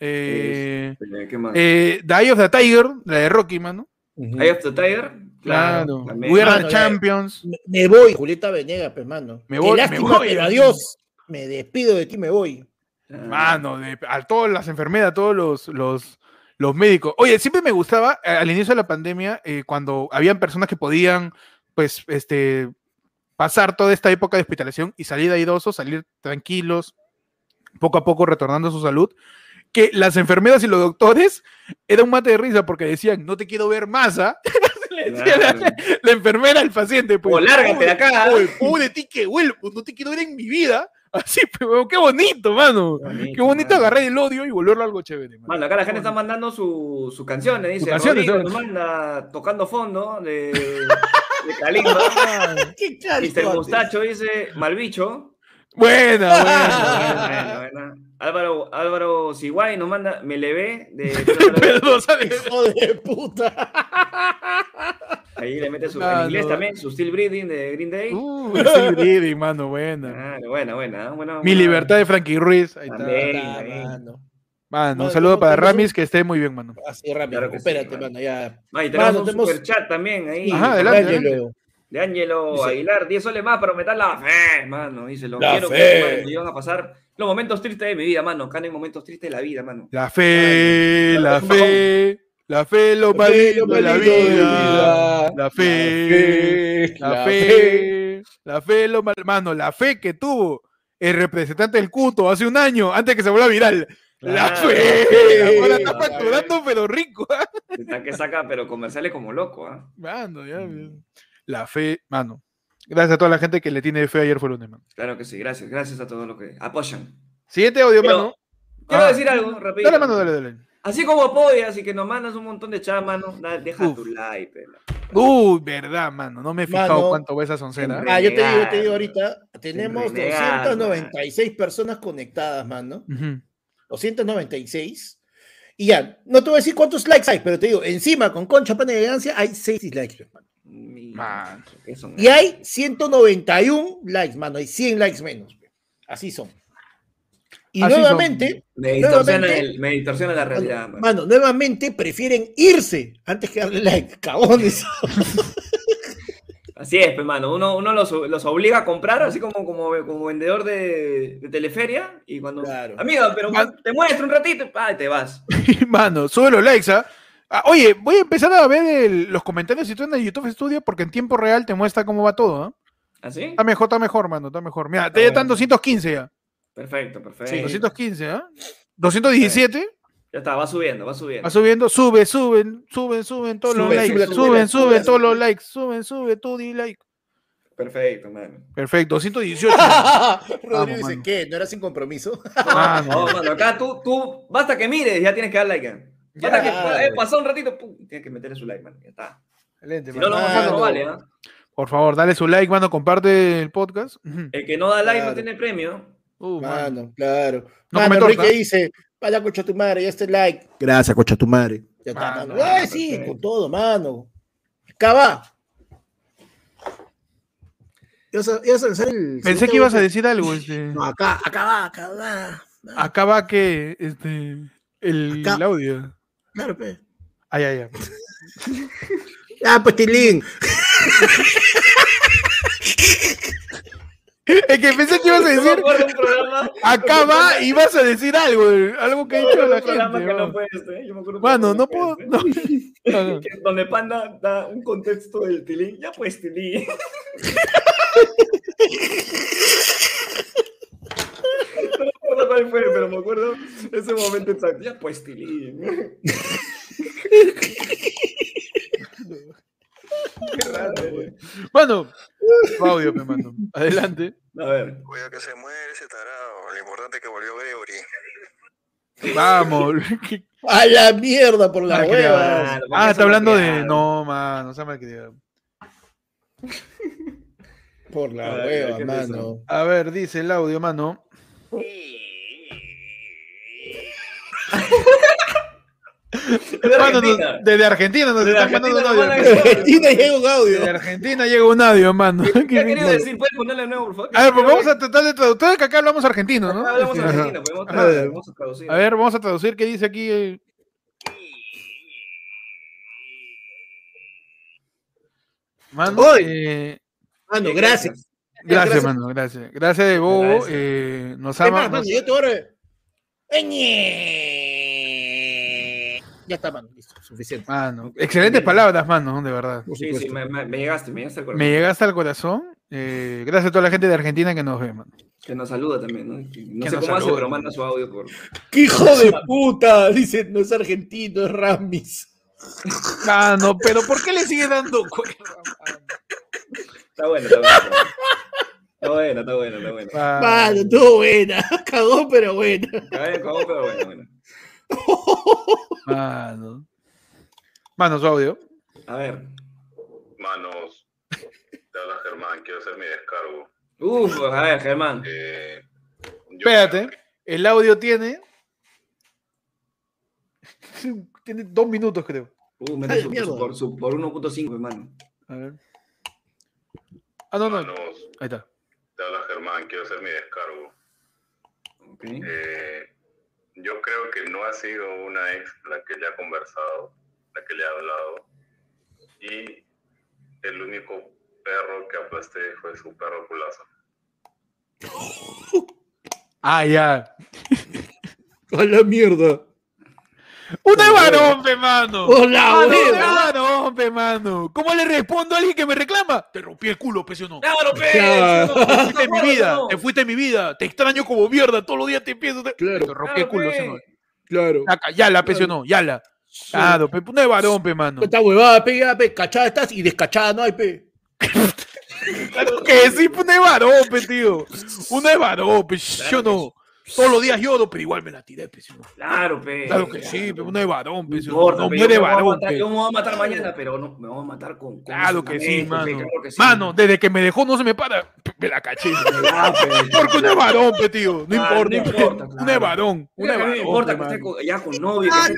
Eh, Este, ¿Qué más? eh, The Eye of the Tiger, la de Rocky, mano. Eye of the Tiger. Claro. Claro. We are Mano, the Champions. Me, me voy, Julieta Venegas, pues, mano. Me Qué voy, me lástima, voy. pero adiós. Me despido de ti, me voy. Ah, Mano, de- a todas las enfermeras, a todos los, los, los médicos. Oye, siempre me gustaba eh, al inicio de la pandemia, eh, cuando habían personas que podían, pues, este, pasar toda esta época de hospitalización y salir airosos, salir tranquilos, poco a poco retornando a su salud, que las enfermeras y los doctores era un mate de risa porque decían, no te quiero ver más, ¿ah? Le decía la, Claro. la enfermera al paciente, pues. O lárgate de acá. ¿ah? Pobre de ti que vuelvo, no te quiero ver en mi vida. Así, pero qué bonito, mano. Qué bonito agarrar el odio y volverlo algo chévere, mano. Mano, acá la gente está mandando sus su canciones, dice. Sus canciones, nos manda tocando fondo de, de caro, Mr. Mustacho dice Malbicho. Buena, buena. Buena, buena. Álvaro, Álvaro Siguay nos manda Me levé de Pero, ¿sabes? Hijo de puta. Ahí le mete su Ah, en inglés no. también, su Still Breathing de Green Day. Uh, sí, Didi, mano, buena. Ah, buena, buena. buena Mi libertad de Frankie Ruiz. Ahí está. También. Ah, ahí. mano. Mano, un saludo para Ramis, que esté muy bien, mano. Así rápido, Claro que sí, mano. mano, ya. Ah, y tenemos Mano, un tenemos- super chat también ahí. Ajá, adelante. De Ángelo Dice- Aguilar, 10 soles más para aumentar la fe, mano. Dice, lo La quiero fe. que van a pasar los momentos tristes de mi vida, mano. Acá no hay momentos tristes de la vida, mano. La fe, la fe, la fe, lo más lindo de la vida. La fe, la fe, la fe, lo mal, mano, la fe que tuvo el representante del Cuto hace un año, antes que se vuelva viral. La Claro. fe, ahora está La fe. facturando, pero rico. ¿ah? Está que saca, pero comerciales como loco, ¿ah? Mano, ya, la fe, mano. Gracias a toda la gente que le tiene fe ayer fue lunes, mano. Claro que sí, gracias, gracias a todos los que apoyan. Siguiente audio, Pero- mano. Quiero Ah. decir algo, rapidito. Dale, mano, dale, dale. Así como apoyas y que nos mandas un montón de chat, mano, da- deja Uf. tu like, pe, mano. Uy, verdad, mano. No me he fijado Mano, cuánto va esa soncera. Ah, yo te digo, yo te digo ahorita, tenemos renegado, 296 personas conectadas, mano. Ujú. 296. Y ya, no te voy a decir cuántos likes hay, pero te digo, encima con Concha Pana de Elegancia hay 6 dislikes, hermano. Man. ¿qué son? Y hay 191 likes, mano. Hay 100 likes menos. Así son. Y Así son. nuevamente, Me distorsiona, nuevamente- el- me distorsiona la realidad, mano. mano, nuevamente prefieren irse antes que darle like. Cagones. Así es, pe, mano. Uno, uno los, los obliga a comprar, así como, como, como vendedor de, de teleferia. Y cuando. Claro. Amiga, pero Man- te muestro un ratito te vas. Mano, sube los likes, ¿ah? Ah, oye, voy a empezar a ver el- los comentarios y tú en el YouTube Studio porque en tiempo real te muestra cómo va todo, ¿ah? ¿Así? Está mejor, está mejor, mano, está mejor. Mira, Está ya están bueno. 215 ya. Perfecto, perfecto. Sí. 215, ¿ah? 217, Ya está, va subiendo, va subiendo. va subiendo, sube, suben, suben, suben todos los Sube, likes, sube, suben, sube, suben, sube, todos sube. los likes, suben, sube, tú di like. Perfecto, mano. Perfecto, 218. Rodrigo dice, mano. ¿qué? ¿No era sin compromiso? Ah, No, no. mano, acá tú, tú, basta que mires, ya tienes que dar like. ¿Eh? Que eh, pasó un ratito, pum, tienes que meterle su like, man. Ya está. Excelente, Si no, mano. lo vamos a hacer, no Mano. vale, ¿ah? Por favor, dale su like, mano, comparte el podcast. El que no da like Claro. no tiene premio. Uh, mano. Mano, claro. No mano, Enrique torta. dice, vaya cocha tu madre, ya está el like. Gracias, cocha tu madre. Ya está, Mano, mano. Ay, sí, perfecto. con todo, mano. Cava. ¿Ibas a, ibas a lanzar el Pensé que ibas a decir algo, este. No, acá, acá va, acá va. Acá va que este el, Acá. el audio. Claro, pe. Ay, ay, ay. Ya, pues, Tilín. Es que pensé que ibas a decir, acá va y vas a decir algo, algo que ha dicho la gente. que no ¿no? fue este. Yo me acuerdo de un Mano, no programa puedo. no. que- Donde Panda da un contexto del tilín. Ya pues, tilín. No me acuerdo cuál fue, pero me acuerdo ese momento exacto. Ya pues, tilín. Qué raro, güey. Mano, audio, me mando. Adelante. A ver. Cuidado que se muere ese tarado. Lo importante es que volvió Gregory. Vamos. ¿Qué- A la mierda por la hueva. Ah, eso está hablando de. No, mano, se me querido. Por la hueva, ¿qué es mano. A ver, dice el audio, mano. Es de Mano, Argentina. desde Argentina nos Desde están mandando un Argentina audio. nos De mandan- Argentina llega un audio. Desde Argentina llega un audio, mano. ¿Qué ha querido decir? ¿Puedes ponerle nuevo, por favor? A ver, pues vamos a tratar de traducir, que acá hablamos argentino, ¿no? Acá hablamos argentino, podemos A traducir, ver. vamos a traducir. A ver, vamos a traducir qué dice aquí. eh. Mano, eh, Mano, gracias. gracias, Gracias. mano, gracias. Gracias de Bobo, eh, nos ama. más, mano, nos- yo te ahora. Ya está, mano, listo, suficiente. Mano, excelentes palabras, mano, de verdad. Sí, sí, supuesto. me, me- me llegaste, me llegaste al corazón. Me llegaste al corazón. eh, gracias a toda la gente de Argentina que nos ve, mano. Que nos saluda también, ¿no? No Que sé cómo hace, pero manda su audio por. ¡Qué hijo de puta! Dice, no es argentino, es Ramis. Mano, pero ¿por qué le sigue dando cuerda, Está bueno, está bueno. Está bueno, está bueno, está bueno. mano? Mano, estuvo buena. Cagó, pero buena. Está cagó, pero bueno, bueno. Mano. Mano, su audio. A ver. Manos, te habla Germán, quiero hacer mi descargo. Uf, a ver, Germán. Eh, Espérate, el audio tiene. tiene dos minutos, creo. Uh, me Ay, su, por, su- por 1.5, hermano. A ver. Ah, no, no. Ahí está. Te habla Germán, quiero hacer mi descargo. Ok. Eh, yo creo que no ha sido una ex la que le ha conversado, la que le ha hablado. Y el único perro que aplasté fue su perro culazo. Ah, ya. A la mierda. ¡Una de varón, pe, mano! ¡Hola, ¡Mano, de hueva! varón, pe, mano! ¿Cómo le respondo a alguien que me reclama? Te rompí el culo, pe, ¿sí o no? ¡Claro, pe! Claro. Te fuiste de mi vida, te fuiste de mi vida, te extraño como mierda, todos los días te pienso. Te, Claro. te rompí el culo, ¿sí o no? Claro. Saca, yala, pe, ¿sí o no? Yala. Claro, pe, una de varón, pe, mano. Esta huevada, pe, ya, pe, cachada estás y descachada no hay, pe. Claro que sí, una de varón, pe, tío. Una de varón, pe, ¿sí o no? Todos los días lloro, pero igual me la tiré, pe, ¿sí o no? Claro, pe. Claro que sí, pero uno de varón, No pe, ¿sí o importa, no muere yo me voy a varón, matar-. Yo me voy a matar mañana, pero no, me voy a matar con. con Claro que sí, mano. claro que sí. Mano, desde que me dejó no se me para. Me la caché. Ah, pe. Porque uno es varón, pe, tío. No Ah, importa. no importa, Uno claro. es varón. Uno es varón. importa pe, que esté ya con novio, Ah,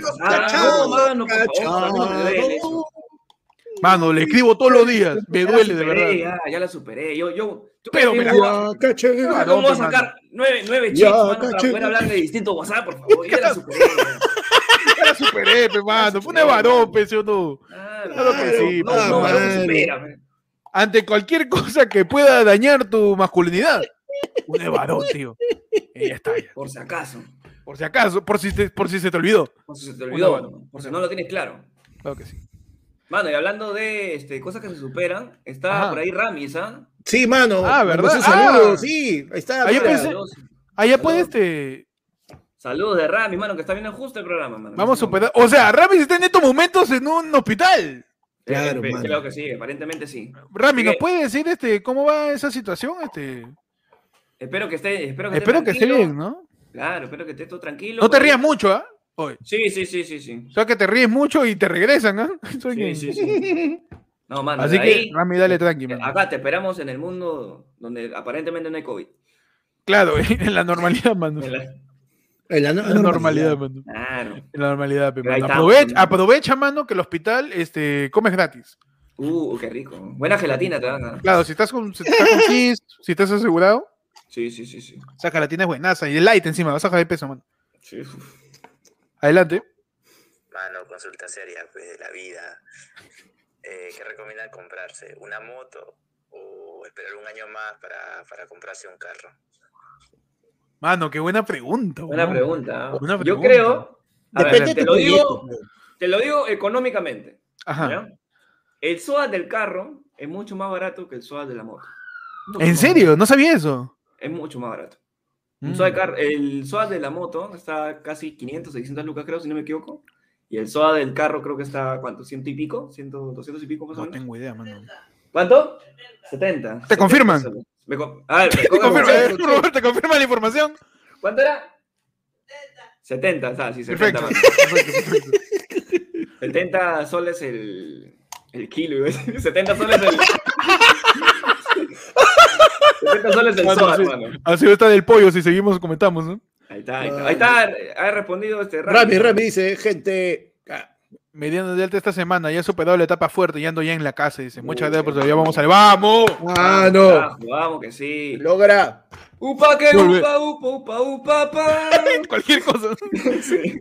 No, mano, no le escribo todos los días. Me duele, de verdad. Ya, la superé. Yo, yo, ¿tú Pero me la- Ya, caché. ¿tú crees que varón, voy a sacar nueve, nueve Ya, chicos, mano, para poder hablar de distintos WhatsApp, por favor? Ya la superé. Ya la superé, pe, mano. Fue un varón, pe, ¿sí o no? Claro, Claro que sí, No, no, no, supera, pe. Ante cualquier cosa que pueda dañar tu masculinidad. Un varón, tío. Y ya está. ya. Por si acaso. Por si acaso, por si, te- por si se te olvidó. Por si se te olvidó, Una mano, por si no lo tienes claro. Claro que sí. Mano, y hablando de este, cosas que se superan, está Ajá. por ahí Ramis, ¿ah? Sí, mano. Ah, ¿verdad? Su saludo, Ah. sí. Ahí está. Ah, yo mira. pensé- Saludos, Ah, Saludos. puede este. saludos de Ramis, mano, que está viendo justo el programa, mano. Vamos a superar. O sea, Rami está en estos momentos en un hospital. Claro, Eh. Creo que sí, aparentemente sí. Rami, ¿nos Sí. puede decir este cómo va esa situación? Este. Espero que esté, espero que Espero que esté bien, ¿no? Claro, espero que esté todo tranquilo. No te rías mucho, ¿ah? Oye, Sí, sí, sí, sí, sí. o sea que te ríes mucho y te regresan, ¿ah? Sí, que- sí, sí. No, mano, Así que, ahí, Rami, dale tranqui, mano. acá te esperamos en el mundo donde aparentemente no hay COVID. Claro, en la normalidad, mano. En la- En la, En la normalidad, mano. Claro. En la normalidad, pe, mano. Aprovecha, mano. aprovecha, mano, que el hospital este, comes gratis. Uh, qué rico. Buena gelatina te dan. Claro, si estás con, si estás con si estás asegurado, Sí, sí, sí, sí. esa gelatina es buenaza. Y el light encima, vas a bajar de peso, mano. Sí. Adelante. Mano, consulta seria pues, de la vida. Eh, ¿Qué recomiendan comprarse? ¿Una moto o esperar un año más para, para comprarse un carro? Mano, qué buena pregunta. Buena pregunta. Yo creo. A ver, Depende de te lo digo, te lo digo económicamente. Ajá. El SOAT del carro es mucho más barato que el SOAT de la moto. Mucho ¿En serio? No sabía eso. Es mucho más barato. Mm. El SOAT de la moto está casi 500, 600 lucas, creo, si no me equivoco. Y el SOAT del carro creo que está, ¿cuánto? ¿Ciento y pico? ¿Ciento, 200 y pico más o No menos? tengo idea, mano. ¿Cuánto? 70. ¿Te 70 confirman? Me con- A ver, me ¿Te confirma, eh, Robert, ¿te confirma la información? ¿Cuánto era? 70, ah, sí, 70. Perfecto. más. perfecto, perfecto. 70 soles el, el kilo, iba a decir. 70 soles el. 70 soles el Mano, SOAT, sí. Así va a estar el pollo si seguimos comentamos, ¿no? Ahí está, ahí está. Ahí está, ha respondido este Rami, Rami dice, gente. ah, Mediano de alta esta semana, ya he superado la etapa fuerte, ya ando ya en la casa. Dice, muchas gracias por su ya vamos a ¡Vamos! Ah, no. Vamos que sí. Logra. Upa que Volve. upa, upa, upa, upa, pa. Cualquier cosa. Sí.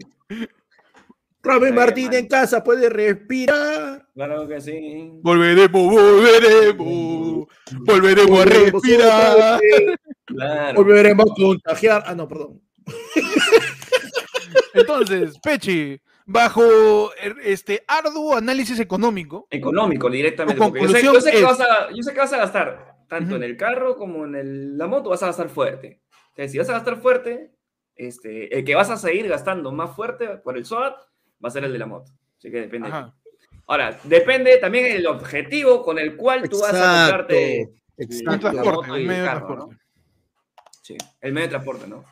Rami Martín en casa puede respirar. Claro que sí. Volveremos, volveremos. Volveremos a Volveremos respirar. otra vez, Claro. Volveremos a contagiar. Ah, no, perdón. Entonces, Pechi, bajo er, este arduo análisis económico, Económico directamente. Porque yo sé, conclusión yo sé que es- vas a, yo sé que vas a gastar, tanto en el carro como en el- la moto, vas a gastar fuerte. Entonces, si vas a gastar fuerte, este, el que vas a seguir gastando más fuerte por el SOAT va a ser el de la moto. Así que depende. de Ahora, depende también el objetivo con el cual tú vas a comprarte un y el medio de carro, transporte. Sí, el medio de transporte, ¿no?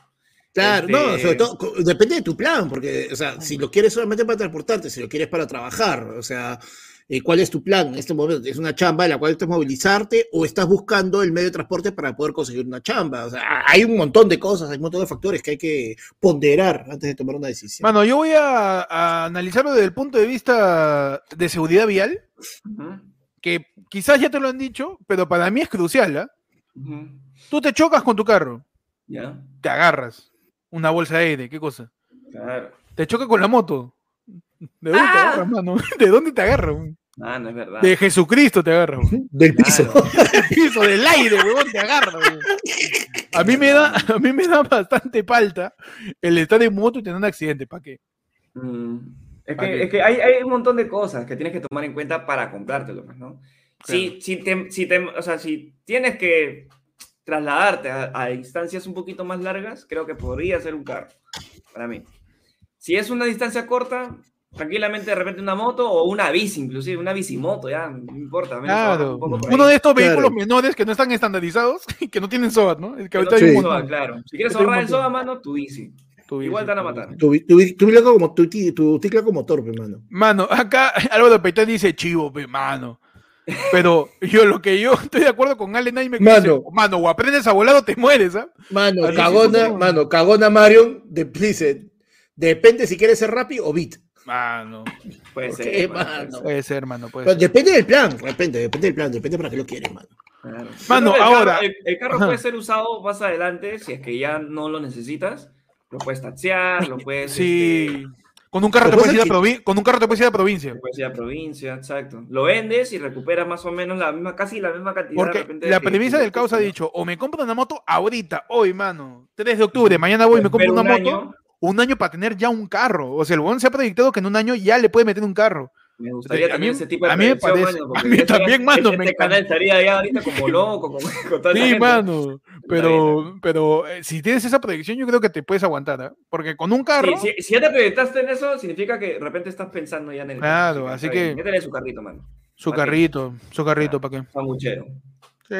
Claro, Este- no, sobre todo, depende de tu plan, porque, o sea, si lo quieres solamente para transportarte, si lo quieres para trabajar, o sea, eh, ¿cuál es tu plan en este momento? ¿Es una chamba en la cual estás movilizarte o estás buscando el medio de transporte para poder conseguir una chamba? O sea, hay un montón de cosas, hay un montón de factores que hay que ponderar antes de tomar una decisión. Mano, yo voy a, a analizarlo desde el punto de vista de seguridad vial, que quizás ya te lo han dicho, pero para mí es crucial. ¿ah? ujú. Tú te chocas con tu carro, Ya, te agarras una bolsa de aire, ¿qué cosa? claro. Te choca con la moto. ¿De dónde te ¡Ah! agarras, mano? ¿De dónde te agarras? Ah, no es verdad. De Jesucristo te agarras. Del piso. Claro. Del piso, del aire, weón, te agarras. weón. A mí me da, a mí me da bastante palta el estar en moto y tener un accidente, ¿para qué? Mm, Es ¿Para que, qué? es que hay, hay un montón de cosas que tienes que tomar en cuenta para comprártelo, pues, ¿no? Si, si, te, si, te- o sea, si tienes que trasladarte a, a distancias un poquito más largas, creo que podría ser un carro, para mí. Si es una distancia corta, Tranquilamente, de repente una moto o una bici, inclusive, una bicimoto, ya, no importa. Claro. un Uno de estos Claro. vehículos menores que no están estandarizados y que no tienen SOAT, ¿no? El que no hay un claro. Si quieres un ahorrar el montón. SOA, mano, tu bici. Tu Igual te van a matar. Tu, tu, tu tu, tu como torpe, mano. Mano, acá Álvaro Peitán dice chivo, pe, mano. Pero yo lo que yo estoy de acuerdo con Allen Aime que Mano. dice, mano, o aprendes a volar o te mueres, ¿ah? Mano, Así cagona, sí, mano, cagona Marion, de, dice, depende si quieres ser rápido o beat. Mano, Puede ¿Por ser. qué, mano, puede mano? ser. puede ser, mano, puede Pero ser. depende del plan, depende, depende del plan, depende para qué lo quieres, mano. Claro. Mano, el ahora- carro- el, el carro Ajá. puede ser usado más adelante si es que ya no lo necesitas. Lo puedes taxear, lo puedes. Sí. este, Con un carro te puedes ir a provi- con un carro te puedes ir a provincia. puedes ir a provincia, exacto. Lo vendes y recuperas más o menos la misma, casi la misma cantidad. de Porque repente la que- premisa que- del caos ha dicho, o me compro una moto ahorita, hoy, mano, 3 de octubre, mañana voy y me compro una un moto, año, un año para tener ya un carro. O sea, el buen se ha proyectado que en un año ya le puede meter un carro. Me gustaría a tener mí- ese tipo de a mí me parece- mano, porque a mí este- también, mano, este, me este canal estaría ya ahorita como loco, con, con toda Sí, gente. mano. Pero, pero eh, si tienes esa proyección, yo creo que te puedes aguantar, ¿ah? Porque con un carro. Sí, si, si ya te proyectaste en eso, significa que de repente estás pensando ya en el. Claro, carro, así que- Métele su carrito, mano. Su carrito, su carrito, ¿para qué? Samuchero. Sí.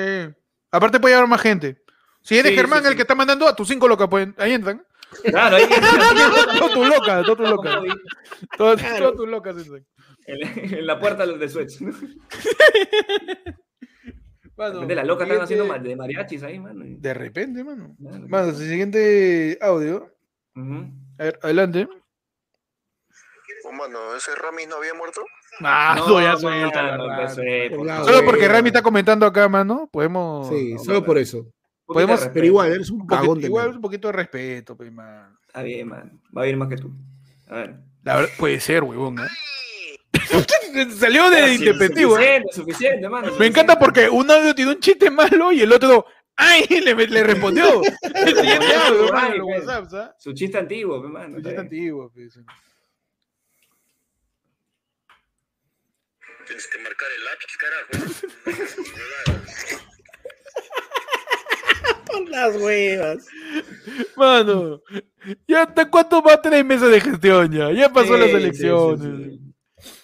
Aparte puede llevar más gente. Si eres Sí, Germán sí, el que está mandando, a tus cinco locas pueden, ahí entran. Claro, ahí Todas tus locas, todas tus locas. Todas, tus locas entran. En, en la puerta de Suez. De Mano, repente las locas están haciendo siguiente- ma- de mariachis ahí, mano. De repente, mano. Claro. Mano, siguiente audio. Ujú. A ver, adelante. Oh, mano, ¿ese Rami no había muerto? Ah, No, ya suelta, no, favor. Solo porque bueno. Rami está comentando acá, mano, podemos. Sí, no, solo no, por eso. Podemos- de. Pero igual, eres un un poquito- cagón de igual un poquito de respeto, pues, man. Está bien, man. Va a ir más que tú. A ver. La verdad, puede ser, huevón. ¿eh? Salió de. ¿eh? Suficiente, suficiente, mano. Me encanta suficiente. porque un audio tiene un chiste malo y el otro, ¡ay! Le, le respondió. El siguiente audio, pues. Su chiste antiguo, pe, mano. Un está chiste antiguo, pues. Tienes que marcar el lápiz, carajo. Por las huevas. Mano, ya hasta cuánto va tres meses de gestión ya. Ya pasó Sí, las sí, elecciones. sí, sí.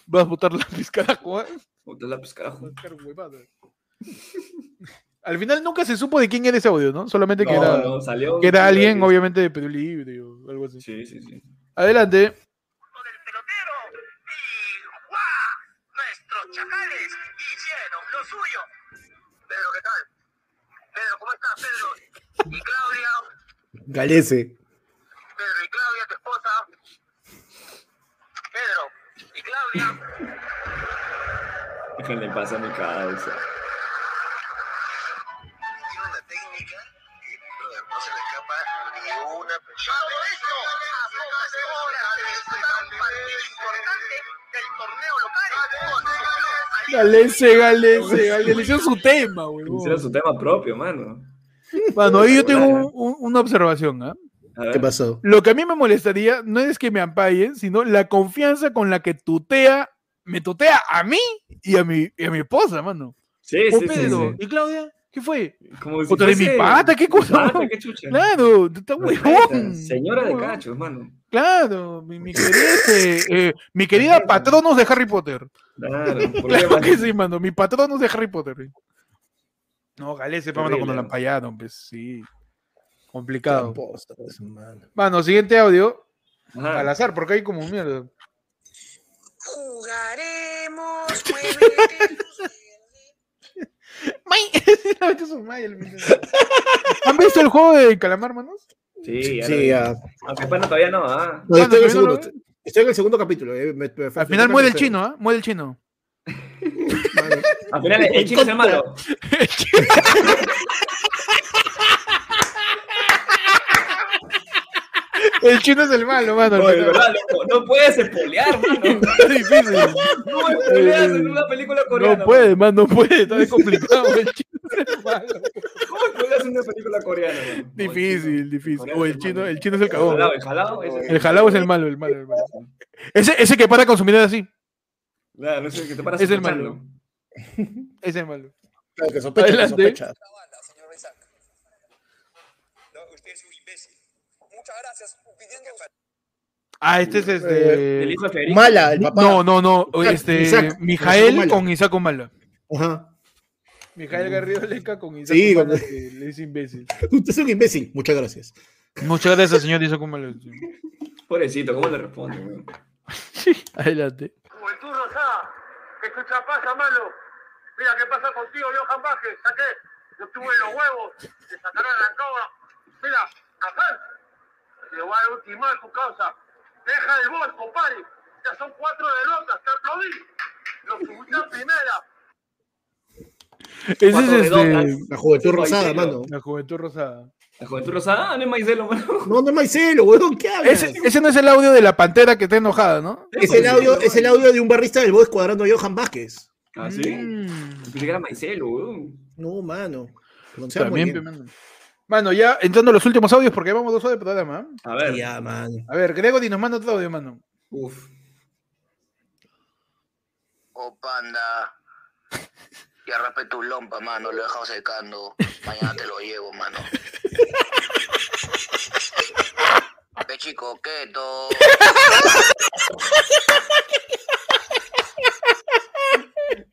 Vas a votar la carajo, ¿eh? Puta lápiz, carajo. Al final nunca se supo de quién era ese audio, ¿no? Solamente que No, era, no, salió. que era salió alguien, de- obviamente, de Perú Libre o algo así. Sí, sí, sí. Adelante. hicieron lo suyo. Pedro, ¿qué tal? Pedro, ¿cómo estás, Pedro? Y Claudia, Galese. Pedro y Claudia, tu esposa. Claudia. Déjenle pasar mi cabeza. Tiene una técnica que, brother, no se le escapa ni una persona. Todo esto a pocas horas de disputar un partido importante del torneo local. Galese, Galese, Galese. Le hicieron su tema, Hicieron huevón. su tema propio, mano. Mano, ahí yo tengo un- un- una observación, ¿ah? Ver. ¿Qué pasó? Lo que a mí me molestaría no es que me ampallen, sino la confianza con la que tutea, me tutea a mí y a mi, y a mi esposa, mano. Sí, sí, sí, Pedro, sí. ¿y Claudia? ¿Qué fue? Como si de mi pata, ¿qué cosa? Pata, qué chucha. Claro, huevón. Señora de Huevón. cachos, mano. Claro, mi, mi querida, este, eh, mi querida patronos de Harry Potter. Claro, ¿por qué, Claro que sí, mano, mi patronos de Harry Potter. No, Galese, mano, cuando la Horrible. empallaron, pues sí. Complicado. Posta, pues, siguiente audio. Ajá. Al azar, porque hay como mierda. Jugaremos. ¿Han visto el juego de calamar, manos? Sí, ya. Sí, lo vi. ya. Aunque pana todavía no, ah. No, estoy, en el segundo, lo ve. estoy en el segundo capítulo. eh, me- me- Al final toca muere el chino, ¿ah? Muere el chino. Al final el, chino es malo. El chino es el malo, mano. No, de final. verdad, loco, no puedes espolear, mano. Es difícil. No espoleas en una película coreana. No puede, man, no puede. Está complicado. El chino es el malo. ¿Cómo espoleas en una película coreana? Difícil, difícil. O es el chino, el chino es el El cagón. el jalao, ese- El jalao es el malo, el malo, el malo. Ese, ese que para con su mirada así. Sé, que te paras Es el malo. Es el malo. Claro, que sospecha, que Adelante. sospecha. banda, señor Isaac. No, usted es un imbécil. Muchas gracias. Pidiendo Ah, este es este. El hijo de Federico. Mala, el papá. No, no, no. Este. Isaac, Mijael Isaac con Isaac Mala. Ajá. Mijael Garrido Leca con Isaac Sí, Mala, con- que le dice imbécil. Usted es un imbécil. Muchas gracias. Muchas gracias, señor Isaac Mala. Pobrecito, ¿cómo le responde, weón? Adelante. Juventud Rosada, escucha pasa, mano. Mira qué pasa contigo, Johan Vázquez. Saqué, yo tuve los huevos, te sacaron la coba. Mira, acá, te voy a dar ultimar tu causa. Deja el bol, compadre. Ya son cuatro derrotas, te aplaudí. Lo subí a primera. Ese es este. La juventud rosada, mano. La juventud rosada. La juventud rosada, ah, no es maicelo, mano. No, no es Maicelo, weón. ¿Qué hablas? Ese, ese no es el audio de la pantera que está enojada, ¿no? Es el audio, es el audio de un barrista del Boys cuadrando a Johan Vázquez. Ah, sí. Mm. Pensé que era maicelo, weón. No, mano. También, mano. Mano, ya entrando a los últimos audios, porque vamos dos horas de programa. ¿eh? A ver. Ya. A ver, Gregory nos manda otro audio, mano. Uf. Oh, panda. Ya raspé tu lompa, mano. Lo he dejado secando. Mañana te lo llevo, mano. Pechi coqueto.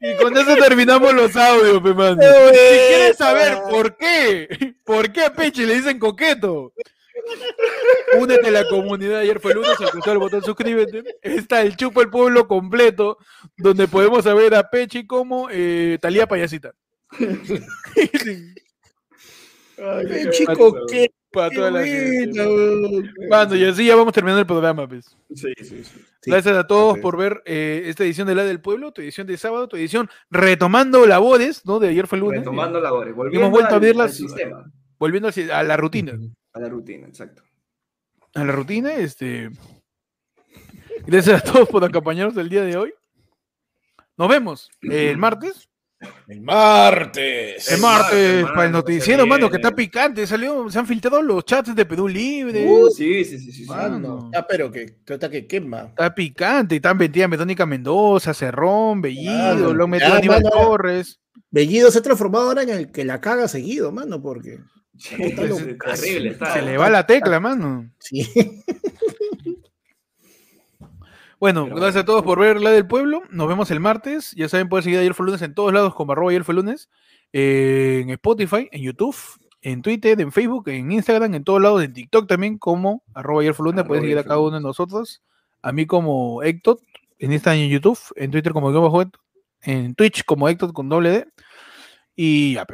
Y con eso terminamos los audios, pe, mano. Si quieres saber por qué, por qué a Peche le dicen coqueto, únete a la comunidad. Ayer fue lunes, alcanzó el botón suscríbete. Está el chupo el pueblo completo, donde podemos saber a Peche como eh, Talía Payasita. Ay, chico, qué, Para toda la gente. Mano, y así ya vamos terminando el programa, pues. Sí, sí, sí. Gracias a todos por ver eh, esta edición de La del Pueblo, tu edición de sábado, tu edición retomando labores, ¿no? De ayer fue lunes. Retomando eh, labores. Volviendo vuelto a al- abrir al las- sistema. volviendo a la rutina. A la rutina, exacto. A la rutina, este. Gracias a todos por acompañarnos el día de hoy. Nos vemos el martes. El martes. El El martes, para el mano, noticiero, mano, que está picante. Salió, se han filtrado los chats de Perú Libre. Uh, sí, sí, sí, sí. sí. Mano. Ah, pero que trata que quema. Está picante. Están metidas Metónica Mendoza, Cerrón, Bellido, Claro. lo Ya, Aníbal. Torres. Bellido se ha transformado ahora en el que la caga seguido, mano, porque. Sí, Está es terrible, está. Se le va la tecla, mano. Sí. Bueno, Pero gracias a todos por ver la del pueblo. Nos vemos el martes. Ya saben, pueden seguir ayer fue lunes en todos lados como arroba ayer fue lunes. eh, en Spotify, en YouTube, en Twitter, en Facebook, en Instagram, en todos lados, en TikTok también como arroba ayer fue lunes. Pueden seguir a cada uno de nosotros. A mí como Hector, en Instagram y en YouTube, en Twitter como Hector, en Twitch como Hector con doble D. Y ya.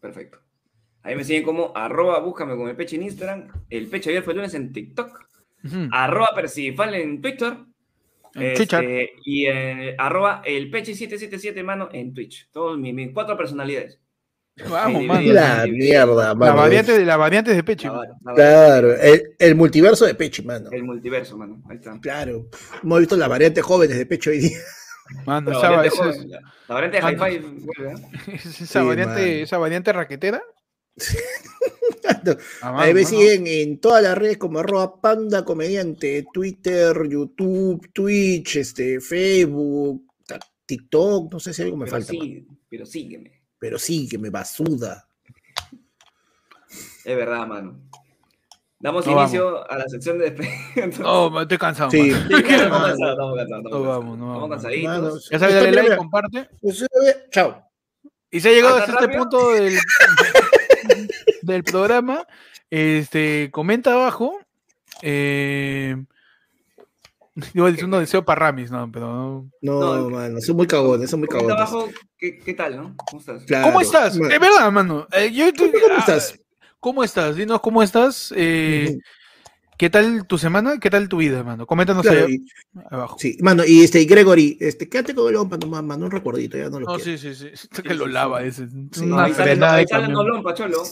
Perfecto. Ahí me siguen como arroba, búscame con el peche en Instagram, el peche ayer fue lunes en TikTok, Ujú. arroba percifal en Twitter, este, y eh, arroba el peche 777 mano en Twitch. Todos mis, mis cuatro personalidades. Vamos, mano. La mierda, La mano. variante de, la variante de Peche. La la. Claro, el, el multiverso de Pechi, mano. El multiverso, mano. Ahí está. Claro. Hemos visto la variante jóvenes de Pecho hoy día. Mano, La esa, variante, esa- joven, la- la variante de. Hi-Fi ¿eh? esa Sí, variante, esa variante raquetera. Ah, Ahí me siguen en todas las redes como arroba panda comediante, Twitter, YouTube, Twitch, este, Facebook, TikTok, no sé si algo me Pero falta. sí, pero sígueme. Pero sí, que me basuda. Es verdad, mano. Damos No inicio a la sección de despedida. No, man, estoy cansado. Sí. estamos cansados, estamos cansados. No vamos, no vamos. Mano, cansaditos. Ya sabes, dale like, comparte. Chao. Y se ha llegado ¿Ah, hasta este punto del, del programa. Este, comenta abajo. Eh, decir uno deseo para Ramis, no, pero no. No, No, mano, son muy cagones, son muy Comenta cagones. abajo, ¿qué, ¿qué tal, no? ¿Cómo estás? Claro. ¿Cómo estás? Es verdad, mano. Eh, yo ¿Cómo ah, estás? ¿Cómo estás? Dinos cómo estás. Eh. ¿Qué tal tu semana? ¿Qué tal tu vida, mano? Coméntanos Claro, ahí y- abajo. sí, mano, y este, y Gregory, este, quédate con el hombre, nomás, mano, un recuerdito, ya no lo No, quiero. sí, sí, sí. que Sí, lo sí, lava sí. ese. Es Sí, ahí sale, ahí sale pacholo.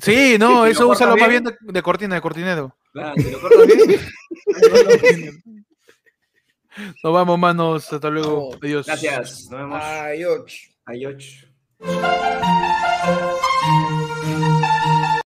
Sí, no, eso lo úsalo más bien de, de cortina, de cortinero. Claro, si lo cortas bien. Nos vamos, manos. Hasta luego. Adiós. Gracias. Nos vemos. Ay, och. Adiós.